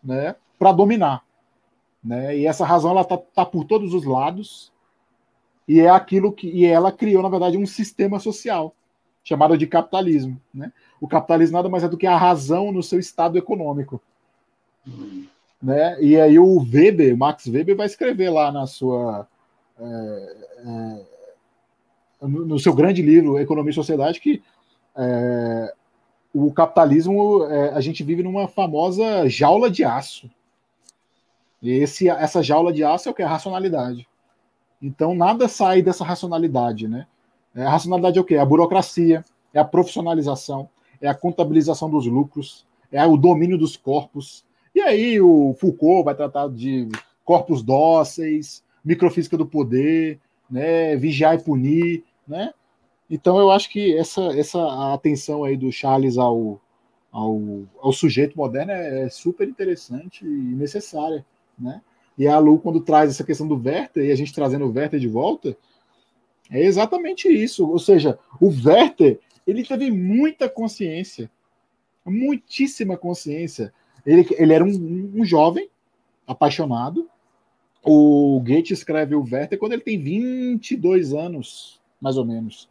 né, para dominar, né? E essa razão ela tá, tá por todos os lados. E é aquilo que e ela criou, na verdade, um sistema social chamada de capitalismo. Né? O capitalismo nada mais é do que a razão no seu estado econômico. Né? E aí o Weber, Max Weber, vai escrever lá na sua. É, é, no seu grande livro Economia e Sociedade que é, o capitalismo é, a gente vive numa famosa jaula de aço. E esse, essa jaula de aço é o que é a racionalidade. Então nada sai dessa racionalidade, né? É, a racionalidade é o quê? É a burocracia, é a profissionalização, é a contabilização dos lucros, é o domínio dos corpos. E aí o Foucault vai tratar de corpos dóceis, microfísica do poder, né, vigiar e punir, né? Então eu acho que essa, essa atenção aí do Charles ao, ao, ao sujeito moderno é, é super interessante e necessária, né? E a Lu, quando traz essa questão do Werther, e a gente trazendo o Werther de volta, é exatamente isso. Ou seja, o Werther ele teve muita consciência, muitíssima consciência. Ele, ele era um, um jovem apaixonado. O Goethe escreve o Werther quando ele tem 22 anos, mais ou menos.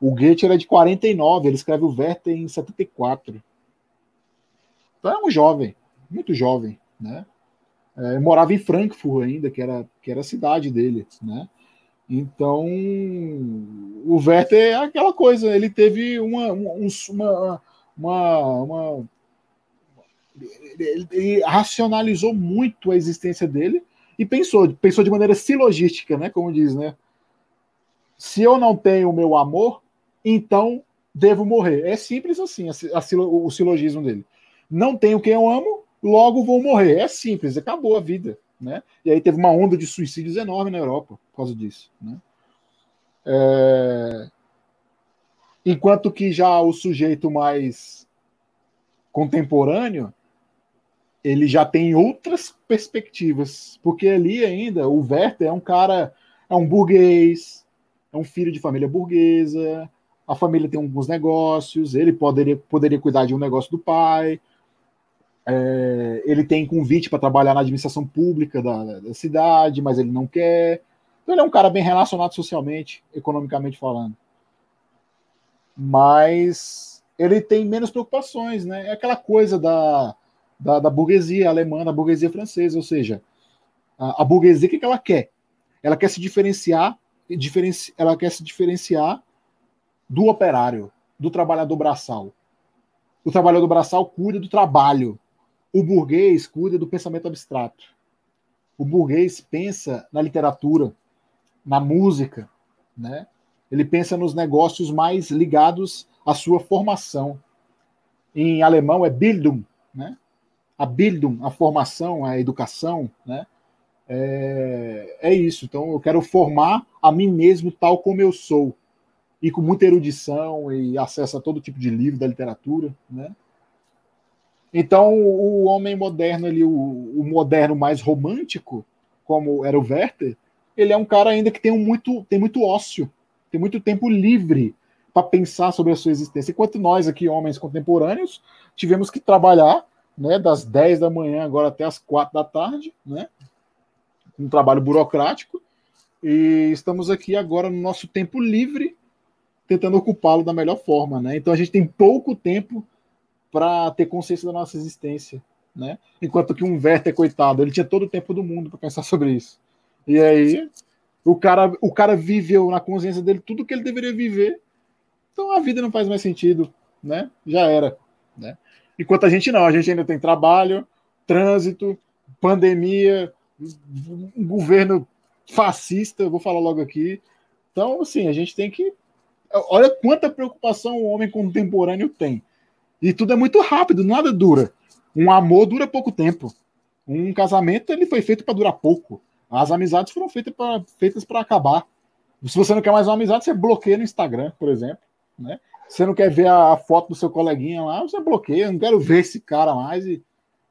O Goethe era de 49, ele escreve o Werther em 74. Então é um jovem, muito jovem, né? É, morava em Frankfurt ainda, que era, que era a cidade dele, né? Então, o Werther é aquela coisa, ele teve uma, uma, uma, uma ele, ele, racionalizou muito a existência dele e pensou, pensou de maneira silogística, né, como diz, né? Se eu não tenho o meu amor, então devo morrer. É simples assim a, a, o silogismo dele. Não tenho quem eu amo, logo vou morrer. É simples, acabou a vida. Né? E aí teve uma onda de suicídios enorme na Europa por causa disso. Né? É... Enquanto que já o sujeito mais contemporâneo ele já tem outras perspectivas, porque ali ainda o Werther é um cara, é um burguês, é um filho de família burguesa, a família tem alguns negócios, ele poderia, poderia cuidar de um negócio do pai, é, ele tem convite para trabalhar na administração pública da, da, cidade, mas ele não quer. Então ele é um cara bem relacionado socialmente, economicamente falando. Mas ele tem menos preocupações, né? É aquela coisa da, da, da burguesia alemã, da burguesia francesa, ou seja, a, a burguesia, o que, que ela quer? Ela quer se diferenciar, diferenci, ela quer se diferenciar do operário, do trabalhador braçal. O trabalhador braçal cuida do trabalho, o burguês cuida do pensamento abstrato. O burguês pensa na literatura, na música, né? Ele pensa nos negócios mais ligados à sua formação. Em alemão é Bildung, né? A Bildung, a formação, a educação, né? É, é isso. Então eu quero formar a mim mesmo tal como eu sou e com muita erudição e acesso a todo tipo de livro da literatura, né? Então, o homem moderno ali, o, o, moderno mais romântico, como era o Werther, ele é um cara ainda que tem um muito, tem muito ócio, tem muito tempo livre para pensar sobre a sua existência. Enquanto nós aqui, homens contemporâneos, tivemos que trabalhar, né, das 10 da manhã agora até as 4 da tarde, né? Um trabalho burocrático. E estamos aqui agora no nosso tempo livre, tentando ocupá-lo da melhor forma, né? Então a gente tem pouco tempo para ter consciência da nossa existência, né? Enquanto que um Werther, coitado, ele tinha todo o tempo do mundo para pensar sobre isso. E aí, o cara, o cara viveu na consciência dele tudo que ele deveria viver. Então a vida não faz mais sentido, né? Já era, né? Enquanto a gente não, a gente ainda tem trabalho, trânsito, pandemia, um governo fascista, vou falar logo aqui. Então, assim, a gente tem que. Olha quanta preocupação o homem contemporâneo tem. E tudo é muito rápido, nada dura. Um amor dura pouco tempo. Um casamento ele foi feito para durar pouco. As amizades foram feitas para feitas acabar. Se você não quer mais uma amizade, você bloqueia no Instagram, por exemplo. Né? Você não quer ver a, foto do seu coleguinha lá, você bloqueia. Não quero ver esse cara mais. E,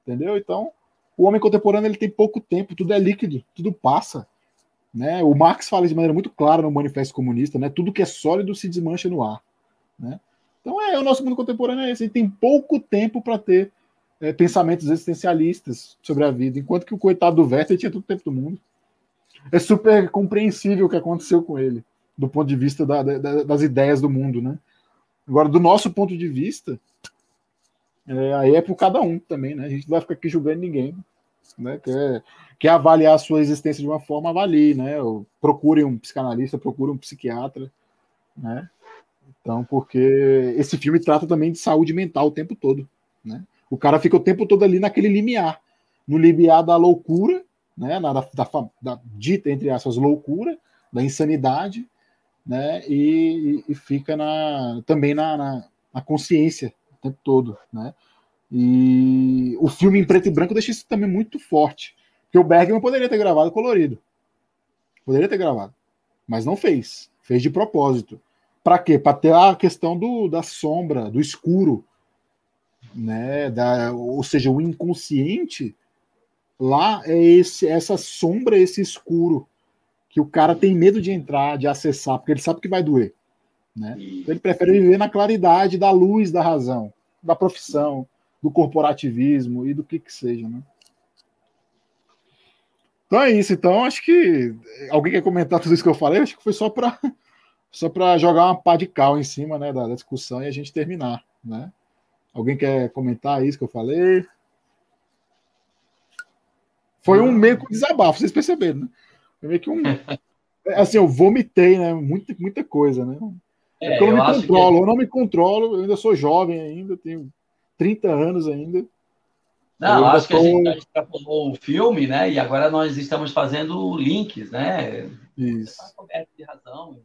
entendeu? Então, o homem contemporâneo ele tem pouco tempo, tudo é líquido, tudo passa. Né? O Marx fala de maneira muito clara no Manifesto Comunista, né? tudo que é sólido se desmancha no ar. Né? Então é o nosso mundo contemporâneo é esse. Tem pouco tempo para ter é, pensamentos existencialistas sobre a vida, enquanto que o coitado do Werther tinha todo o tempo do mundo. É super compreensível o que aconteceu com ele, do ponto de vista da, da, das ideias do mundo, né? Agora, do nosso ponto de vista, é, aí é por cada um também, né? A gente não vai ficar aqui julgando ninguém, né? Quer, quer avaliar a sua existência de uma forma, avalie, né? Ou procure um psicanalista, procure um psiquiatra, né? Então, porque esse filme trata também de saúde mental o tempo todo, né? O cara fica o tempo todo ali naquele limiar, no limiar da loucura, né? Da, da, da dita entre essas loucura, da insanidade, né? E, e fica na, também na, na, na, consciência o tempo todo, né? E o filme em preto e branco deixa isso também muito forte, porque o Bergman poderia ter gravado colorido, poderia ter gravado, mas não fez, fez de propósito. Para quê? Para ter a questão do, da sombra, do escuro, né? Da, ou seja, o inconsciente lá é esse, essa sombra, esse escuro que o cara tem medo de entrar, de acessar, porque ele sabe que vai doer. Né? Então ele prefere viver na claridade da luz da razão, da profissão, do corporativismo e do que que seja. Né? Então é isso. Então acho que alguém quer comentar tudo isso que eu falei. Acho que foi só para só para jogar uma pá de cal em cima né, da, da, discussão e a gente terminar. Né? Alguém quer comentar isso que eu falei? Foi um meio que desabafo, vocês perceberam, né? Foi meio que um. [laughs] assim, eu vomitei, né? Muita, muita coisa, né? É, é eu não me controlo, que... eu não me controlo, eu ainda sou jovem ainda, tenho 30 anos ainda. Não, eu acho tô... que a gente extrapolou o filme, né? E agora nós estamos fazendo links, né? Isso. Está coberto de razão.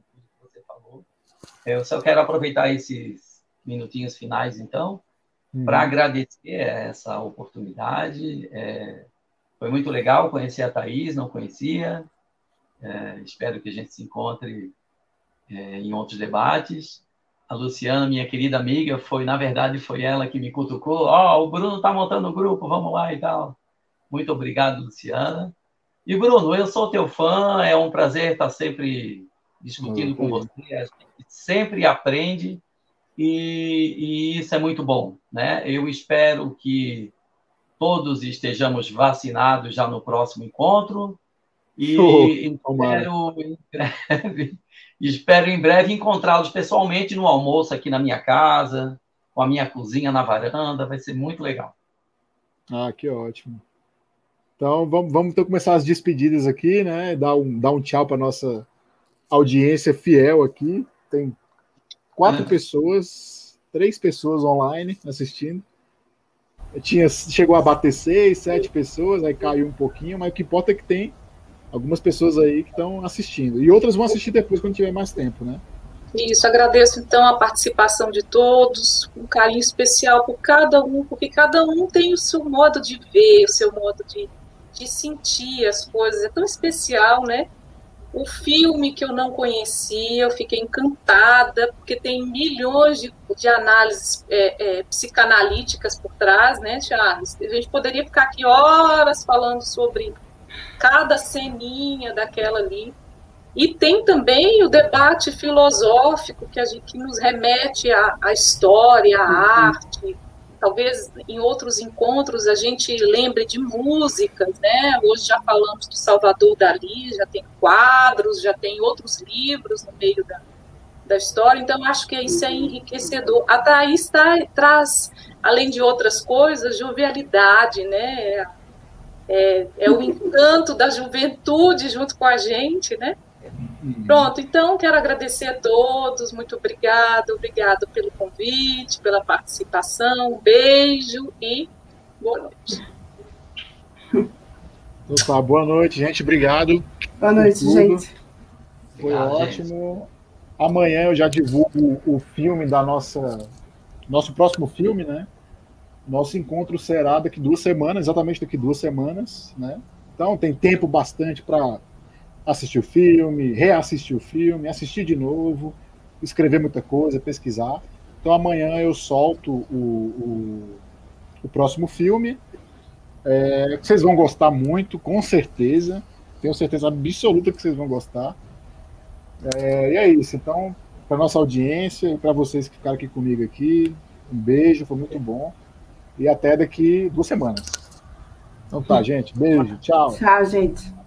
Eu só quero aproveitar esses minutinhos finais, então, hum. para agradecer essa oportunidade. É, foi muito legal conhecer a Thaís, não conhecia. É, espero que a gente se encontre é, em outros debates. A Luciana, minha querida amiga, foi, na verdade, foi ela que me cutucou. Ó, oh, o Bruno está montando o grupo, vamos lá e tal. Muito obrigado, Luciana. E, Bruno, eu sou teu fã, é um prazer estar sempre discutindo com você. A gente sempre aprende e, e isso é muito bom, né? Eu espero que todos estejamos vacinados já no próximo encontro e [laughs] oh, espero, em breve, [laughs] espero em breve encontrá-los pessoalmente no almoço aqui na minha casa, com a minha cozinha na varanda, vai ser muito legal. Ah, que ótimo. Então vamos, vamos então começar as despedidas aqui, né? Dar um, dar um tchau para nossa audiência fiel aqui. Tem quatro é. pessoas, três pessoas online assistindo. Tinha, chegou a bater seis, sete pessoas, aí caiu um pouquinho, mas o que importa é que tem algumas pessoas aí que estão assistindo. E outras vão assistir depois quando tiver mais tempo, né? Isso, agradeço então a participação de todos, um carinho especial por cada um, porque cada um tem o seu modo de ver, o seu modo de, de sentir as coisas, é tão especial, né? O filme que eu não conhecia, eu fiquei encantada, porque tem milhões de, de análises é, é, psicanalíticas por trás, né, Charles? A gente poderia ficar aqui horas falando sobre cada ceninha daquela ali. E tem também o debate filosófico que, a gente, que nos remete à, à história, à uhum. arte. Talvez em outros encontros a gente lembre de músicas, né? Hoje já falamos do Salvador Dali, já tem quadros, já tem outros livros no meio da, da história, então acho que isso é enriquecedor. A Thaís tá, traz, além de outras coisas, jovialidade, né? é, é o encanto da juventude junto com a gente, né? Pronto, então quero agradecer a todos, muito obrigado, obrigado pelo convite, pela participação, um beijo e boa noite. Opa, boa noite, gente, obrigado. Boa noite, gente. Foi obrigado, ótimo. Gente. Amanhã eu já divulgo o filme da nossa nosso próximo filme, né? Nosso encontro será daqui duas semanas, exatamente daqui duas semanas, né? Então tem tempo bastante para assistir o filme, reassistir o filme, assistir de novo, escrever muita coisa, pesquisar. Então amanhã eu solto o, o, o próximo filme. É, que vocês vão gostar muito, com certeza. Tenho certeza absoluta que vocês vão gostar. É, e é isso. Então, para nossa audiência e para vocês que ficaram aqui comigo aqui, um beijo, foi muito bom. E até daqui duas semanas. Então tá, gente. Beijo. Tchau. Tchau, gente.